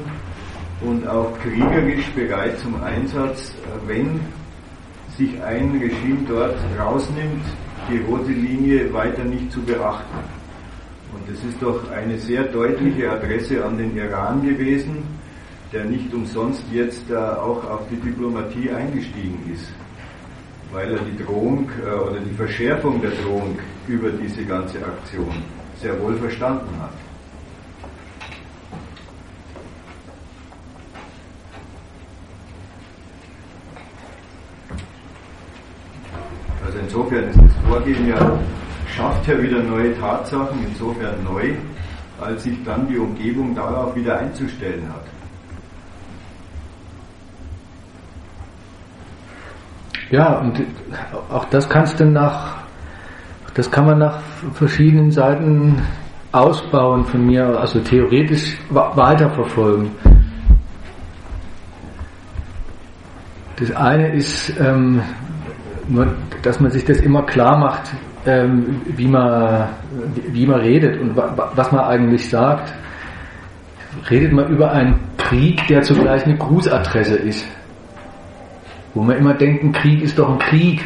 und auch kriegerisch bereit zum Einsatz, wenn sich ein Regime dort rausnimmt, die rote Linie weiter nicht zu beachten. Und das ist doch eine sehr deutliche Adresse an den Iran gewesen, der nicht umsonst jetzt äh, auch auf die Diplomatie eingestiegen ist, weil er die Drohung äh, oder die Verschärfung der Drohung über diese ganze Aktion sehr wohl verstanden hat. Also insofern ist das Vorgehen ja, schafft ja wieder neue Tatsachen, insofern neu, als sich dann die Umgebung darauf wieder einzustellen hat. Ja, und auch das kannst du nach, das kann man nach verschiedenen Seiten ausbauen von mir, also theoretisch weiterverfolgen. Das eine ist, ähm, dass man sich das immer klar macht, ähm, wie, man, wie man redet und was man eigentlich sagt. Redet man über einen Krieg, der zugleich eine Grußadresse ist. Wo man immer denkt, ein Krieg ist doch ein Krieg.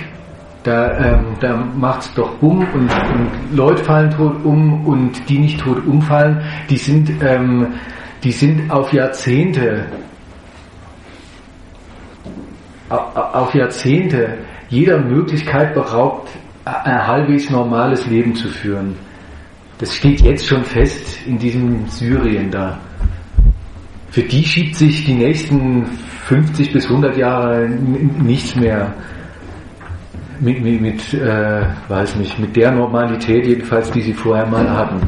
Da, ähm, da macht es doch bumm und, und, Leute fallen tot um und die nicht tot umfallen, die sind, ähm, die sind auf Jahrzehnte, auf Jahrzehnte jeder Möglichkeit beraubt, ein halbwegs normales Leben zu führen. Das steht jetzt schon fest in diesem Syrien da. Für die schiebt sich die nächsten 50 bis 100 Jahre nichts mehr mit, mit, mit äh, weiß nicht, mit der Normalität jedenfalls, die sie vorher mal hatten.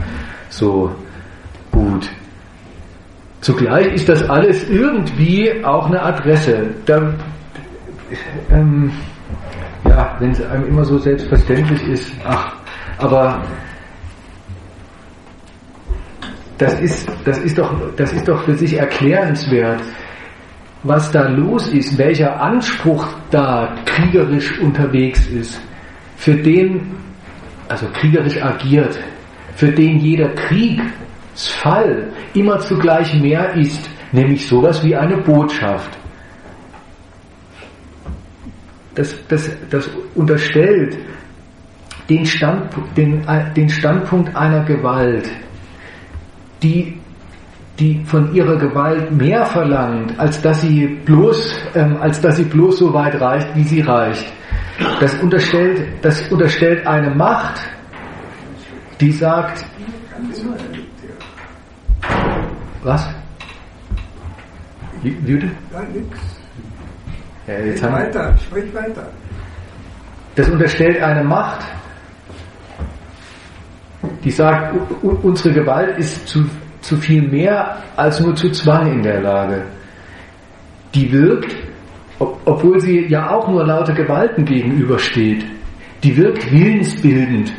So gut. Zugleich ist das alles irgendwie auch eine Adresse. Da, ähm, ja, wenn es einem immer so selbstverständlich ist, ach, aber das ist, das ist doch, das ist doch für sich erklärenswert, was da los ist, welcher Anspruch da kriegerisch unterwegs ist, für den, also kriegerisch agiert, für den jeder Kriegsfall immer zugleich mehr ist, nämlich sowas wie eine Botschaft. Das, das, das unterstellt den, Stand, den, den Standpunkt einer Gewalt, die, die von ihrer Gewalt mehr verlangt, als dass sie bloß, ähm, als dass sie bloß so weit reicht, wie sie reicht. Das unterstellt, das unterstellt eine Macht, die sagt, was? Wie, wie bitte? Ja, nix. Ja, jetzt haben, weiter, sprich weiter. das unterstellt eine Macht, die sagt, unsere Gewalt ist zu, zu viel mehr als nur zu Zwang in der Lage. Die wirkt, ob, obwohl sie ja auch nur lauter Gewalten gegenübersteht, die wirkt willensbildend.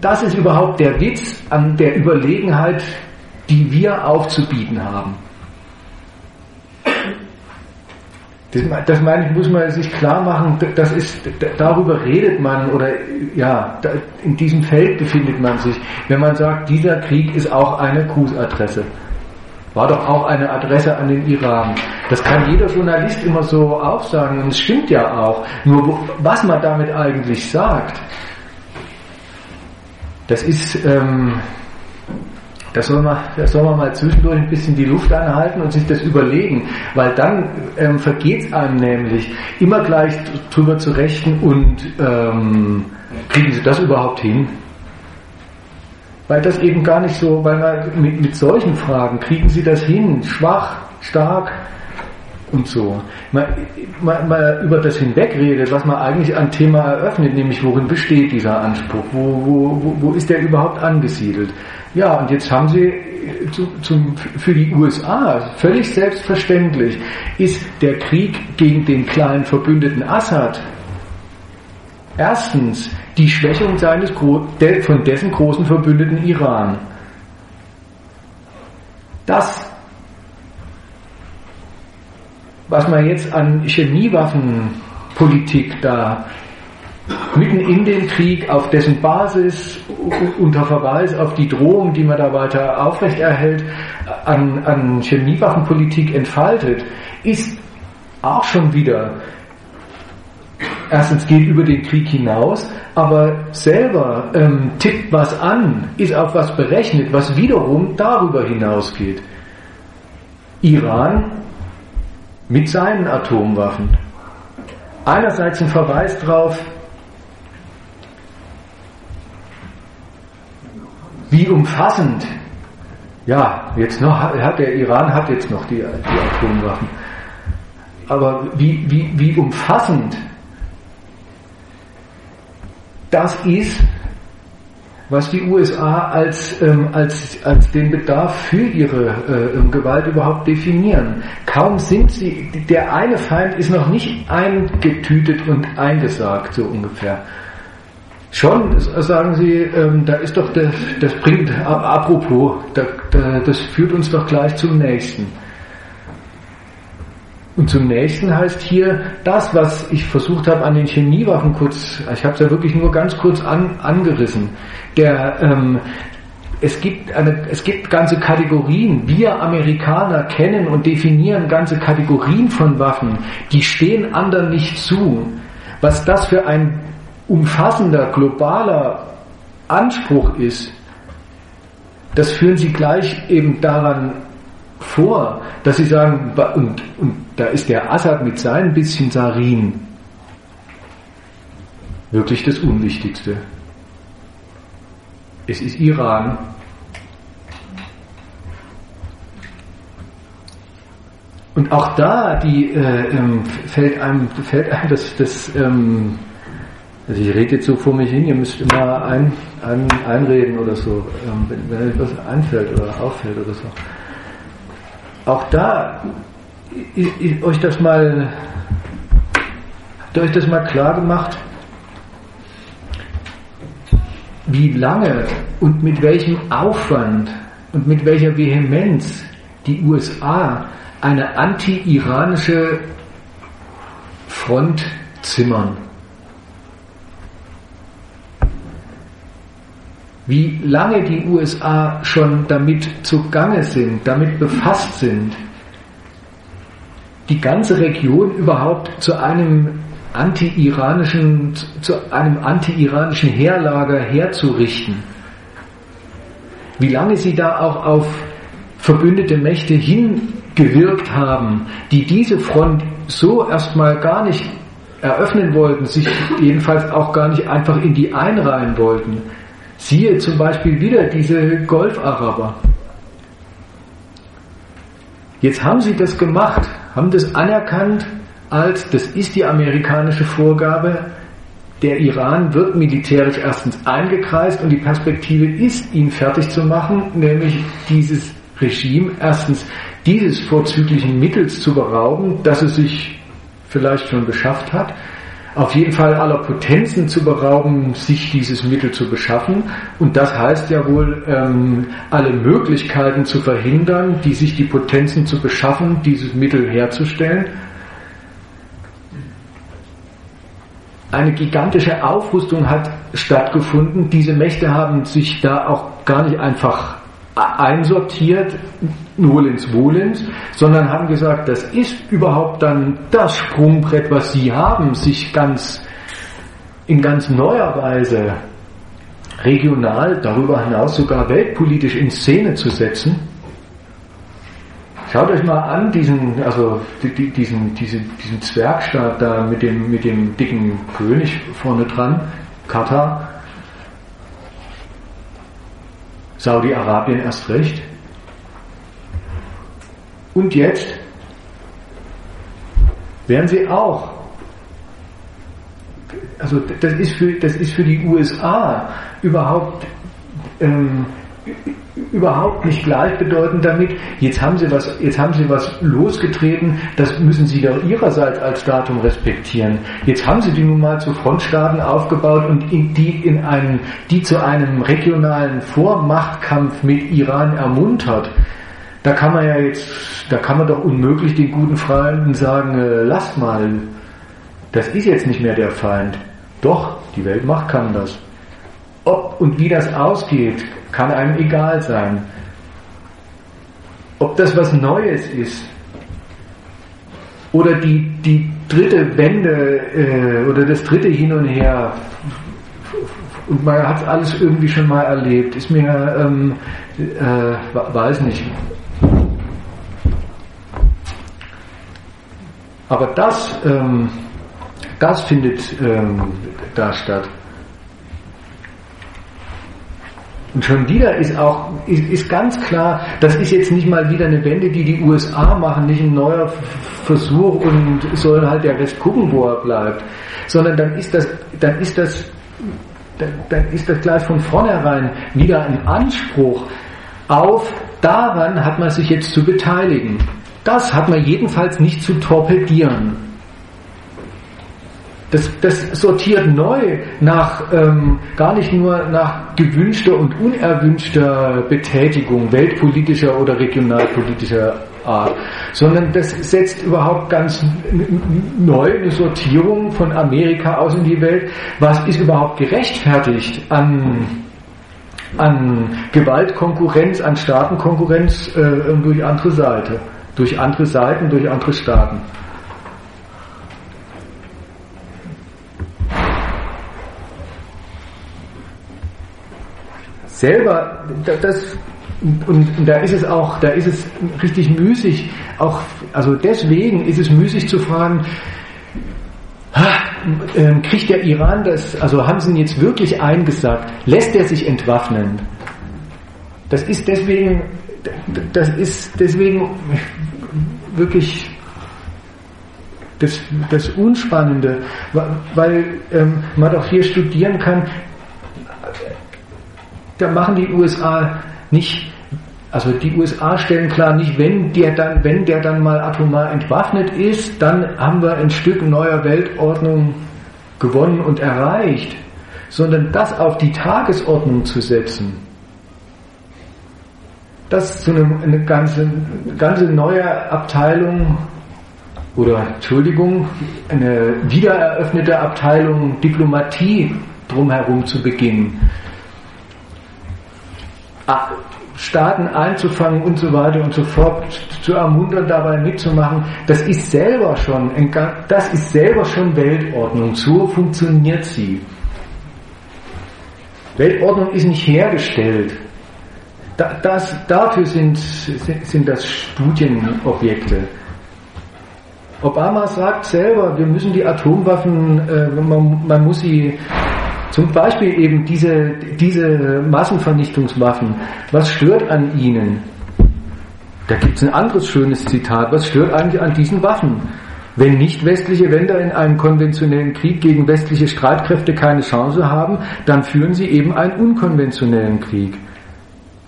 Das ist überhaupt der Witz an der Überlegenheit, die wir aufzubieten haben. Das, meine ich, muss man sich klar machen, das ist, darüber redet man oder ja, in diesem Feld befindet man sich, wenn man sagt, dieser Krieg ist auch eine Grußadresse. War doch auch eine Adresse an den Iran. Das kann jeder Journalist immer so aufsagen und es stimmt ja auch. Nur was man damit eigentlich sagt, das ist, ähm, da soll, man, da soll man mal zwischendurch ein bisschen die Luft anhalten und sich das überlegen, weil dann ähm, vergeht es einem nämlich immer gleich drüber zu rechnen und ähm, kriegen sie das überhaupt hin? Weil das eben gar nicht so, weil man mit, mit solchen Fragen kriegen sie das hin, schwach, stark und so. Man, man, man über das hinwegredet, was man eigentlich an Thema eröffnet, nämlich worin besteht dieser Anspruch, wo, wo, wo, wo ist der überhaupt angesiedelt. Ja, und jetzt haben sie zu, zum, für die USA völlig selbstverständlich, ist der Krieg gegen den kleinen Verbündeten Assad erstens die Schwächung seines, von dessen großen Verbündeten Iran. Das, was man jetzt an Chemiewaffenpolitik da mitten in den Krieg auf dessen Basis unter Verweis auf die Drohung, die man da weiter aufrechterhält, an, an Chemiewaffenpolitik entfaltet, ist auch schon wieder erstens geht über den Krieg hinaus, aber selber ähm, tippt was an, ist auf was berechnet, was wiederum darüber hinausgeht. Iran mit seinen Atomwaffen. Einerseits ein Verweis darauf, wie umfassend, ja, jetzt noch hat der Iran hat jetzt noch die, die Atomwaffen, aber wie, wie, wie umfassend das ist, was die USA als, ähm, als, als den Bedarf für ihre äh, Gewalt überhaupt definieren. Kaum sind sie, der eine Feind ist noch nicht eingetütet und eingesagt, so ungefähr. Schon sagen sie, ähm, da ist doch, das, das bringt, apropos, da, da, das führt uns doch gleich zum nächsten. Und zum nächsten heißt hier das, was ich versucht habe an den Chemiewaffen kurz, ich habe es ja wirklich nur ganz kurz an, angerissen. Der, ähm, es gibt eine, es gibt ganze Kategorien. Wir Amerikaner kennen und definieren ganze Kategorien von Waffen. Die stehen anderen nicht zu. Was das für ein umfassender globaler Anspruch ist, das führen sie gleich eben daran vor, dass sie sagen, und, und da ist der Assad mit seinem bisschen Sarin wirklich das Unwichtigste. Es ist Iran. Und auch da die, äh, ähm, fällt einem, fällt einem das, das ähm, also ich rede jetzt so vor mich hin, ihr müsst immer ein, ein, einreden oder so, ähm, wenn, wenn euch einfällt oder auffällt oder so. Auch da ist, ist euch das mal habt ihr euch das mal klar gemacht, wie lange und mit welchem Aufwand und mit welcher Vehemenz die USA eine anti-iranische Front zimmern. Wie lange die USA schon damit zugange sind, damit befasst sind, die ganze Region überhaupt zu einem anti-iranischen, zu einem anti-iranischen Heerlager herzurichten. Wie lange sie da auch auf verbündete Mächte hingewirkt haben, die diese Front so erstmal gar nicht eröffnen wollten, sich jedenfalls auch gar nicht einfach in die einreihen wollten. Siehe zum Beispiel wieder diese Golfaraber. Jetzt haben sie das gemacht, haben das anerkannt als, das ist die amerikanische Vorgabe, der Iran wird militärisch erstens eingekreist und die Perspektive ist, ihn fertig zu machen, nämlich dieses Regime erstens dieses vorzüglichen Mittels zu berauben, das es sich vielleicht schon beschafft hat, auf jeden Fall aller Potenzen zu berauben, sich dieses Mittel zu beschaffen. Und das heißt ja wohl, ähm, alle Möglichkeiten zu verhindern, die sich die Potenzen zu beschaffen, dieses Mittel herzustellen. Eine gigantische Aufrüstung hat stattgefunden. Diese Mächte haben sich da auch gar nicht einfach einsortiert, nolens volens, sondern haben gesagt, das ist überhaupt dann das Sprungbrett, was sie haben, sich ganz in ganz neuer Weise regional, darüber hinaus sogar weltpolitisch in Szene zu setzen. Schaut euch mal an, diesen, also diesen, diesen, diesen Zwergstaat da mit dem, mit dem dicken König vorne dran, Katar. Saudi-Arabien erst recht. Und jetzt werden sie auch, also das ist für, das ist für die USA überhaupt ähm, überhaupt nicht gleichbedeutend damit. Jetzt haben sie was, jetzt haben sie was losgetreten, das müssen sie doch ihrerseits als Datum respektieren. Jetzt haben sie die nun mal zu Frontstaaten aufgebaut und die in einen, die zu einem regionalen Vormachtkampf mit Iran ermuntert. Da kann man ja jetzt, da kann man doch unmöglich den guten Freunden sagen, äh, lasst mal, das ist jetzt nicht mehr der Feind. Doch, die Weltmacht kann das. Ob und wie das ausgeht, kann einem egal sein. Ob das was Neues ist oder die, die dritte Wende äh, oder das dritte Hin und Her und man hat es alles irgendwie schon mal erlebt, ist mir, ähm, äh, weiß nicht. Aber das, ähm, das findet ähm, da statt. Und schon wieder ist auch, ist, ist ganz klar, das ist jetzt nicht mal wieder eine Wende, die die USA machen, nicht ein neuer Versuch und soll halt der Rest gucken, wo er bleibt, sondern dann ist das, dann ist das, dann, dann ist das gleich von vornherein wieder ein Anspruch auf, daran hat man sich jetzt zu beteiligen. Das hat man jedenfalls nicht zu torpedieren. Das, das sortiert neu nach ähm, gar nicht nur nach gewünschter und unerwünschter Betätigung weltpolitischer oder regionalpolitischer Art, sondern das setzt überhaupt ganz neu eine Sortierung von Amerika aus in die Welt. Was ist überhaupt gerechtfertigt an an Gewaltkonkurrenz, an Staatenkonkurrenz äh, durch andere Seite, durch andere Seiten, durch andere Staaten. Selber, das, und, da ist es auch, da ist es richtig müßig, auch, also deswegen ist es müßig zu fragen, ähm, kriegt der Iran das, also haben sie ihn jetzt wirklich eingesagt, lässt er sich entwaffnen? Das ist deswegen, das ist deswegen wirklich das, das Unspannende, weil ähm, man doch hier studieren kann, da machen die USA nicht, also die USA stellen klar nicht, wenn der dann, wenn der dann mal atomar entwaffnet ist, dann haben wir ein Stück neuer Weltordnung gewonnen und erreicht, sondern das auf die Tagesordnung zu setzen, dass so eine, eine ganze, ganze neue Abteilung oder Entschuldigung, eine wiedereröffnete Abteilung Diplomatie drumherum zu beginnen. Staaten einzufangen und so weiter und so fort, zu ermuntern, dabei mitzumachen, das ist selber schon, das ist selber schon Weltordnung. So funktioniert sie. Weltordnung ist nicht hergestellt. Das, dafür sind, sind das Studienobjekte. Obama sagt selber, wir müssen die Atomwaffen, äh, man, man muss sie zum Beispiel eben diese, diese Massenvernichtungswaffen. Was stört an ihnen? Da gibt es ein anderes schönes Zitat. Was stört eigentlich an diesen Waffen? Wenn nicht westliche Länder in einem konventionellen Krieg gegen westliche Streitkräfte keine Chance haben, dann führen sie eben einen unkonventionellen Krieg.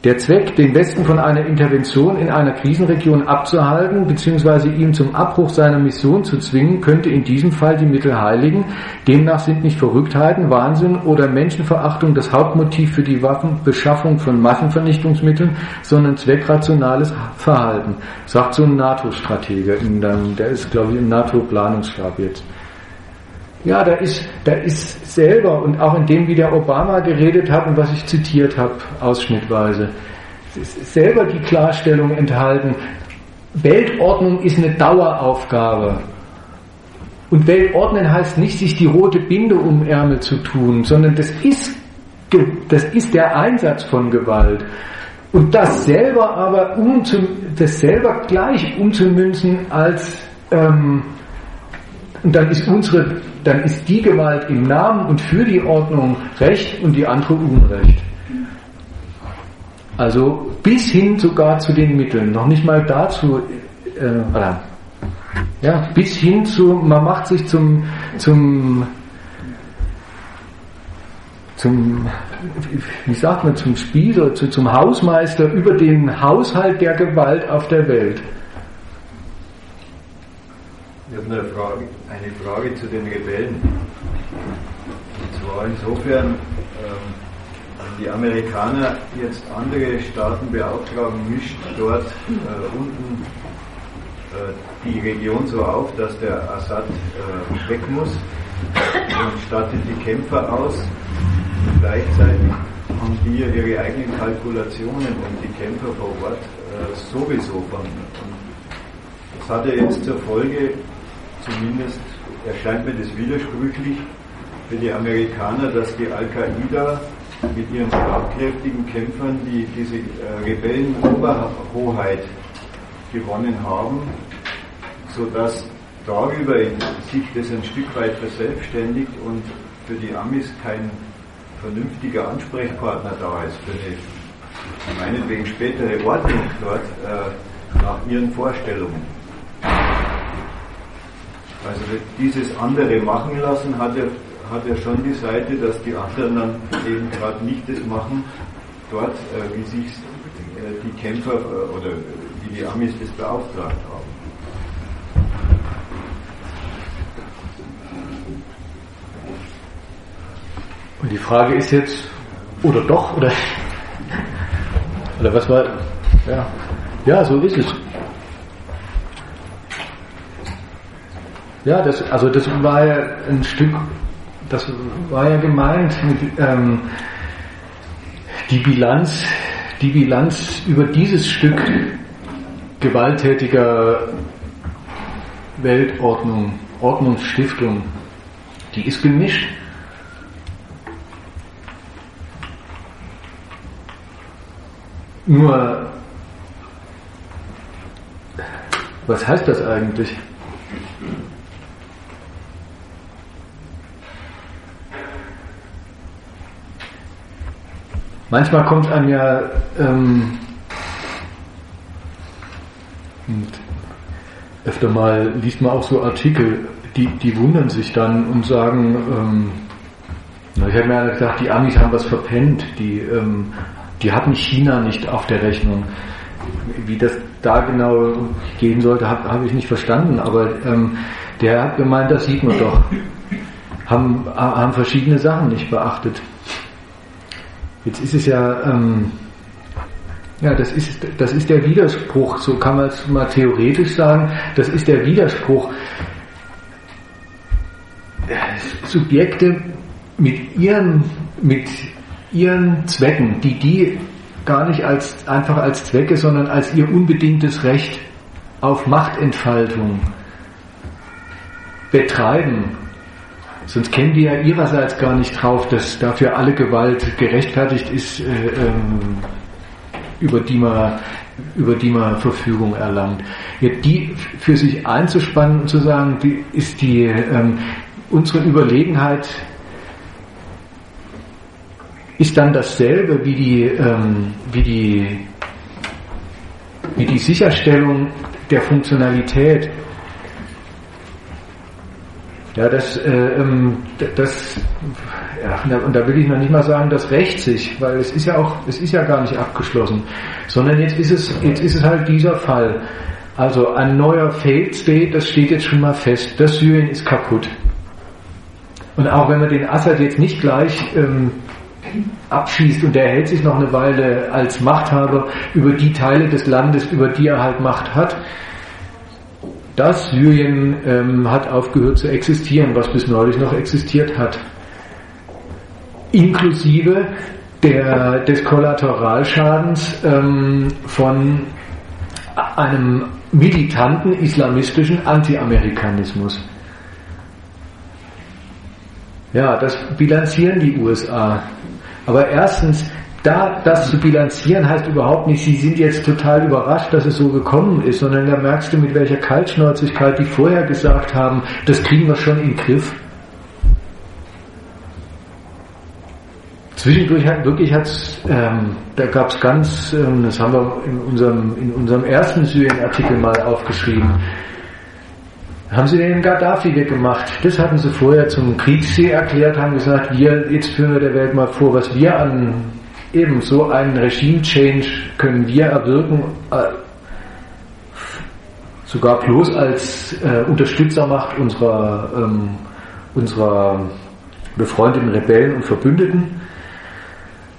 Der Zweck, den Westen von einer Intervention in einer Krisenregion abzuhalten bzw. ihm zum Abbruch seiner Mission zu zwingen, könnte in diesem Fall die Mittel heiligen. Demnach sind nicht Verrücktheiten, Wahnsinn oder Menschenverachtung das Hauptmotiv für die Waffenbeschaffung von Massenvernichtungsmitteln, sondern zweckrationales Verhalten, sagt so ein NATO-Stratege. Der ist, glaube ich, im NATO-Planungsstab jetzt. Ja, da ist, da ist selber und auch in dem, wie der Obama geredet hat und was ich zitiert habe, ausschnittweise, ist selber die Klarstellung enthalten, Weltordnung ist eine Daueraufgabe. Und Weltordnen heißt nicht, sich die rote Binde um Ärmel zu tun, sondern das ist, das ist der Einsatz von Gewalt. Und das selber aber umzu, das selber gleich umzumünzen als ähm, und dann ist unsere, dann ist die Gewalt im Namen und für die Ordnung Recht und die andere Unrecht. Also bis hin sogar zu den Mitteln, noch nicht mal dazu, äh, ja, bis hin zu, man macht sich zum, zum, zum, wie sagt man, zum Spieler, zu, zum Hausmeister über den Haushalt der Gewalt auf der Welt. Ich habe eine Frage, eine Frage zu den Rebellen. Und zwar insofern, ähm, wenn die Amerikaner jetzt andere Staaten beauftragen, mischt dort äh, unten äh, die Region so auf, dass der Assad äh, weg muss und stattet die Kämpfer aus. Gleichzeitig haben die ihre eigenen Kalkulationen und die Kämpfer vor Ort äh, sowieso von. Das hatte jetzt zur Folge, zumindest erscheint mir das widersprüchlich für die Amerikaner, dass die Al-Qaida mit ihren schlagkräftigen Kämpfern die, diese äh, Rebellenoberhoheit gewonnen haben, sodass darüber sich das ein Stück weit verselbstständigt und für die Amis kein vernünftiger Ansprechpartner da ist für eine meinetwegen spätere Ordnung dort äh, nach ihren Vorstellungen. Also dieses andere machen lassen hat ja, hat ja schon die Seite, dass die anderen dann eben gerade nicht das machen, dort, äh, wie sich äh, die Kämpfer äh, oder wie die Amis das beauftragt haben. Und die Frage ist jetzt, oder doch, oder, oder was war, ja, ja, so ist es. Ja, das, also das war ja ein Stück, das war ja gemeint mit ähm, die Bilanz, die Bilanz über dieses Stück gewalttätiger Weltordnung, Ordnungsstiftung, die ist gemischt. Nur, was heißt das eigentlich? Manchmal kommt einem ja ähm, öfter mal liest man auch so Artikel, die, die wundern sich dann und sagen, ähm, ich habe mir gedacht, die Amis haben was verpennt, die, ähm, die hatten China nicht auf der Rechnung. Wie das da genau gehen sollte, habe hab ich nicht verstanden, aber ähm, der hat gemeint, das sieht man doch. Haben, haben verschiedene Sachen nicht beachtet. Jetzt ist es ja, ähm, Ja, das ist, das ist der Widerspruch, so kann man es mal theoretisch sagen, das ist der Widerspruch. Subjekte mit ihren, mit ihren Zwecken, die die gar nicht als, einfach als Zwecke, sondern als ihr unbedingtes Recht auf Machtentfaltung betreiben. Sonst kämen die ja ihrerseits gar nicht drauf, dass dafür alle Gewalt gerechtfertigt ist, äh, ähm, über, die man, über die man Verfügung erlangt. Ja, die für sich einzuspannen und zu sagen, die ist die, ähm, unsere Überlegenheit ist dann dasselbe wie die, ähm, wie die, wie die Sicherstellung der Funktionalität. Ja, das, äh, ähm, das, ja, und da will ich noch nicht mal sagen, das rächt sich, weil es ist ja auch, es ist ja gar nicht abgeschlossen, sondern jetzt ist es, jetzt ist es halt dieser Fall. Also ein neuer Failed State, das steht jetzt schon mal fest. Das Syrien ist kaputt. Und auch wenn man den Assad jetzt nicht gleich ähm, abschießt und er hält sich noch eine Weile als Machthaber über die Teile des Landes, über die er halt Macht hat, das Syrien ähm, hat aufgehört zu existieren, was bis neulich noch existiert hat. Inklusive der, des Kollateralschadens ähm, von einem militanten islamistischen Anti-Amerikanismus. Ja, das bilanzieren die USA. Aber erstens, da das zu bilanzieren heißt überhaupt nicht, sie sind jetzt total überrascht, dass es so gekommen ist, sondern da merkst du, mit welcher Kaltschnäuzigkeit die vorher gesagt haben, das kriegen wir schon in den Griff. Zwischendurch hat wirklich hat's, ähm, da gab es ganz, ähm, das haben wir in unserem, in unserem ersten Syrien-Artikel mal aufgeschrieben, haben sie den Gaddafi weggemacht. Das hatten sie vorher zum Kriegssee erklärt, haben gesagt, wir, jetzt führen wir der Welt mal vor, was wir an eben so einen Regime-Change können wir erwirken, äh, sogar bloß als äh, Unterstützermacht unserer, ähm, unserer befreundeten Rebellen und Verbündeten.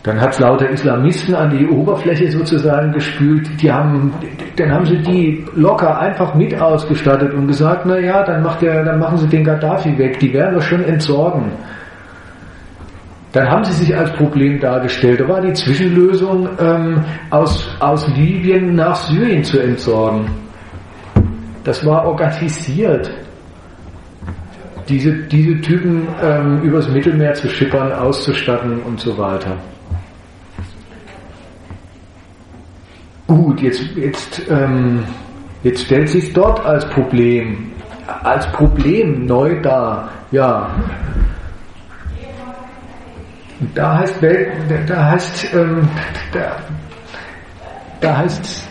Dann hat es lauter Islamisten an die Oberfläche sozusagen gespült. Die haben, dann haben sie die locker einfach mit ausgestattet und gesagt, na ja, dann macht der, dann machen sie den Gaddafi weg. Die werden wir schon entsorgen. Dann haben sie sich als Problem dargestellt. Da war die Zwischenlösung, ähm, aus, aus Libyen nach Syrien zu entsorgen. Das war organisiert. Diese, diese Typen ähm, übers Mittelmeer zu schippern, auszustatten und so weiter. Gut, jetzt, jetzt, ähm, jetzt stellt sich dort als Problem, als Problem neu dar. Ja. Da heißt Welt, da heißt, ähm, da, da heißt,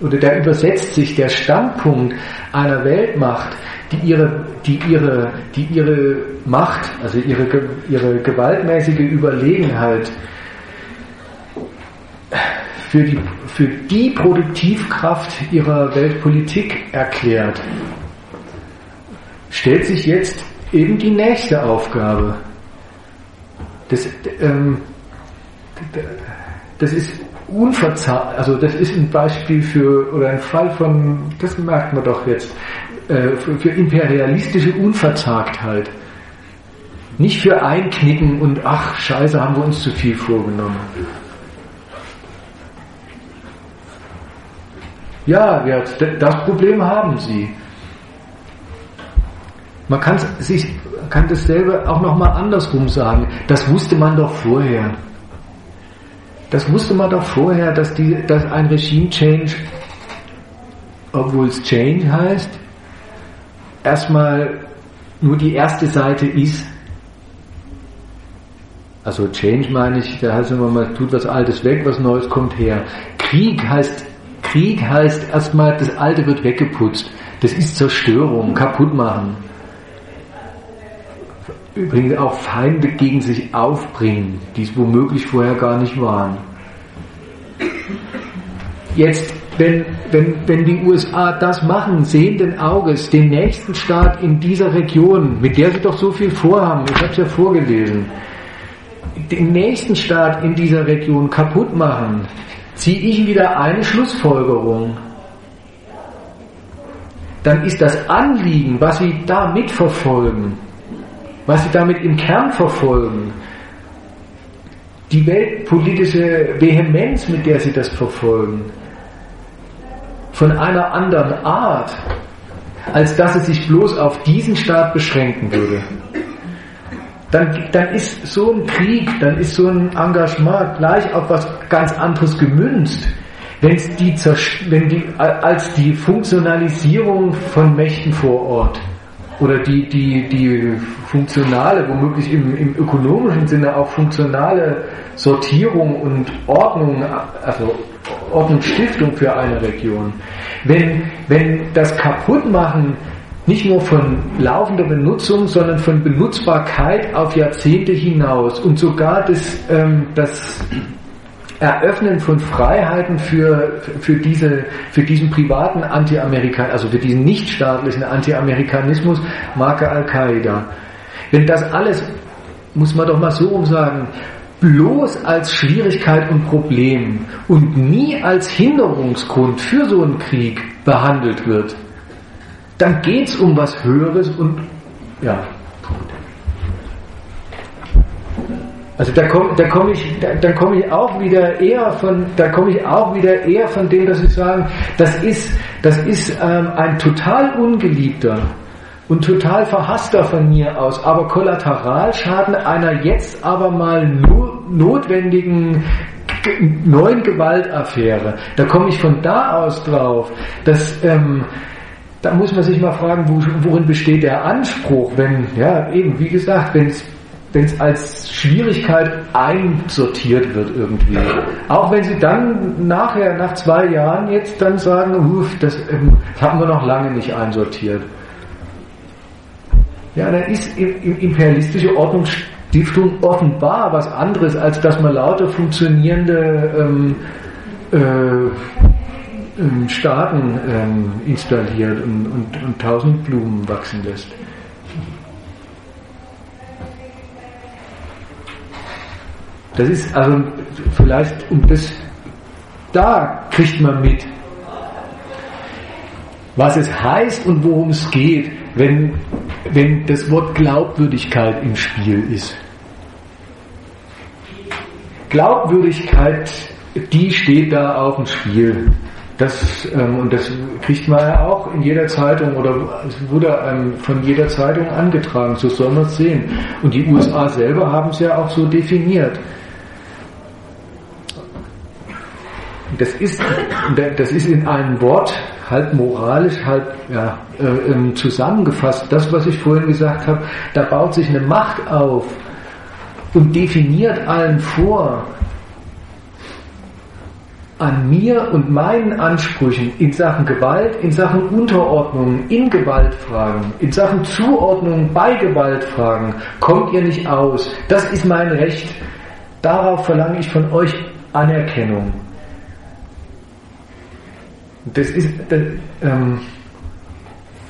oder da übersetzt sich der Standpunkt einer Weltmacht, die ihre, die ihre, die ihre Macht, also ihre, ihre gewaltmäßige Überlegenheit für die, für die Produktivkraft ihrer Weltpolitik erklärt, stellt sich jetzt eben die nächste Aufgabe. Das, ähm, das ist unverzagt, also das ist ein Beispiel für, oder ein Fall von, das merkt man doch jetzt, äh, für, für imperialistische Unverzagtheit. Nicht für Einknicken und ach, scheiße, haben wir uns zu viel vorgenommen. Ja, das Problem haben sie. Man kann sich kann dasselbe auch noch mal andersrum sagen. Das wusste man doch vorher. Das wusste man doch vorher, dass, die, dass ein Regime Change, obwohl es Change heißt, erstmal nur die erste Seite ist. Also Change meine ich, da heißt immer, man tut was Altes weg, was Neues kommt her. Krieg heißt Krieg heißt erstmal, das Alte wird weggeputzt. Das ist Zerstörung, kaputt machen. Übrigens auch Feinde gegen sich aufbringen, die es womöglich vorher gar nicht waren. Jetzt, wenn, wenn, wenn die USA das machen, sehenden Auges, den nächsten Staat in dieser Region, mit der sie doch so viel vorhaben, ich habe es ja vorgelesen, den nächsten Staat in dieser Region kaputt machen, ziehe ich wieder eine Schlussfolgerung. Dann ist das Anliegen, was Sie da mitverfolgen, was Sie damit im Kern verfolgen, die weltpolitische Vehemenz, mit der Sie das verfolgen, von einer anderen Art, als dass es sich bloß auf diesen Staat beschränken würde. Dann, dann ist so ein Krieg, dann ist so ein Engagement gleich auf was ganz anderes gemünzt. Wenn's die, wenn die, als die Funktionalisierung von Mächten vor Ort oder die, die, die funktionale, womöglich im, im ökonomischen Sinne auch funktionale Sortierung und Ordnung, also Ordnungsstiftung für eine Region. Wenn, wenn das Kaputtmachen nicht nur von laufender Benutzung, sondern von Benutzbarkeit auf Jahrzehnte hinaus und sogar das, ähm, das Eröffnen von Freiheiten für, für, diese, für diesen privaten Anti-Amerikan, also für diesen nichtstaatlichen Anti-Amerikanismus, Marke Al-Qaida. Wenn das alles, muss man doch mal so umsagen, bloß als Schwierigkeit und Problem und nie als Hinderungsgrund für so einen Krieg behandelt wird, dann geht es um was Höheres und ja. Also da komme da komm ich, da, dann komme ich auch wieder eher von, da komme ich auch wieder eher von dem, dass ich sagen, das ist, das ist ähm, ein total ungeliebter und total verhasster von mir aus, aber Kollateralschaden einer jetzt aber mal nur notwendigen neuen Gewaltaffäre. Da komme ich von da aus drauf, dass ähm, da muss man sich mal fragen, wo, worin besteht der Anspruch, wenn, ja, eben, wie gesagt, wenn es wenn es als Schwierigkeit einsortiert wird irgendwie. Auch wenn sie dann nachher, nach zwei Jahren jetzt dann sagen, uff, das, ähm, das haben wir noch lange nicht einsortiert. Ja, dann ist imperialistische Ordnungsstiftung offenbar was anderes, als dass man lauter funktionierende ähm, äh, ähm, Staaten ähm, installiert und, und, und tausend Blumen wachsen lässt. Das ist also vielleicht, um das, da kriegt man mit, was es heißt und worum es geht, wenn, wenn das Wort Glaubwürdigkeit im Spiel ist. Glaubwürdigkeit, die steht da auf dem Spiel. Das, ähm, und das kriegt man ja auch in jeder Zeitung oder es wurde ähm, von jeder Zeitung angetragen, so soll man es sehen. Und die USA selber haben es ja auch so definiert. Das ist, das ist in einem Wort halb moralisch, halb ja, äh, ähm, zusammengefasst. Das, was ich vorhin gesagt habe, da baut sich eine Macht auf und definiert allen vor, an mir und meinen Ansprüchen in Sachen Gewalt, in Sachen Unterordnung, in Gewaltfragen, in Sachen Zuordnung bei Gewaltfragen kommt ihr nicht aus. Das ist mein Recht. Darauf verlange ich von euch Anerkennung. Das ist, das, ähm,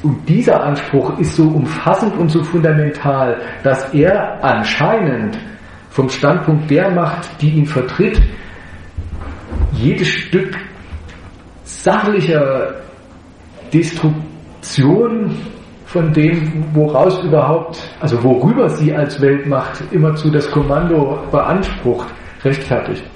und dieser Anspruch ist so umfassend und so fundamental, dass er anscheinend vom Standpunkt der Macht, die ihn vertritt, jedes Stück sachlicher Destruktion von dem, woraus überhaupt, also worüber sie als Weltmacht immerzu das Kommando beansprucht, rechtfertigt.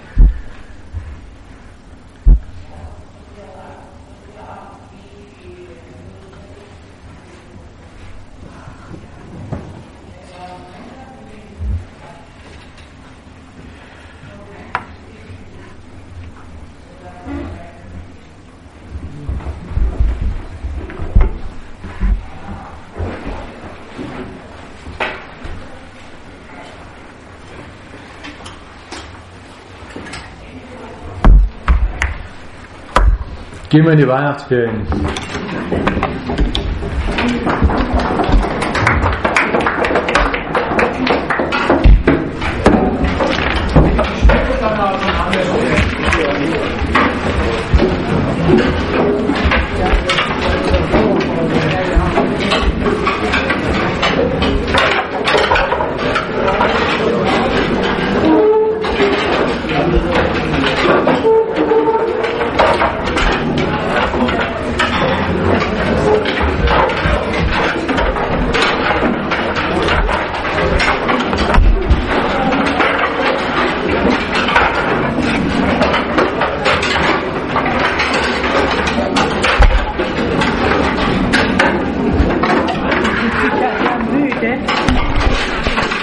Gehen wir in die Weihnachtsferien.